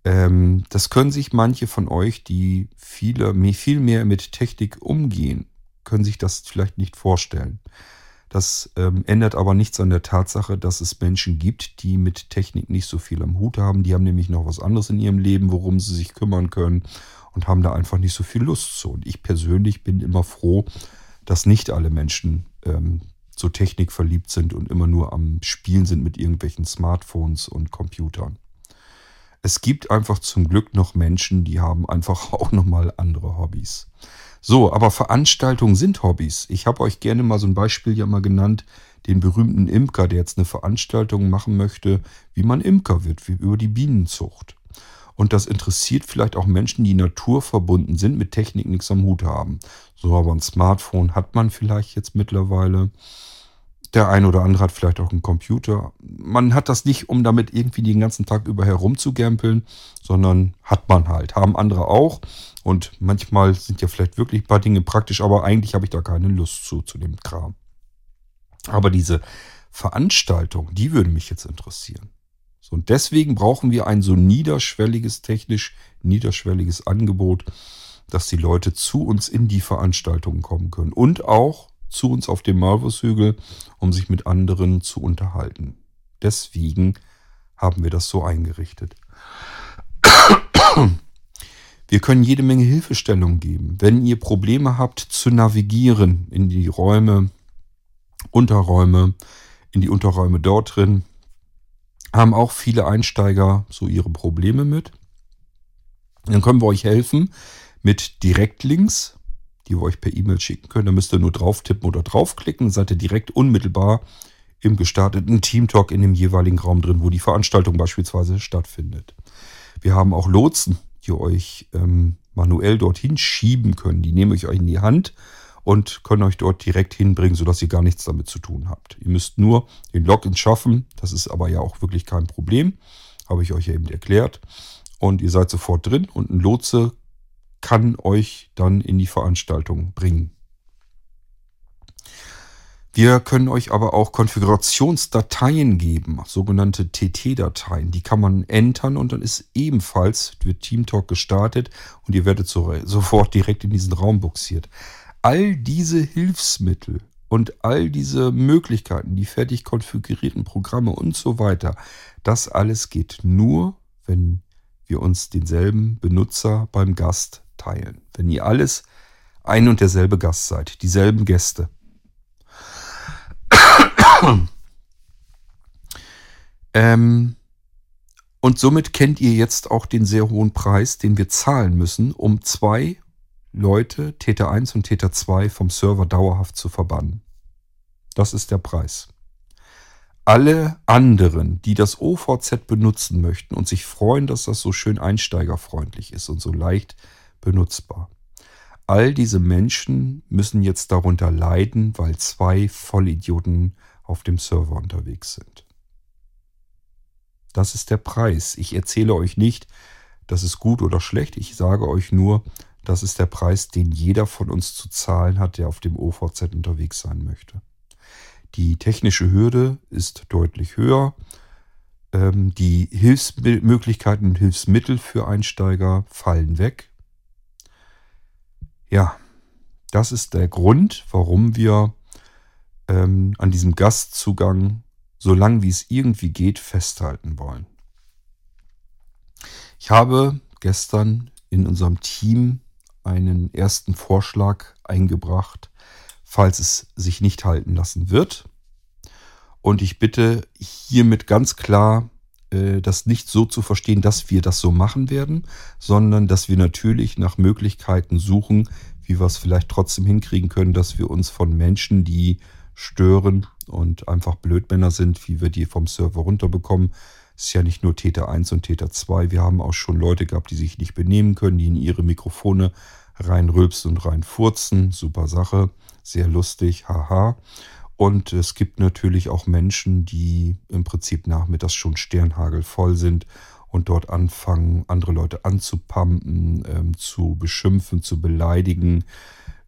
Ähm, das können sich manche von euch, die viele, viel mehr mit Technik umgehen, können sich das vielleicht nicht vorstellen. Das ähm, ändert aber nichts an der Tatsache, dass es Menschen gibt, die mit Technik nicht so viel am Hut haben. Die haben nämlich noch was anderes in ihrem Leben, worum sie sich kümmern können und haben da einfach nicht so viel Lust zu. Und ich persönlich bin immer froh, dass nicht alle Menschen ähm, so technikverliebt sind und immer nur am Spielen sind mit irgendwelchen Smartphones und Computern. Es gibt einfach zum Glück noch Menschen, die haben einfach auch nochmal andere Hobbys. So, aber Veranstaltungen sind Hobbys. Ich habe euch gerne mal so ein Beispiel ja mal genannt, den berühmten Imker, der jetzt eine Veranstaltung machen möchte, wie man Imker wird, wie über die Bienenzucht. Und das interessiert vielleicht auch Menschen, die naturverbunden sind, mit Technik nichts am Hut haben. So aber ein Smartphone hat man vielleicht jetzt mittlerweile. Der eine oder andere hat vielleicht auch einen Computer. Man hat das nicht, um damit irgendwie den ganzen Tag über herumzugämpeln, sondern hat man halt. Haben andere auch. Und manchmal sind ja vielleicht wirklich ein paar Dinge praktisch, aber eigentlich habe ich da keine Lust zu, zu dem Kram. Aber diese Veranstaltung, die würde mich jetzt interessieren. So, und deswegen brauchen wir ein so niederschwelliges, technisch niederschwelliges Angebot, dass die Leute zu uns in die Veranstaltungen kommen können und auch zu uns auf dem Malvushügel, um sich mit anderen zu unterhalten. Deswegen haben wir das so eingerichtet. Wir können jede Menge Hilfestellung geben. Wenn ihr Probleme habt zu navigieren in die Räume, Unterräume, in die Unterräume dort drin, haben auch viele Einsteiger so ihre Probleme mit. Dann können wir euch helfen mit Direktlinks, die wir euch per E-Mail schicken können. Da müsst ihr nur drauf tippen oder draufklicken, seid ihr direkt unmittelbar im gestarteten Teamtalk in dem jeweiligen Raum drin, wo die Veranstaltung beispielsweise stattfindet. Wir haben auch Lotsen, die euch ähm, manuell dorthin schieben können. Die nehmen euch in die Hand und können euch dort direkt hinbringen, sodass ihr gar nichts damit zu tun habt. Ihr müsst nur den Login schaffen. Das ist aber ja auch wirklich kein Problem. Habe ich euch ja eben erklärt. Und ihr seid sofort drin und ein Lotse kann euch dann in die Veranstaltung bringen. Wir können euch aber auch Konfigurationsdateien geben, sogenannte TT-Dateien. Die kann man entern und dann ist ebenfalls, wird Teamtalk gestartet und ihr werdet so, sofort direkt in diesen Raum buxiert all diese Hilfsmittel und all diese Möglichkeiten, die fertig konfigurierten Programme und so weiter, das alles geht nur, wenn wir uns denselben Benutzer beim Gast teilen. Wenn ihr alles ein und derselbe Gast seid, dieselben Gäste. Ähm, und somit kennt ihr jetzt auch den sehr hohen Preis, den wir zahlen müssen, um zwei Leute, Täter 1 und Täter 2, vom Server dauerhaft zu verbannen. Das ist der Preis. Alle anderen, die das OVZ benutzen möchten und sich freuen, dass das so schön einsteigerfreundlich ist und so leicht benutzbar. All diese Menschen müssen jetzt darunter leiden, weil zwei Vollidioten auf dem Server unterwegs sind. Das ist der Preis. Ich erzähle euch nicht, das ist gut oder schlecht. Ich sage euch nur, das ist der Preis, den jeder von uns zu zahlen hat, der auf dem OVZ unterwegs sein möchte. Die technische Hürde ist deutlich höher. Ähm, die Hilfsmöglichkeiten und Hilfsmittel für Einsteiger fallen weg. Ja, das ist der Grund, warum wir ähm, an diesem Gastzugang so lang wie es irgendwie geht festhalten wollen. Ich habe gestern in unserem Team einen ersten Vorschlag eingebracht, falls es sich nicht halten lassen wird. Und ich bitte hiermit ganz klar, äh, das nicht so zu verstehen, dass wir das so machen werden, sondern dass wir natürlich nach Möglichkeiten suchen, wie wir es vielleicht trotzdem hinkriegen können, dass wir uns von Menschen, die stören und einfach Blödmänner sind, wie wir die vom Server runterbekommen. Es ist ja nicht nur Täter 1 und Täter 2. Wir haben auch schon Leute gehabt, die sich nicht benehmen können, die in ihre Mikrofone reinrülpsen und reinfurzen. Super Sache. Sehr lustig. Haha. Und es gibt natürlich auch Menschen, die im Prinzip nachmittags schon Sternhagel voll sind und dort anfangen, andere Leute anzupumpen, ähm, zu beschimpfen, zu beleidigen,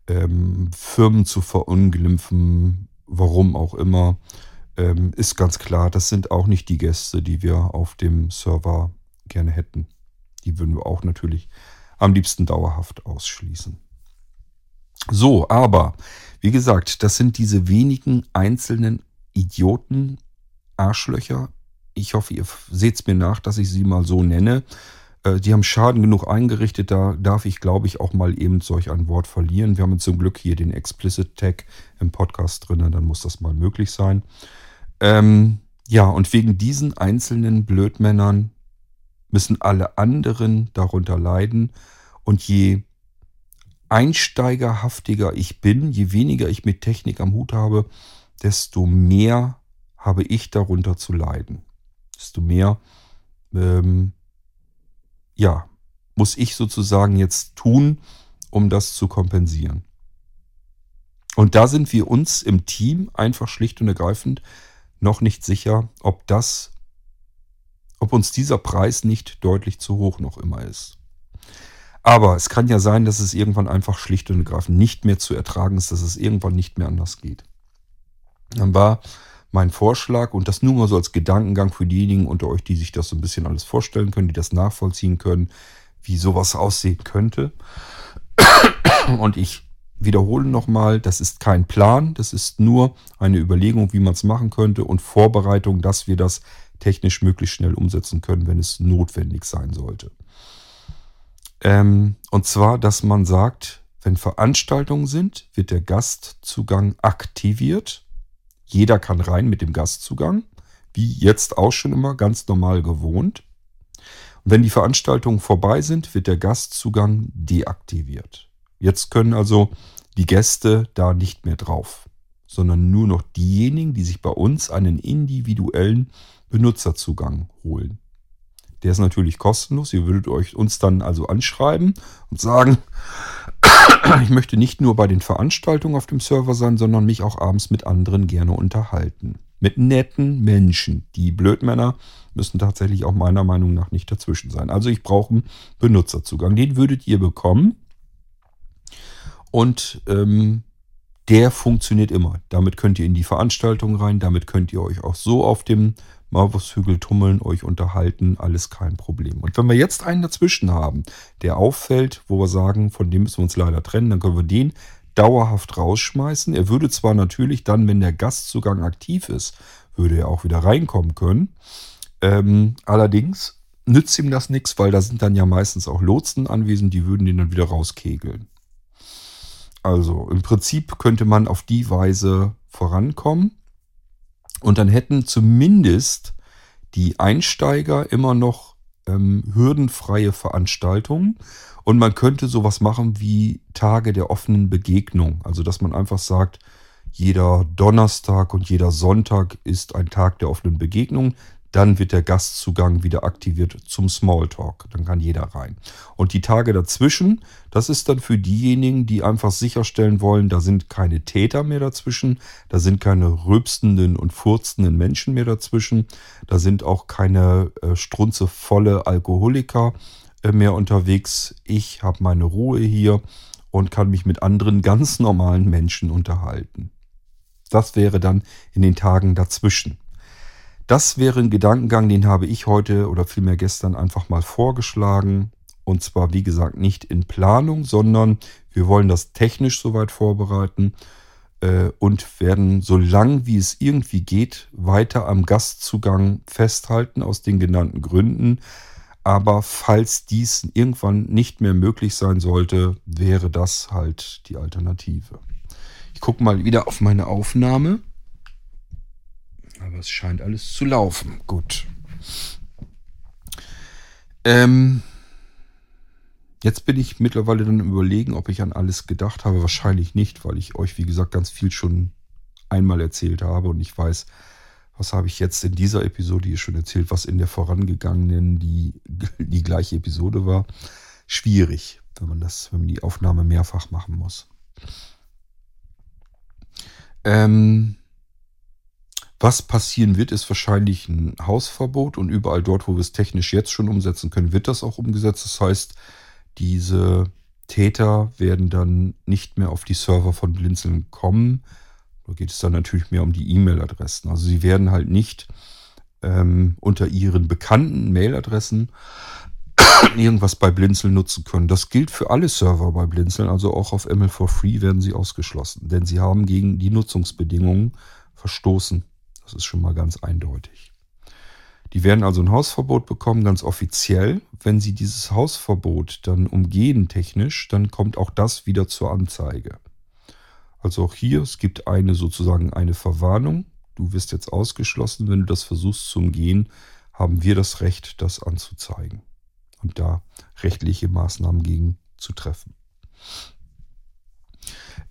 ähm, Firmen zu verunglimpfen, warum auch immer, ähm, ist ganz klar, das sind auch nicht die Gäste, die wir auf dem Server gerne hätten. Die würden wir auch natürlich am liebsten dauerhaft ausschließen. So, aber wie gesagt, das sind diese wenigen einzelnen Idioten, Arschlöcher. Ich hoffe, ihr seht es mir nach, dass ich sie mal so nenne. Äh, die haben Schaden genug eingerichtet, da darf ich, glaube ich, auch mal eben solch ein Wort verlieren. Wir haben zum Glück hier den Explicit Tag im Podcast drin, dann muss das mal möglich sein. Ähm, ja, und wegen diesen einzelnen Blödmännern müssen alle anderen darunter leiden. Und je einsteigerhaftiger ich bin, je weniger ich mit Technik am Hut habe, desto mehr habe ich darunter zu leiden. Desto mehr ähm, ja, muss ich sozusagen jetzt tun, um das zu kompensieren. Und da sind wir uns im Team einfach schlicht und ergreifend noch nicht sicher, ob das, ob uns dieser Preis nicht deutlich zu hoch noch immer ist. Aber es kann ja sein, dass es irgendwann einfach schlicht und ergreifend nicht mehr zu ertragen ist, dass es irgendwann nicht mehr anders geht. Dann war mein Vorschlag und das nur mal so als Gedankengang für diejenigen unter euch, die sich das so ein bisschen alles vorstellen können, die das nachvollziehen können, wie sowas aussehen könnte. Und ich wiederhole nochmal, das ist kein Plan, das ist nur eine Überlegung, wie man es machen könnte und Vorbereitung, dass wir das technisch möglichst schnell umsetzen können, wenn es notwendig sein sollte. Ähm, und zwar, dass man sagt, wenn Veranstaltungen sind, wird der Gastzugang aktiviert jeder kann rein mit dem Gastzugang, wie jetzt auch schon immer ganz normal gewohnt. Und wenn die Veranstaltungen vorbei sind, wird der Gastzugang deaktiviert. Jetzt können also die Gäste da nicht mehr drauf, sondern nur noch diejenigen, die sich bei uns einen individuellen Benutzerzugang holen. Der ist natürlich kostenlos. Ihr würdet euch uns dann also anschreiben und sagen, ich möchte nicht nur bei den Veranstaltungen auf dem Server sein, sondern mich auch abends mit anderen gerne unterhalten. Mit netten Menschen. Die Blödmänner müssen tatsächlich auch meiner Meinung nach nicht dazwischen sein. Also ich brauche einen Benutzerzugang. Den würdet ihr bekommen. Und ähm, der funktioniert immer. Damit könnt ihr in die Veranstaltung rein. Damit könnt ihr euch auch so auf dem Marvushügel tummeln, euch unterhalten, alles kein Problem. Und wenn wir jetzt einen dazwischen haben, der auffällt, wo wir sagen, von dem müssen wir uns leider trennen, dann können wir den dauerhaft rausschmeißen. Er würde zwar natürlich dann, wenn der Gastzugang aktiv ist, würde er auch wieder reinkommen können. Ähm, allerdings nützt ihm das nichts, weil da sind dann ja meistens auch Lotsen anwesend, die würden den dann wieder rauskegeln. Also im Prinzip könnte man auf die Weise vorankommen. Und dann hätten zumindest die Einsteiger immer noch ähm, hürdenfreie Veranstaltungen. Und man könnte sowas machen wie Tage der offenen Begegnung. Also dass man einfach sagt, jeder Donnerstag und jeder Sonntag ist ein Tag der offenen Begegnung. Dann wird der Gastzugang wieder aktiviert zum Smalltalk. Dann kann jeder rein. Und die Tage dazwischen, das ist dann für diejenigen, die einfach sicherstellen wollen, da sind keine Täter mehr dazwischen, da sind keine rülpstenden und furzenden Menschen mehr dazwischen, da sind auch keine äh, strunzevolle Alkoholiker äh, mehr unterwegs. Ich habe meine Ruhe hier und kann mich mit anderen ganz normalen Menschen unterhalten. Das wäre dann in den Tagen dazwischen. Das wäre ein Gedankengang, den habe ich heute oder vielmehr gestern einfach mal vorgeschlagen. Und zwar, wie gesagt, nicht in Planung, sondern wir wollen das technisch soweit vorbereiten äh, und werden, solange wie es irgendwie geht, weiter am Gastzugang festhalten, aus den genannten Gründen. Aber falls dies irgendwann nicht mehr möglich sein sollte, wäre das halt die Alternative. Ich gucke mal wieder auf meine Aufnahme. Aber es scheint alles zu laufen. Gut. Ähm, jetzt bin ich mittlerweile dann überlegen, ob ich an alles gedacht habe. Wahrscheinlich nicht, weil ich euch, wie gesagt, ganz viel schon einmal erzählt habe und ich weiß, was habe ich jetzt in dieser Episode hier schon erzählt, was in der vorangegangenen die, die gleiche Episode war. Schwierig, wenn man das, wenn man die Aufnahme mehrfach machen muss. Ähm, was passieren wird, ist wahrscheinlich ein Hausverbot und überall dort, wo wir es technisch jetzt schon umsetzen können, wird das auch umgesetzt. Das heißt, diese Täter werden dann nicht mehr auf die Server von Blinzeln kommen. Da geht es dann natürlich mehr um die E-Mail-Adressen. Also sie werden halt nicht ähm, unter ihren bekannten Mail-Adressen irgendwas bei Blinzeln nutzen können. Das gilt für alle Server bei Blinzeln, also auch auf ML4Free werden sie ausgeschlossen, denn sie haben gegen die Nutzungsbedingungen verstoßen. Das ist schon mal ganz eindeutig. Die werden also ein Hausverbot bekommen, ganz offiziell. Wenn sie dieses Hausverbot dann umgehen technisch, dann kommt auch das wieder zur Anzeige. Also auch hier, es gibt eine sozusagen eine Verwarnung. Du wirst jetzt ausgeschlossen, wenn du das versuchst zu umgehen, haben wir das Recht, das anzuzeigen und da rechtliche Maßnahmen gegen zu treffen.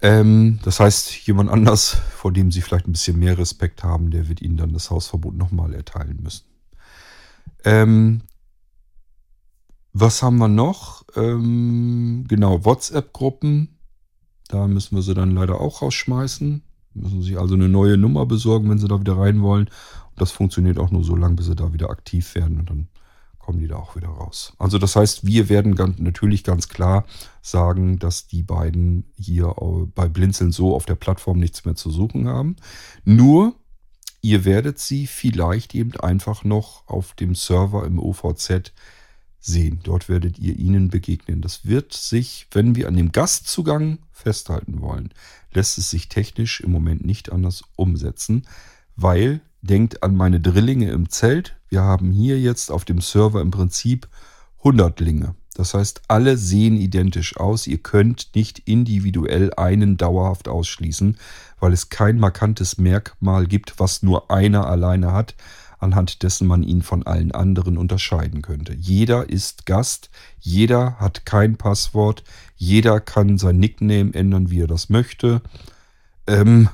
Ähm, das heißt, jemand anders, vor dem Sie vielleicht ein bisschen mehr Respekt haben, der wird Ihnen dann das Hausverbot nochmal erteilen müssen. Ähm, was haben wir noch? Ähm, genau, WhatsApp-Gruppen. Da müssen wir sie dann leider auch rausschmeißen. Müssen Sie also eine neue Nummer besorgen, wenn Sie da wieder rein wollen. Und das funktioniert auch nur so lange, bis Sie da wieder aktiv werden. Und dann kommen die da auch wieder raus. Also das heißt, wir werden ganz, natürlich ganz klar sagen, dass die beiden hier bei Blinzeln so auf der Plattform nichts mehr zu suchen haben. Nur, ihr werdet sie vielleicht eben einfach noch auf dem Server im OVZ sehen. Dort werdet ihr ihnen begegnen. Das wird sich, wenn wir an dem Gastzugang festhalten wollen, lässt es sich technisch im Moment nicht anders umsetzen, weil denkt an meine Drillinge im Zelt. Wir haben hier jetzt auf dem Server im Prinzip Hundertlinge. Das heißt, alle sehen identisch aus. Ihr könnt nicht individuell einen dauerhaft ausschließen, weil es kein markantes Merkmal gibt, was nur einer alleine hat, anhand dessen man ihn von allen anderen unterscheiden könnte. Jeder ist Gast, jeder hat kein Passwort, jeder kann sein Nickname ändern, wie er das möchte. Ähm,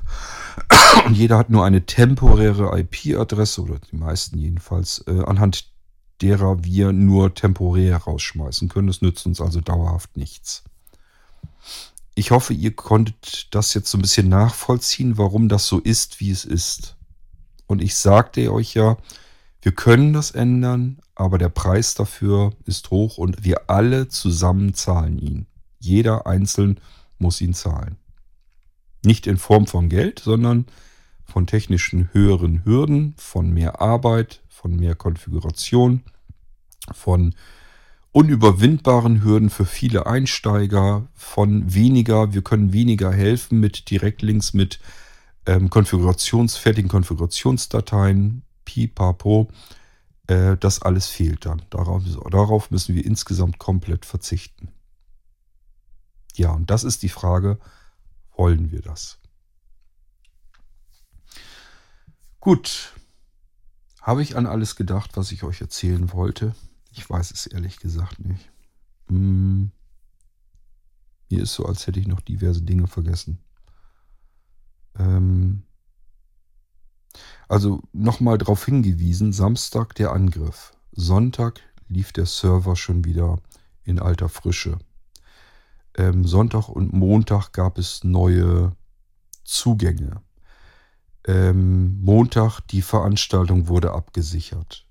und jeder hat nur eine temporäre IP-Adresse, oder die meisten jedenfalls, äh, anhand derer wir nur temporär rausschmeißen können. Das nützt uns also dauerhaft nichts. Ich hoffe, ihr konntet das jetzt so ein bisschen nachvollziehen, warum das so ist, wie es ist. Und ich sagte euch ja, wir können das ändern, aber der Preis dafür ist hoch und wir alle zusammen zahlen ihn. Jeder einzeln muss ihn zahlen. Nicht in Form von Geld, sondern von technischen höheren Hürden, von mehr Arbeit, von mehr Konfiguration, von unüberwindbaren Hürden für viele Einsteiger, von weniger, wir können weniger helfen mit Direktlinks, mit ähm, Konfigurations, fertigen Konfigurationsdateien, pipapo. Äh, das alles fehlt dann. Darauf, darauf müssen wir insgesamt komplett verzichten. Ja, und das ist die Frage, wollen wir das? Gut. Habe ich an alles gedacht, was ich euch erzählen wollte? Ich weiß es ehrlich gesagt nicht. Hm. Mir ist so, als hätte ich noch diverse Dinge vergessen. Ähm Also nochmal darauf hingewiesen, Samstag der Angriff. Sonntag lief der Server schon wieder in alter Frische. Ähm, Sonntag und Montag gab es neue Zugänge. Ähm, Montag die Veranstaltung wurde abgesichert.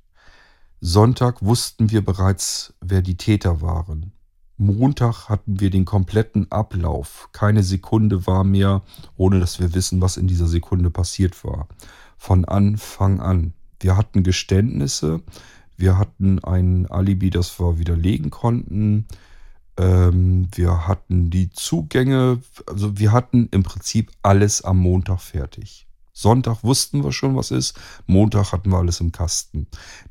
Sonntag wussten wir bereits, wer die Täter waren. Montag hatten wir den kompletten Ablauf. Keine Sekunde war mehr, ohne dass wir wissen, was in dieser Sekunde passiert war. Von Anfang an. Wir hatten Geständnisse, wir hatten ein Alibi, das wir widerlegen konnten. Ähm, wir hatten die Zugänge, also wir hatten im Prinzip alles am Montag fertig. Sonntag wussten wir schon, was ist. Montag hatten wir alles im Kasten.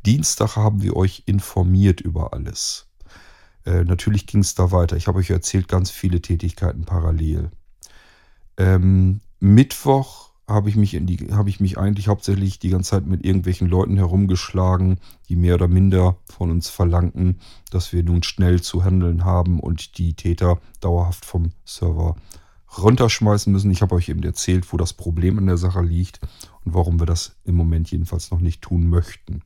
Dienstag haben wir euch informiert über alles. Äh, natürlich ging es da weiter. Ich habe euch erzählt, ganz viele Tätigkeiten parallel. Ähm, Mittwoch habe ich mich in die, habe ich mich eigentlich hauptsächlich die ganze Zeit mit irgendwelchen Leuten herumgeschlagen, die mehr oder minder von uns verlangten, dass wir nun schnell zu handeln haben und die Täter dauerhaft vom Server runterschmeißen müssen. Ich habe euch eben erzählt, wo das Problem in der Sache liegt und warum wir das im Moment jedenfalls noch nicht tun möchten.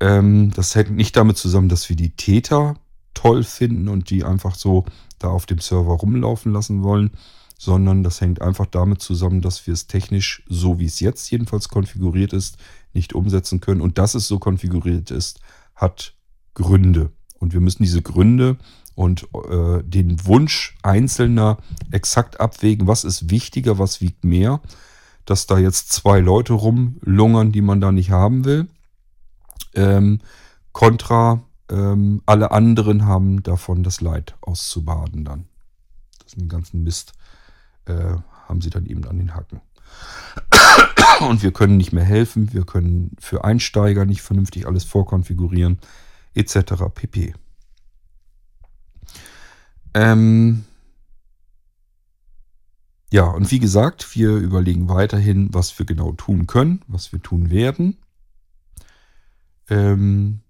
Ähm, das hängt nicht damit zusammen, dass wir die Täter toll finden und die einfach so da auf dem Server rumlaufen lassen wollen, sondern das hängt einfach damit zusammen, dass wir es technisch, so wie es jetzt jedenfalls konfiguriert ist, nicht umsetzen können. Und dass es so konfiguriert ist, hat Gründe. Und wir müssen diese Gründe und äh, den Wunsch Einzelner exakt abwägen, was ist wichtiger, was wiegt mehr, dass da jetzt zwei Leute rumlungern, die man da nicht haben will, ähm, kontra ähm, alle anderen haben davon das Leid auszubaden dann. Das den ganzen Mist äh, haben sie dann eben an den Hacken. Und wir können nicht mehr helfen, wir können für Einsteiger nicht vernünftig alles vorkonfigurieren, etc. pp. Ähm ja, und wie gesagt, wir überlegen weiterhin, was wir genau tun können, was wir tun werden. Ähm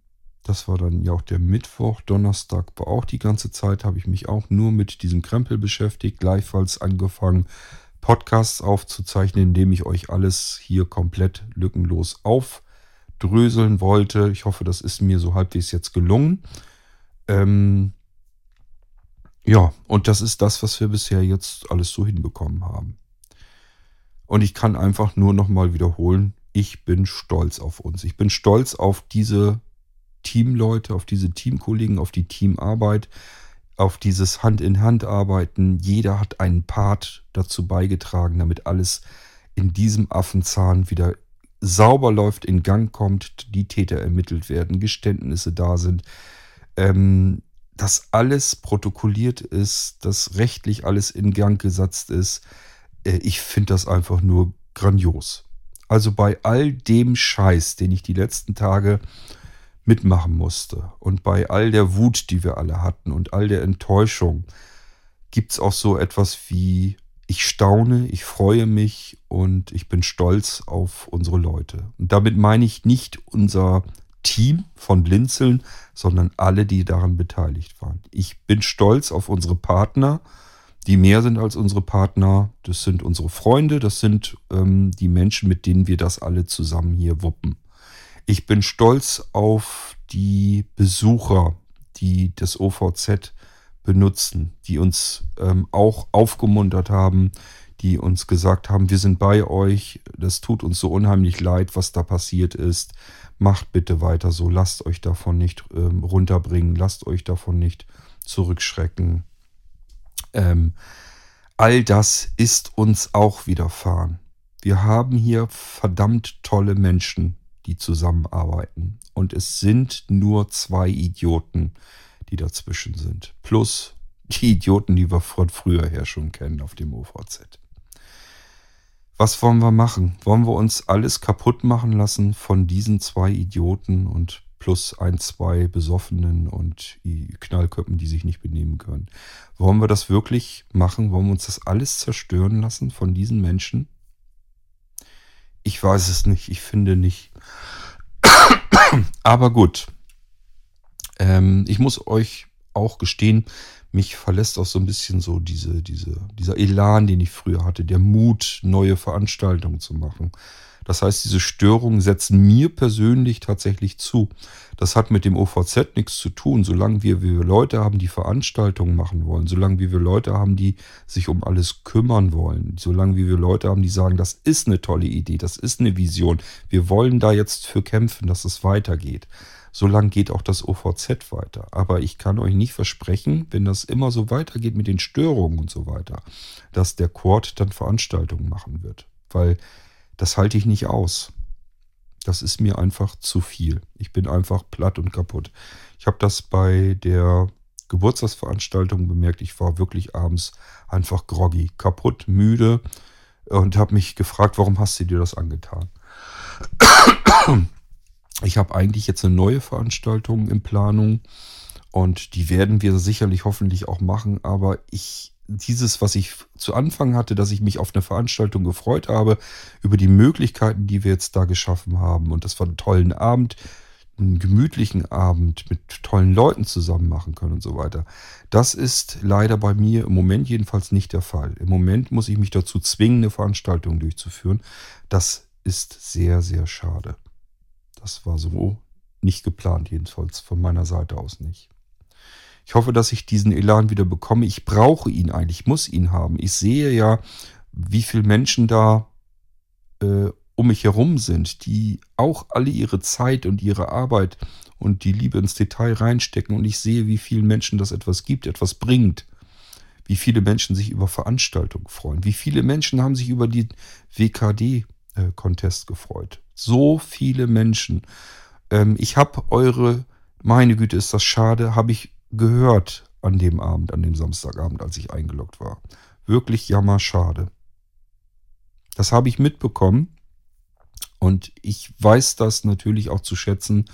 das war dann ja auch der Mittwoch. Donnerstag war auch die ganze Zeit, habe ich mich auch nur mit diesem Krempel beschäftigt. Gleichfalls angefangen, Podcasts aufzuzeichnen, indem ich euch alles hier komplett lückenlos aufdröseln wollte. Ich hoffe, das ist mir so halbwegs jetzt gelungen. Ähm, ja, und das ist das, was wir bisher jetzt alles so hinbekommen haben. Und ich kann einfach nur nochmal wiederholen, ich bin stolz auf uns. Ich bin stolz auf diese Teamleute, auf diese Teamkollegen, auf die Teamarbeit, auf dieses Hand-in-Hand-Arbeiten. Jeder hat einen Part dazu beigetragen, damit alles in diesem Affenzahn wieder sauber läuft, in Gang kommt, die Täter ermittelt werden, Geständnisse da sind, ähm, dass alles protokolliert ist, dass rechtlich alles in Gang gesetzt ist. Äh, ich finde das einfach nur grandios. Also bei all dem Scheiß, den ich die letzten Tage mitmachen musste. Und bei all der Wut, die wir alle hatten und all der Enttäuschung, gibt es auch so etwas wie, ich staune, ich freue mich und ich bin stolz auf unsere Leute. Und damit meine ich nicht unser Team von Blinzeln, sondern alle, die daran beteiligt waren. Ich bin stolz auf unsere Partner, die mehr sind als unsere Partner. Das sind unsere Freunde, das sind ähm, die Menschen, mit denen wir das alle zusammen hier wuppen. Ich bin stolz auf die Besucher, die das OVZ benutzen, die uns ähm, auch aufgemuntert haben, die uns gesagt haben, wir sind bei euch, das tut uns so unheimlich leid, was da passiert ist. Macht bitte weiter so, lasst euch davon nicht ähm, runterbringen, lasst euch davon nicht zurückschrecken. Ähm, all das ist uns auch widerfahren. Wir haben hier verdammt tolle Menschen, die zusammenarbeiten. Und es sind nur zwei Idioten, die dazwischen sind. Plus die Idioten, die wir von früher her schon kennen auf dem OVZ. Was wollen wir machen? Wollen wir uns alles kaputt machen lassen von diesen zwei Idioten und plus ein, zwei Besoffenen und Knallköppen, die sich nicht benehmen können? Wollen wir das wirklich machen? Wollen wir uns das alles zerstören lassen von diesen Menschen? Ich weiß es nicht. Ich finde nicht. Aber gut. Ähm, ich muss euch auch gestehen, mich verlässt auch so ein bisschen so diese, diese, dieser Elan, den ich früher hatte, der Mut, neue Veranstaltungen zu machen. Das heißt, diese Störungen setzen mir persönlich tatsächlich zu. Das hat mit dem OVZ nichts zu tun. Solange wir, wir Leute haben, die Veranstaltungen machen wollen, solange wir Leute haben, die sich um alles kümmern wollen, solange wir Leute haben, die sagen, das ist eine tolle Idee, das ist eine Vision, wir wollen da jetzt für kämpfen, dass es weitergeht. Solange geht auch das OVZ weiter. Aber ich kann euch nicht versprechen, wenn das immer so weitergeht mit den Störungen und so weiter, dass der Quad dann Veranstaltungen machen wird. Weil das halte ich nicht aus. Das ist mir einfach zu viel. Ich bin einfach platt und kaputt. Ich habe das bei der Geburtstagsveranstaltung bemerkt. Ich war wirklich abends einfach groggy, kaputt, müde und habe mich gefragt, warum hast du dir das angetan? Ich habe eigentlich jetzt eine neue Veranstaltung in Planung und die werden wir sicherlich hoffentlich auch machen, aber ich dieses, was ich zu Anfang hatte, dass ich mich auf eine Veranstaltung gefreut habe, über die Möglichkeiten, die wir jetzt da geschaffen haben. Und das war ein tollen Abend, einen gemütlichen Abend mit tollen Leuten zusammen machen können und so weiter. Das ist leider bei mir im Moment jedenfalls nicht der Fall. Im Moment muss ich mich dazu zwingen, eine Veranstaltung durchzuführen. Das ist sehr, sehr schade. Das war so nicht geplant, jedenfalls von meiner Seite aus nicht. Ich hoffe, dass ich diesen Elan wieder bekomme. Ich brauche ihn eigentlich, ich muss ihn haben. Ich sehe ja, wie viele Menschen da äh, um mich herum sind, die auch alle ihre Zeit und ihre Arbeit und die Liebe ins Detail reinstecken. Und ich sehe, wie vielen Menschen das etwas gibt, etwas bringt. Wie viele Menschen sich über Veranstaltungen freuen. Wie viele Menschen haben sich über den WKD-Contest äh, gefreut. So viele Menschen. Ähm, ich habe eure, meine Güte, ist das schade, habe ich gehört an dem Abend, an dem Samstagabend, als ich eingeloggt war. Wirklich jammerschade. Das habe ich mitbekommen und ich weiß das natürlich auch zu schätzen,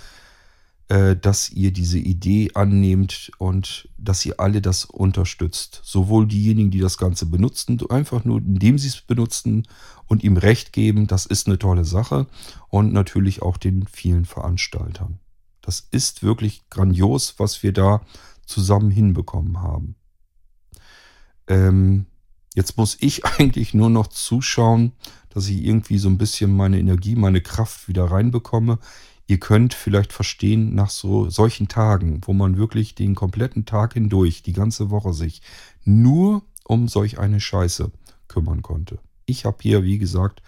äh, dass ihr diese Idee annehmt und dass ihr alle das unterstützt. Sowohl diejenigen, die das Ganze benutzen, einfach nur indem sie es benutzen und ihm Recht geben, das ist eine tolle Sache und natürlich auch den vielen Veranstaltern. Das ist wirklich grandios, was wir da zusammen hinbekommen haben. Ähm, jetzt muss ich eigentlich nur noch zuschauen, dass ich irgendwie so ein bisschen meine Energie, meine Kraft wieder reinbekomme. Ihr könnt vielleicht verstehen, nach so solchen Tagen, wo man wirklich den kompletten Tag hindurch, die ganze Woche sich nur um solch eine Scheiße kümmern konnte. Ich habe hier, wie gesagt,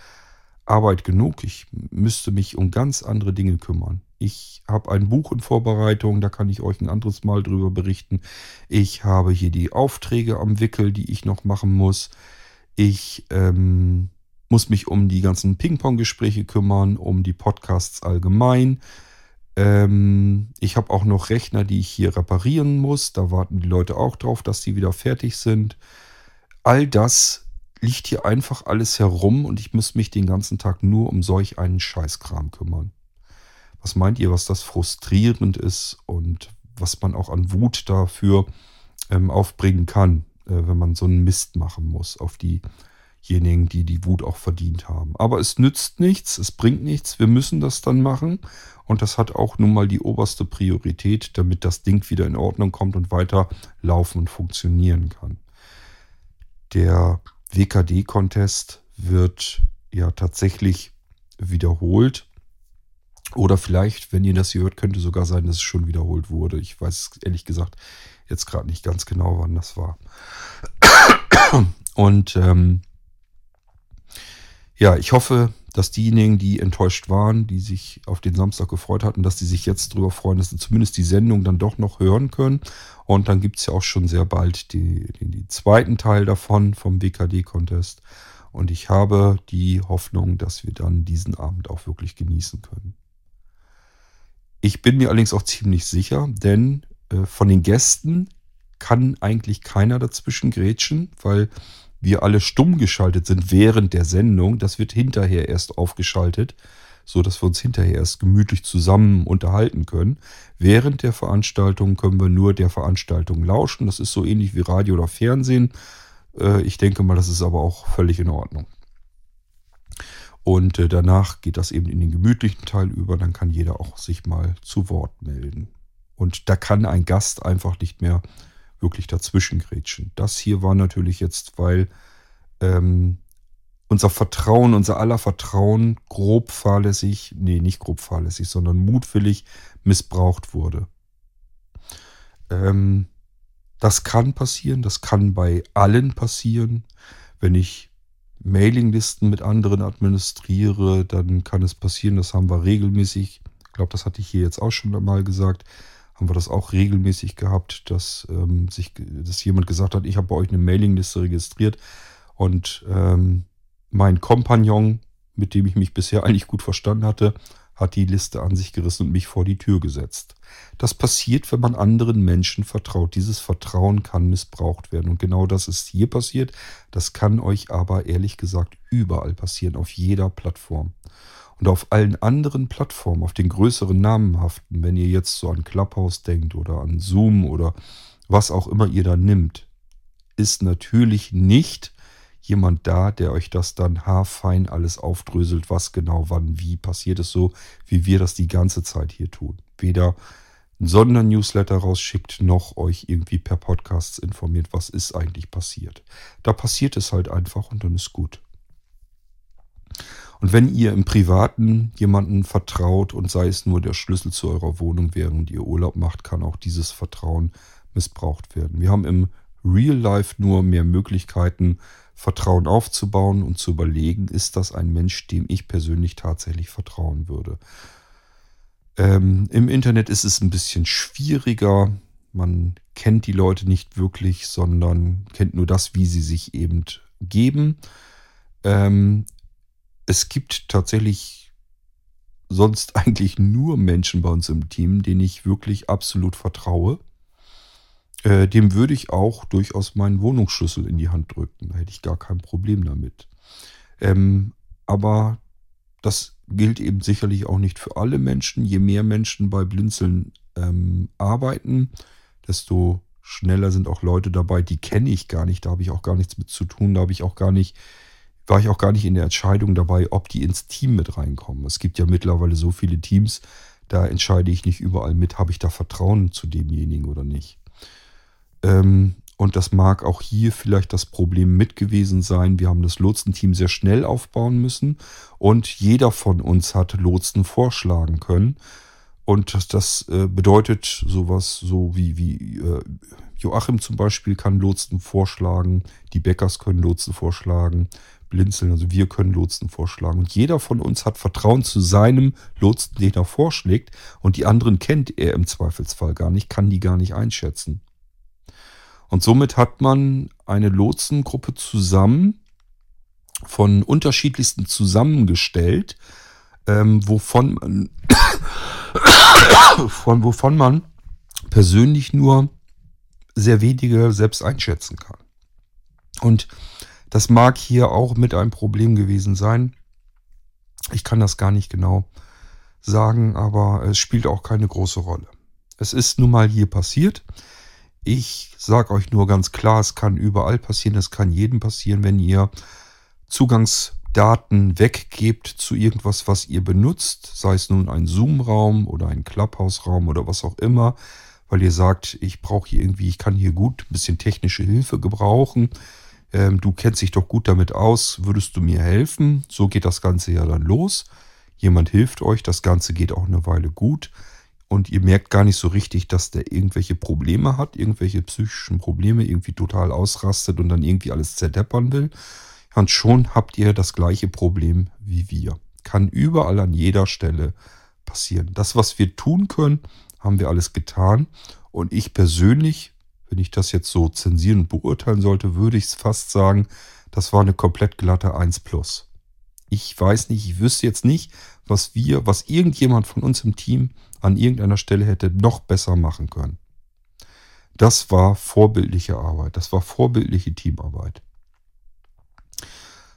Arbeit genug. Ich müsste mich um ganz andere Dinge kümmern. Ich habe ein Buch in Vorbereitung, da kann ich euch ein anderes Mal drüber berichten. Ich habe hier die Aufträge am Wickel, die ich noch machen muss. Ich ähm, muss mich um die ganzen Ping-Pong-Gespräche kümmern, um die Podcasts allgemein. Ähm, ich habe auch noch Rechner, die ich hier reparieren muss. Da warten die Leute auch drauf, dass die wieder fertig sind. All das liegt hier einfach alles herum und ich muss mich den ganzen Tag nur um solch einen Scheißkram kümmern. Was meint ihr, was das frustrierend ist und was man auch an Wut dafür ähm, aufbringen kann, äh, wenn man so einen Mist machen muss auf diejenigen, die die Wut auch verdient haben. Aber es nützt nichts, es bringt nichts, wir müssen das dann machen und das hat auch nun mal die oberste Priorität, damit das Ding wieder in Ordnung kommt und weiter laufen und funktionieren kann. Der WKD-Contest wird ja tatsächlich wiederholt oder vielleicht, wenn ihr das hier hört, könnte sogar sein, dass es schon wiederholt wurde. Ich weiß ehrlich gesagt jetzt gerade nicht ganz genau, wann das war. Und ähm, ja, ich hoffe, dass diejenigen, die enttäuscht waren, die sich auf den Samstag gefreut hatten, dass die sich jetzt darüber freuen, dass sie zumindest die Sendung dann doch noch hören können. Und dann gibt es ja auch schon sehr bald den, den zweiten Teil davon vom BKD-Contest. Und ich habe die Hoffnung, dass wir dann diesen Abend auch wirklich genießen können. Ich bin mir allerdings auch ziemlich sicher, denn äh, von den Gästen kann eigentlich keiner dazwischen grätschen, weil wir alle stumm geschaltet sind während der Sendung. Das wird hinterher erst aufgeschaltet, so dass wir uns hinterher erst gemütlich zusammen unterhalten können. Während der Veranstaltung können wir nur der Veranstaltung lauschen. Das ist so ähnlich wie Radio oder Fernsehen. Äh, ich denke mal, das ist aber auch völlig in Ordnung. Und äh, danach geht das eben in den gemütlichen Teil über. Dann kann jeder auch sich mal zu Wort melden. Und da kann ein Gast einfach nicht mehr wirklich dazwischen grätschen. Das hier war natürlich jetzt, weil ähm, unser Vertrauen, unser aller Vertrauen grob fahrlässig, nee, nicht grob fahrlässig, sondern mutwillig missbraucht wurde. Ähm, das kann passieren, das kann bei allen passieren. Wenn ich Mailinglisten mit anderen administriere, dann kann es passieren, das haben wir regelmäßig, ich glaube, das hatte ich hier jetzt auch schon einmal gesagt, haben wir das auch regelmäßig gehabt, dass ähm, sich, dass jemand gesagt hat, ich habe bei euch eine Mailingliste registriert und ähm, mein Kompagnon, mit dem ich mich bisher eigentlich gut verstanden hatte, hat die Liste an sich gerissen und mich vor die Tür gesetzt. Das passiert, wenn man anderen Menschen vertraut. Dieses Vertrauen kann missbraucht werden. Und genau das ist hier passiert. Das kann euch aber ehrlich gesagt überall passieren, auf jeder Plattform. Und auf allen anderen Plattformen, auf den größeren namenhaften, wenn ihr jetzt so an Clubhouse denkt oder an Zoom oder was auch immer ihr da nimmt, ist natürlich nicht jemand da, der euch das dann haarfein alles aufdröselt, was genau wann wie passiert ist, so wie wir das die ganze Zeit hier tun. Weder ein Sondernewsletter rausschickt, noch euch irgendwie per Podcasts informiert, was ist eigentlich passiert. Da passiert es halt einfach und dann ist gut. Und wenn ihr im Privaten jemanden vertraut und sei es nur der Schlüssel zu eurer Wohnung, während ihr Urlaub macht, kann auch dieses Vertrauen missbraucht werden. Wir haben im Real Life nur mehr Möglichkeiten, Vertrauen aufzubauen und zu überlegen, ist das ein Mensch, dem ich persönlich tatsächlich vertrauen würde. Ähm, Im Internet ist es ein bisschen schwieriger. Man kennt die Leute nicht wirklich, sondern kennt nur das, wie sie sich eben geben. Ähm, es gibt tatsächlich sonst eigentlich nur Menschen bei uns im Team, denen ich wirklich absolut vertraue. Äh, dem würde ich auch durchaus meinen Wohnungsschlüssel in die Hand drücken. Da hätte ich gar kein Problem damit. Ähm, aber das gilt eben sicherlich auch nicht für alle Menschen. Je mehr Menschen bei Blinzeln ähm, arbeiten, desto schneller sind auch Leute dabei, die kenne ich gar nicht. Da habe ich auch gar nichts mit zu tun. Da habe ich auch gar nicht, war ich auch gar nicht in der Entscheidung dabei, ob die ins Team mit reinkommen. Es gibt ja mittlerweile so viele Teams, da entscheide ich nicht überall mit, habe ich da Vertrauen zu demjenigen oder nicht. Ähm, und das mag auch hier vielleicht das Problem mit gewesen sein. Wir haben das Lotsenteam sehr schnell aufbauen müssen und jeder von uns hat Lotsen vorschlagen können. Und das, das äh, bedeutet sowas so wie, wie äh, Joachim zum Beispiel kann Lotsen vorschlagen, die Bäckers können Lotsen vorschlagen, Blinzeln, also wir können Lotsen vorschlagen. Und jeder von uns hat Vertrauen zu seinem Lotsen, den er vorschlägt. Und die anderen kennt er im Zweifelsfall gar nicht, kann die gar nicht einschätzen. Und somit hat man eine Lotsengruppe zusammen von unterschiedlichsten zusammengestellt, ähm, wovon, von, wovon man persönlich nur sehr wenige selbst einschätzen kann. Und das mag hier auch mit ein Problem gewesen sein. Ich kann das gar nicht genau sagen, aber es spielt auch keine große Rolle. Es ist nun mal hier passiert. Ich sage euch nur ganz klar, es kann überall passieren, es kann jedem passieren, wenn ihr Zugangsdaten weggebt zu irgendwas, was ihr benutzt, sei es nun ein Zoom-Raum oder ein Clubhouse-Raum oder was auch immer, weil ihr sagt, ich brauche hier irgendwie, ich kann hier gut ein bisschen technische Hilfe gebrauchen. Ähm, du kennst dich doch gut damit aus, würdest du mir helfen? So geht das Ganze ja dann los. Jemand hilft euch, das Ganze geht auch eine Weile gut und ihr merkt gar nicht so richtig, dass der irgendwelche Probleme hat, irgendwelche psychischen Probleme, irgendwie total ausrastet und dann irgendwie alles zerdeppern will. Und schon habt ihr das gleiche Problem wie wir. Kann überall an jeder Stelle passieren. Das, was wir tun können, haben wir alles getan. Und ich persönlich, wenn ich das jetzt so zensieren und beurteilen sollte, würde ich es fast sagen, das war eine komplett glatte 1 plus. Ich weiß nicht, ich wüsste jetzt nicht, was wir, was irgendjemand von uns im Team an irgendeiner Stelle hätte noch besser machen können. Das war vorbildliche Arbeit, das war vorbildliche Teamarbeit.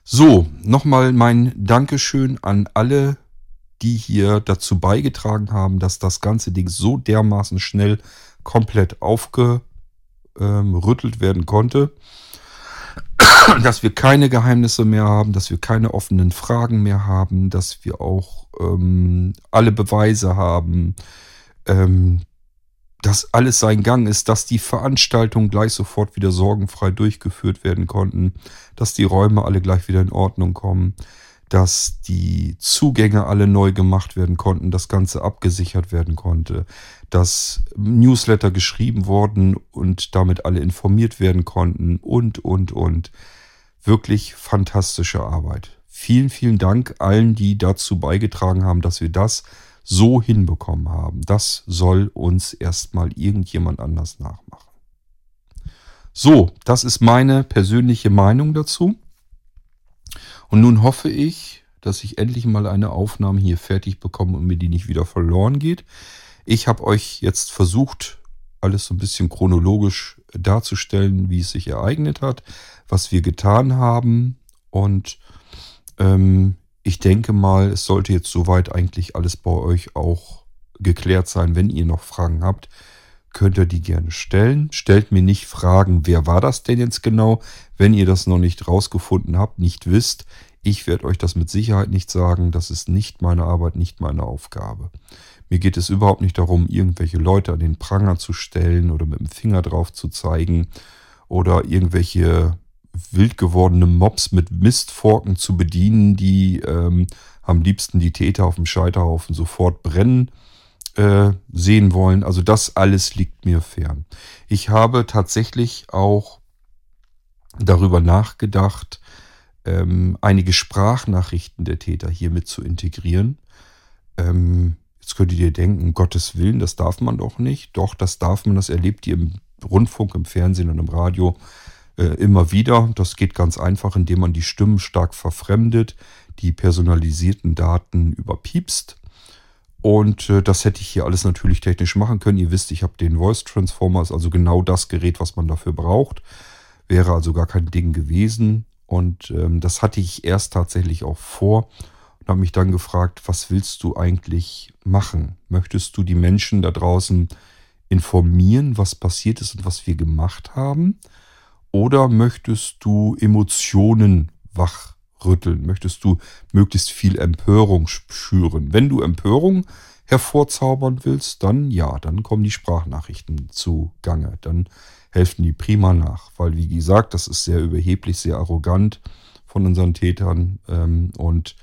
So, nochmal mein Dankeschön an alle, die hier dazu beigetragen haben, dass das ganze Ding so dermaßen schnell komplett aufgerüttelt werden konnte dass wir keine Geheimnisse mehr haben, dass wir keine offenen Fragen mehr haben, dass wir auch ähm, alle Beweise haben, ähm, dass alles sein Gang ist, dass die Veranstaltungen gleich sofort wieder sorgenfrei durchgeführt werden konnten, dass die Räume alle gleich wieder in Ordnung kommen, dass die Zugänge alle neu gemacht werden konnten, das Ganze abgesichert werden konnte, dass Newsletter geschrieben wurden und damit alle informiert werden konnten und, und, und. Wirklich fantastische Arbeit. Vielen, vielen Dank allen, die dazu beigetragen haben, dass wir das so hinbekommen haben. Das soll uns erstmal irgendjemand anders nachmachen. So, das ist meine persönliche Meinung dazu. Und nun hoffe ich, dass ich endlich mal eine Aufnahme hier fertig bekomme und mir die nicht wieder verloren geht. Ich habe euch jetzt versucht, alles so ein bisschen chronologisch darzustellen, wie es sich ereignet hat, was wir getan haben. Und ähm, ich denke mal, es sollte jetzt soweit eigentlich alles bei euch auch geklärt sein. Wenn ihr noch Fragen habt, könnt ihr die gerne stellen. Stellt mir nicht Fragen, wer war das denn jetzt genau, wenn ihr das noch nicht rausgefunden habt, nicht wisst. Ich werde euch das mit Sicherheit nicht sagen. Das ist nicht meine Arbeit, nicht meine Aufgabe. Mir geht es überhaupt nicht darum, irgendwelche Leute an den Pranger zu stellen oder mit dem Finger drauf zu zeigen oder irgendwelche wild gewordene Mobs mit Mistforken zu bedienen, die ähm, am liebsten die Täter auf dem Scheiterhaufen sofort brennen äh, sehen wollen. Also das alles liegt mir fern. Ich habe tatsächlich auch darüber nachgedacht, ähm, einige Sprachnachrichten der Täter hiermit zu integrieren. Ähm, jetzt könntet ihr denken, Gottes Willen, das darf man doch nicht. Doch, das darf man, das erlebt ihr im Rundfunk, im Fernsehen und im Radio äh, immer wieder. Das geht ganz einfach, indem man die Stimmen stark verfremdet, die personalisierten Daten überpiepst. Und äh, das hätte ich hier alles natürlich technisch machen können. Ihr wisst, ich habe den Voice Transformer, ist also genau das Gerät, was man dafür braucht. Wäre also gar kein Ding gewesen. Und ähm, das hatte ich erst tatsächlich auch vor und habe mich dann gefragt, was willst du eigentlich machen? Möchtest du die Menschen da draußen informieren, was passiert ist und was wir gemacht haben? Oder möchtest du Emotionen wachrütteln? Möchtest du möglichst viel Empörung schüren? Wenn du Empörung hervorzaubern willst, dann ja, dann kommen die Sprachnachrichten zu Gange. Dann helfen die prima nach. Weil, wie gesagt, das ist sehr überheblich, sehr arrogant von unseren Tätern. Ähm, und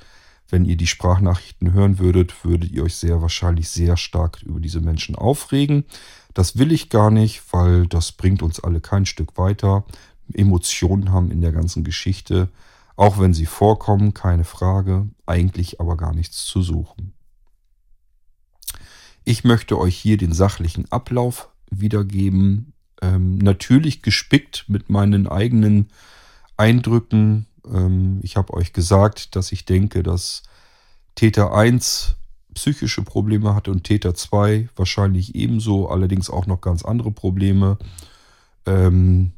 wenn ihr die Sprachnachrichten hören würdet, würdet ihr euch sehr wahrscheinlich sehr stark über diese Menschen aufregen. Das will ich gar nicht, weil das bringt uns alle kein Stück weiter. Emotionen haben in der ganzen Geschichte, auch wenn sie vorkommen, keine Frage, eigentlich aber gar nichts zu suchen. Ich möchte euch hier den sachlichen Ablauf wiedergeben. Ähm, natürlich gespickt mit meinen eigenen Eindrücken. Ähm, ich habe euch gesagt, dass ich denke, dass Täter 1 psychische Probleme hatte und Täter 2 wahrscheinlich ebenso, allerdings auch noch ganz andere Probleme. Ähm,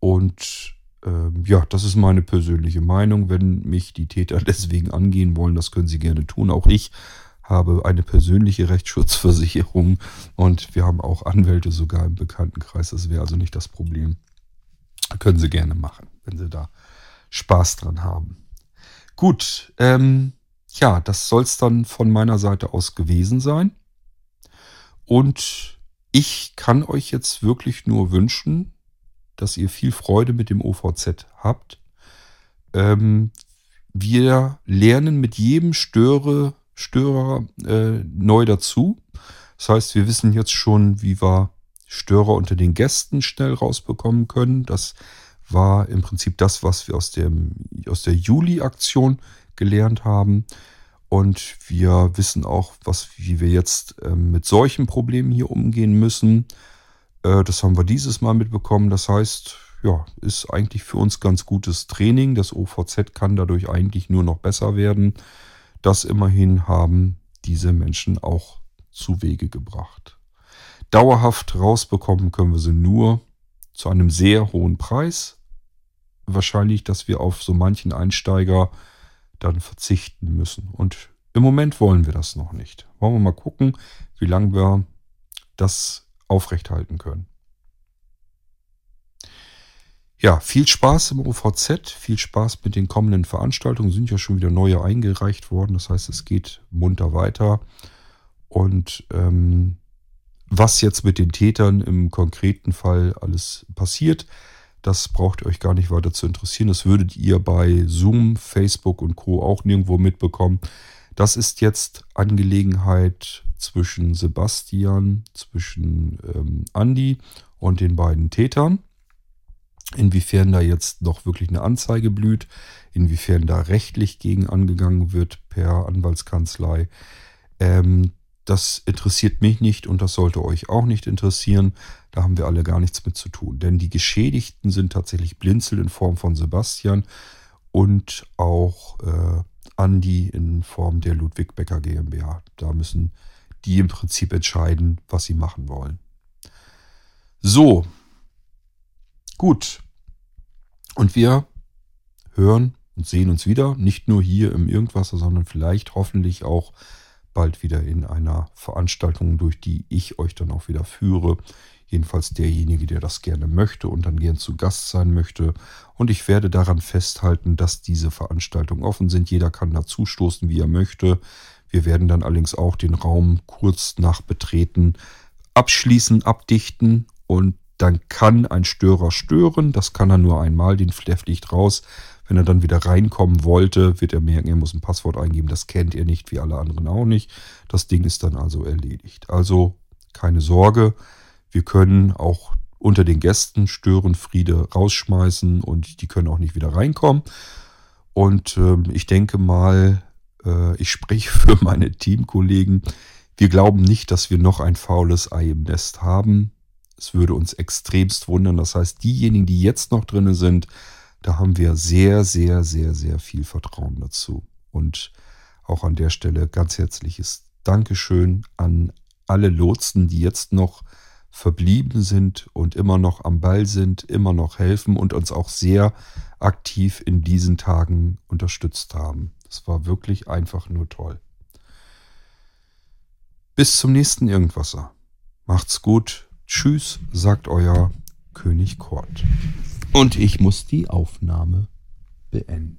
und ähm, ja, das ist meine persönliche Meinung. Wenn mich die Täter deswegen angehen wollen, das können sie gerne tun. Auch ich habe eine persönliche Rechtsschutzversicherung und wir haben auch Anwälte sogar im Bekanntenkreis. Das wäre also nicht das Problem. Können sie gerne machen, wenn sie da Spaß dran haben. Gut, ähm, ja, das soll es dann von meiner Seite aus gewesen sein. Und ich kann euch jetzt wirklich nur wünschen, dass ihr viel Freude mit dem OVZ habt. Ähm, wir lernen mit jedem Störe, Störer äh, neu dazu. Das heißt, wir wissen jetzt schon, wie wir Störer unter den Gästen schnell rausbekommen können. Das war im Prinzip das, was wir aus, dem, aus der Juli-Aktion gelernt haben. Und wir wissen auch, was, wie wir jetzt äh, mit solchen Problemen hier umgehen müssen. Äh, das haben wir dieses Mal mitbekommen. Das heißt, ja, ist eigentlich für uns ganz gutes Training. Das OVZ kann dadurch eigentlich nur noch besser werden. Das immerhin haben diese Menschen auch zu Wege gebracht. Dauerhaft rausbekommen können wir sie nur zu einem sehr hohen Preis. Wahrscheinlich, dass wir auf so manchen Einsteiger dann verzichten müssen. Und im Moment wollen wir das noch nicht. Wollen wir mal gucken, wie lange wir das aufrechthalten können. Ja, viel Spaß im OVZ, viel Spaß mit den kommenden Veranstaltungen. Sind ja schon wieder neue eingereicht worden. Das heißt, es geht munter weiter. Und ähm, Was jetzt mit den Tätern im konkreten Fall alles passiert, das braucht ihr euch gar nicht weiter zu interessieren. Das würdet ihr bei Zoom, Facebook und Co. auch nirgendwo mitbekommen. Das ist jetzt Angelegenheit zwischen Sebastian, zwischen ähm, Andy und den beiden Tätern. Inwiefern da jetzt noch wirklich eine Anzeige blüht, inwiefern da rechtlich gegen angegangen wird per Anwaltskanzlei, ähm, das interessiert mich nicht und das sollte euch auch nicht interessieren. Da haben wir alle gar nichts mit zu tun. Denn die Geschädigten sind tatsächlich Blinzel in Form von Sebastian und auch äh, Andi in Form der Ludwig Becker GmbH. Da müssen die im Prinzip entscheiden, was sie machen wollen. So, gut. Und wir hören und sehen uns wieder, nicht nur hier im Irgendwasser, sondern vielleicht hoffentlich auch bald wieder in einer Veranstaltung, durch die ich euch dann auch wieder führe. Jedenfalls derjenige, der das gerne möchte und dann gern zu Gast sein möchte. Und ich werde daran festhalten, dass diese Veranstaltungen offen sind. Jeder kann dazustoßen, wie er möchte. Wir werden dann allerdings auch den Raum kurz nach Betreten abschließen, abdichten und dann kann ein Störer stören. Das kann er nur einmal, den fliegt raus. Wenn er dann wieder reinkommen wollte, wird er merken, er muss ein Passwort eingeben. Das kennt er nicht, wie alle anderen auch nicht. Das Ding ist dann also erledigt. Also keine Sorge, wir können auch unter den Gästen Störenfriede rausschmeißen und die können auch nicht wieder reinkommen. Und äh, ich denke mal, äh, ich spreche für meine Teamkollegen. Wir glauben nicht, dass wir noch ein faules Ei im Nest haben. Es würde uns extremst wundern. Das heißt, diejenigen, die jetzt noch drin sind, da haben wir sehr, sehr, sehr, sehr viel Vertrauen dazu. Und auch an der Stelle ganz herzliches Dankeschön an alle Lotsen, die jetzt noch verblieben sind und immer noch am Ball sind, immer noch helfen und uns auch sehr aktiv in diesen Tagen unterstützt haben. Das war wirklich einfach nur toll. Bis zum nächsten Irgendwasser. Macht's gut. Tschüss, sagt euer König Kort. Und ich muss die Aufnahme beenden.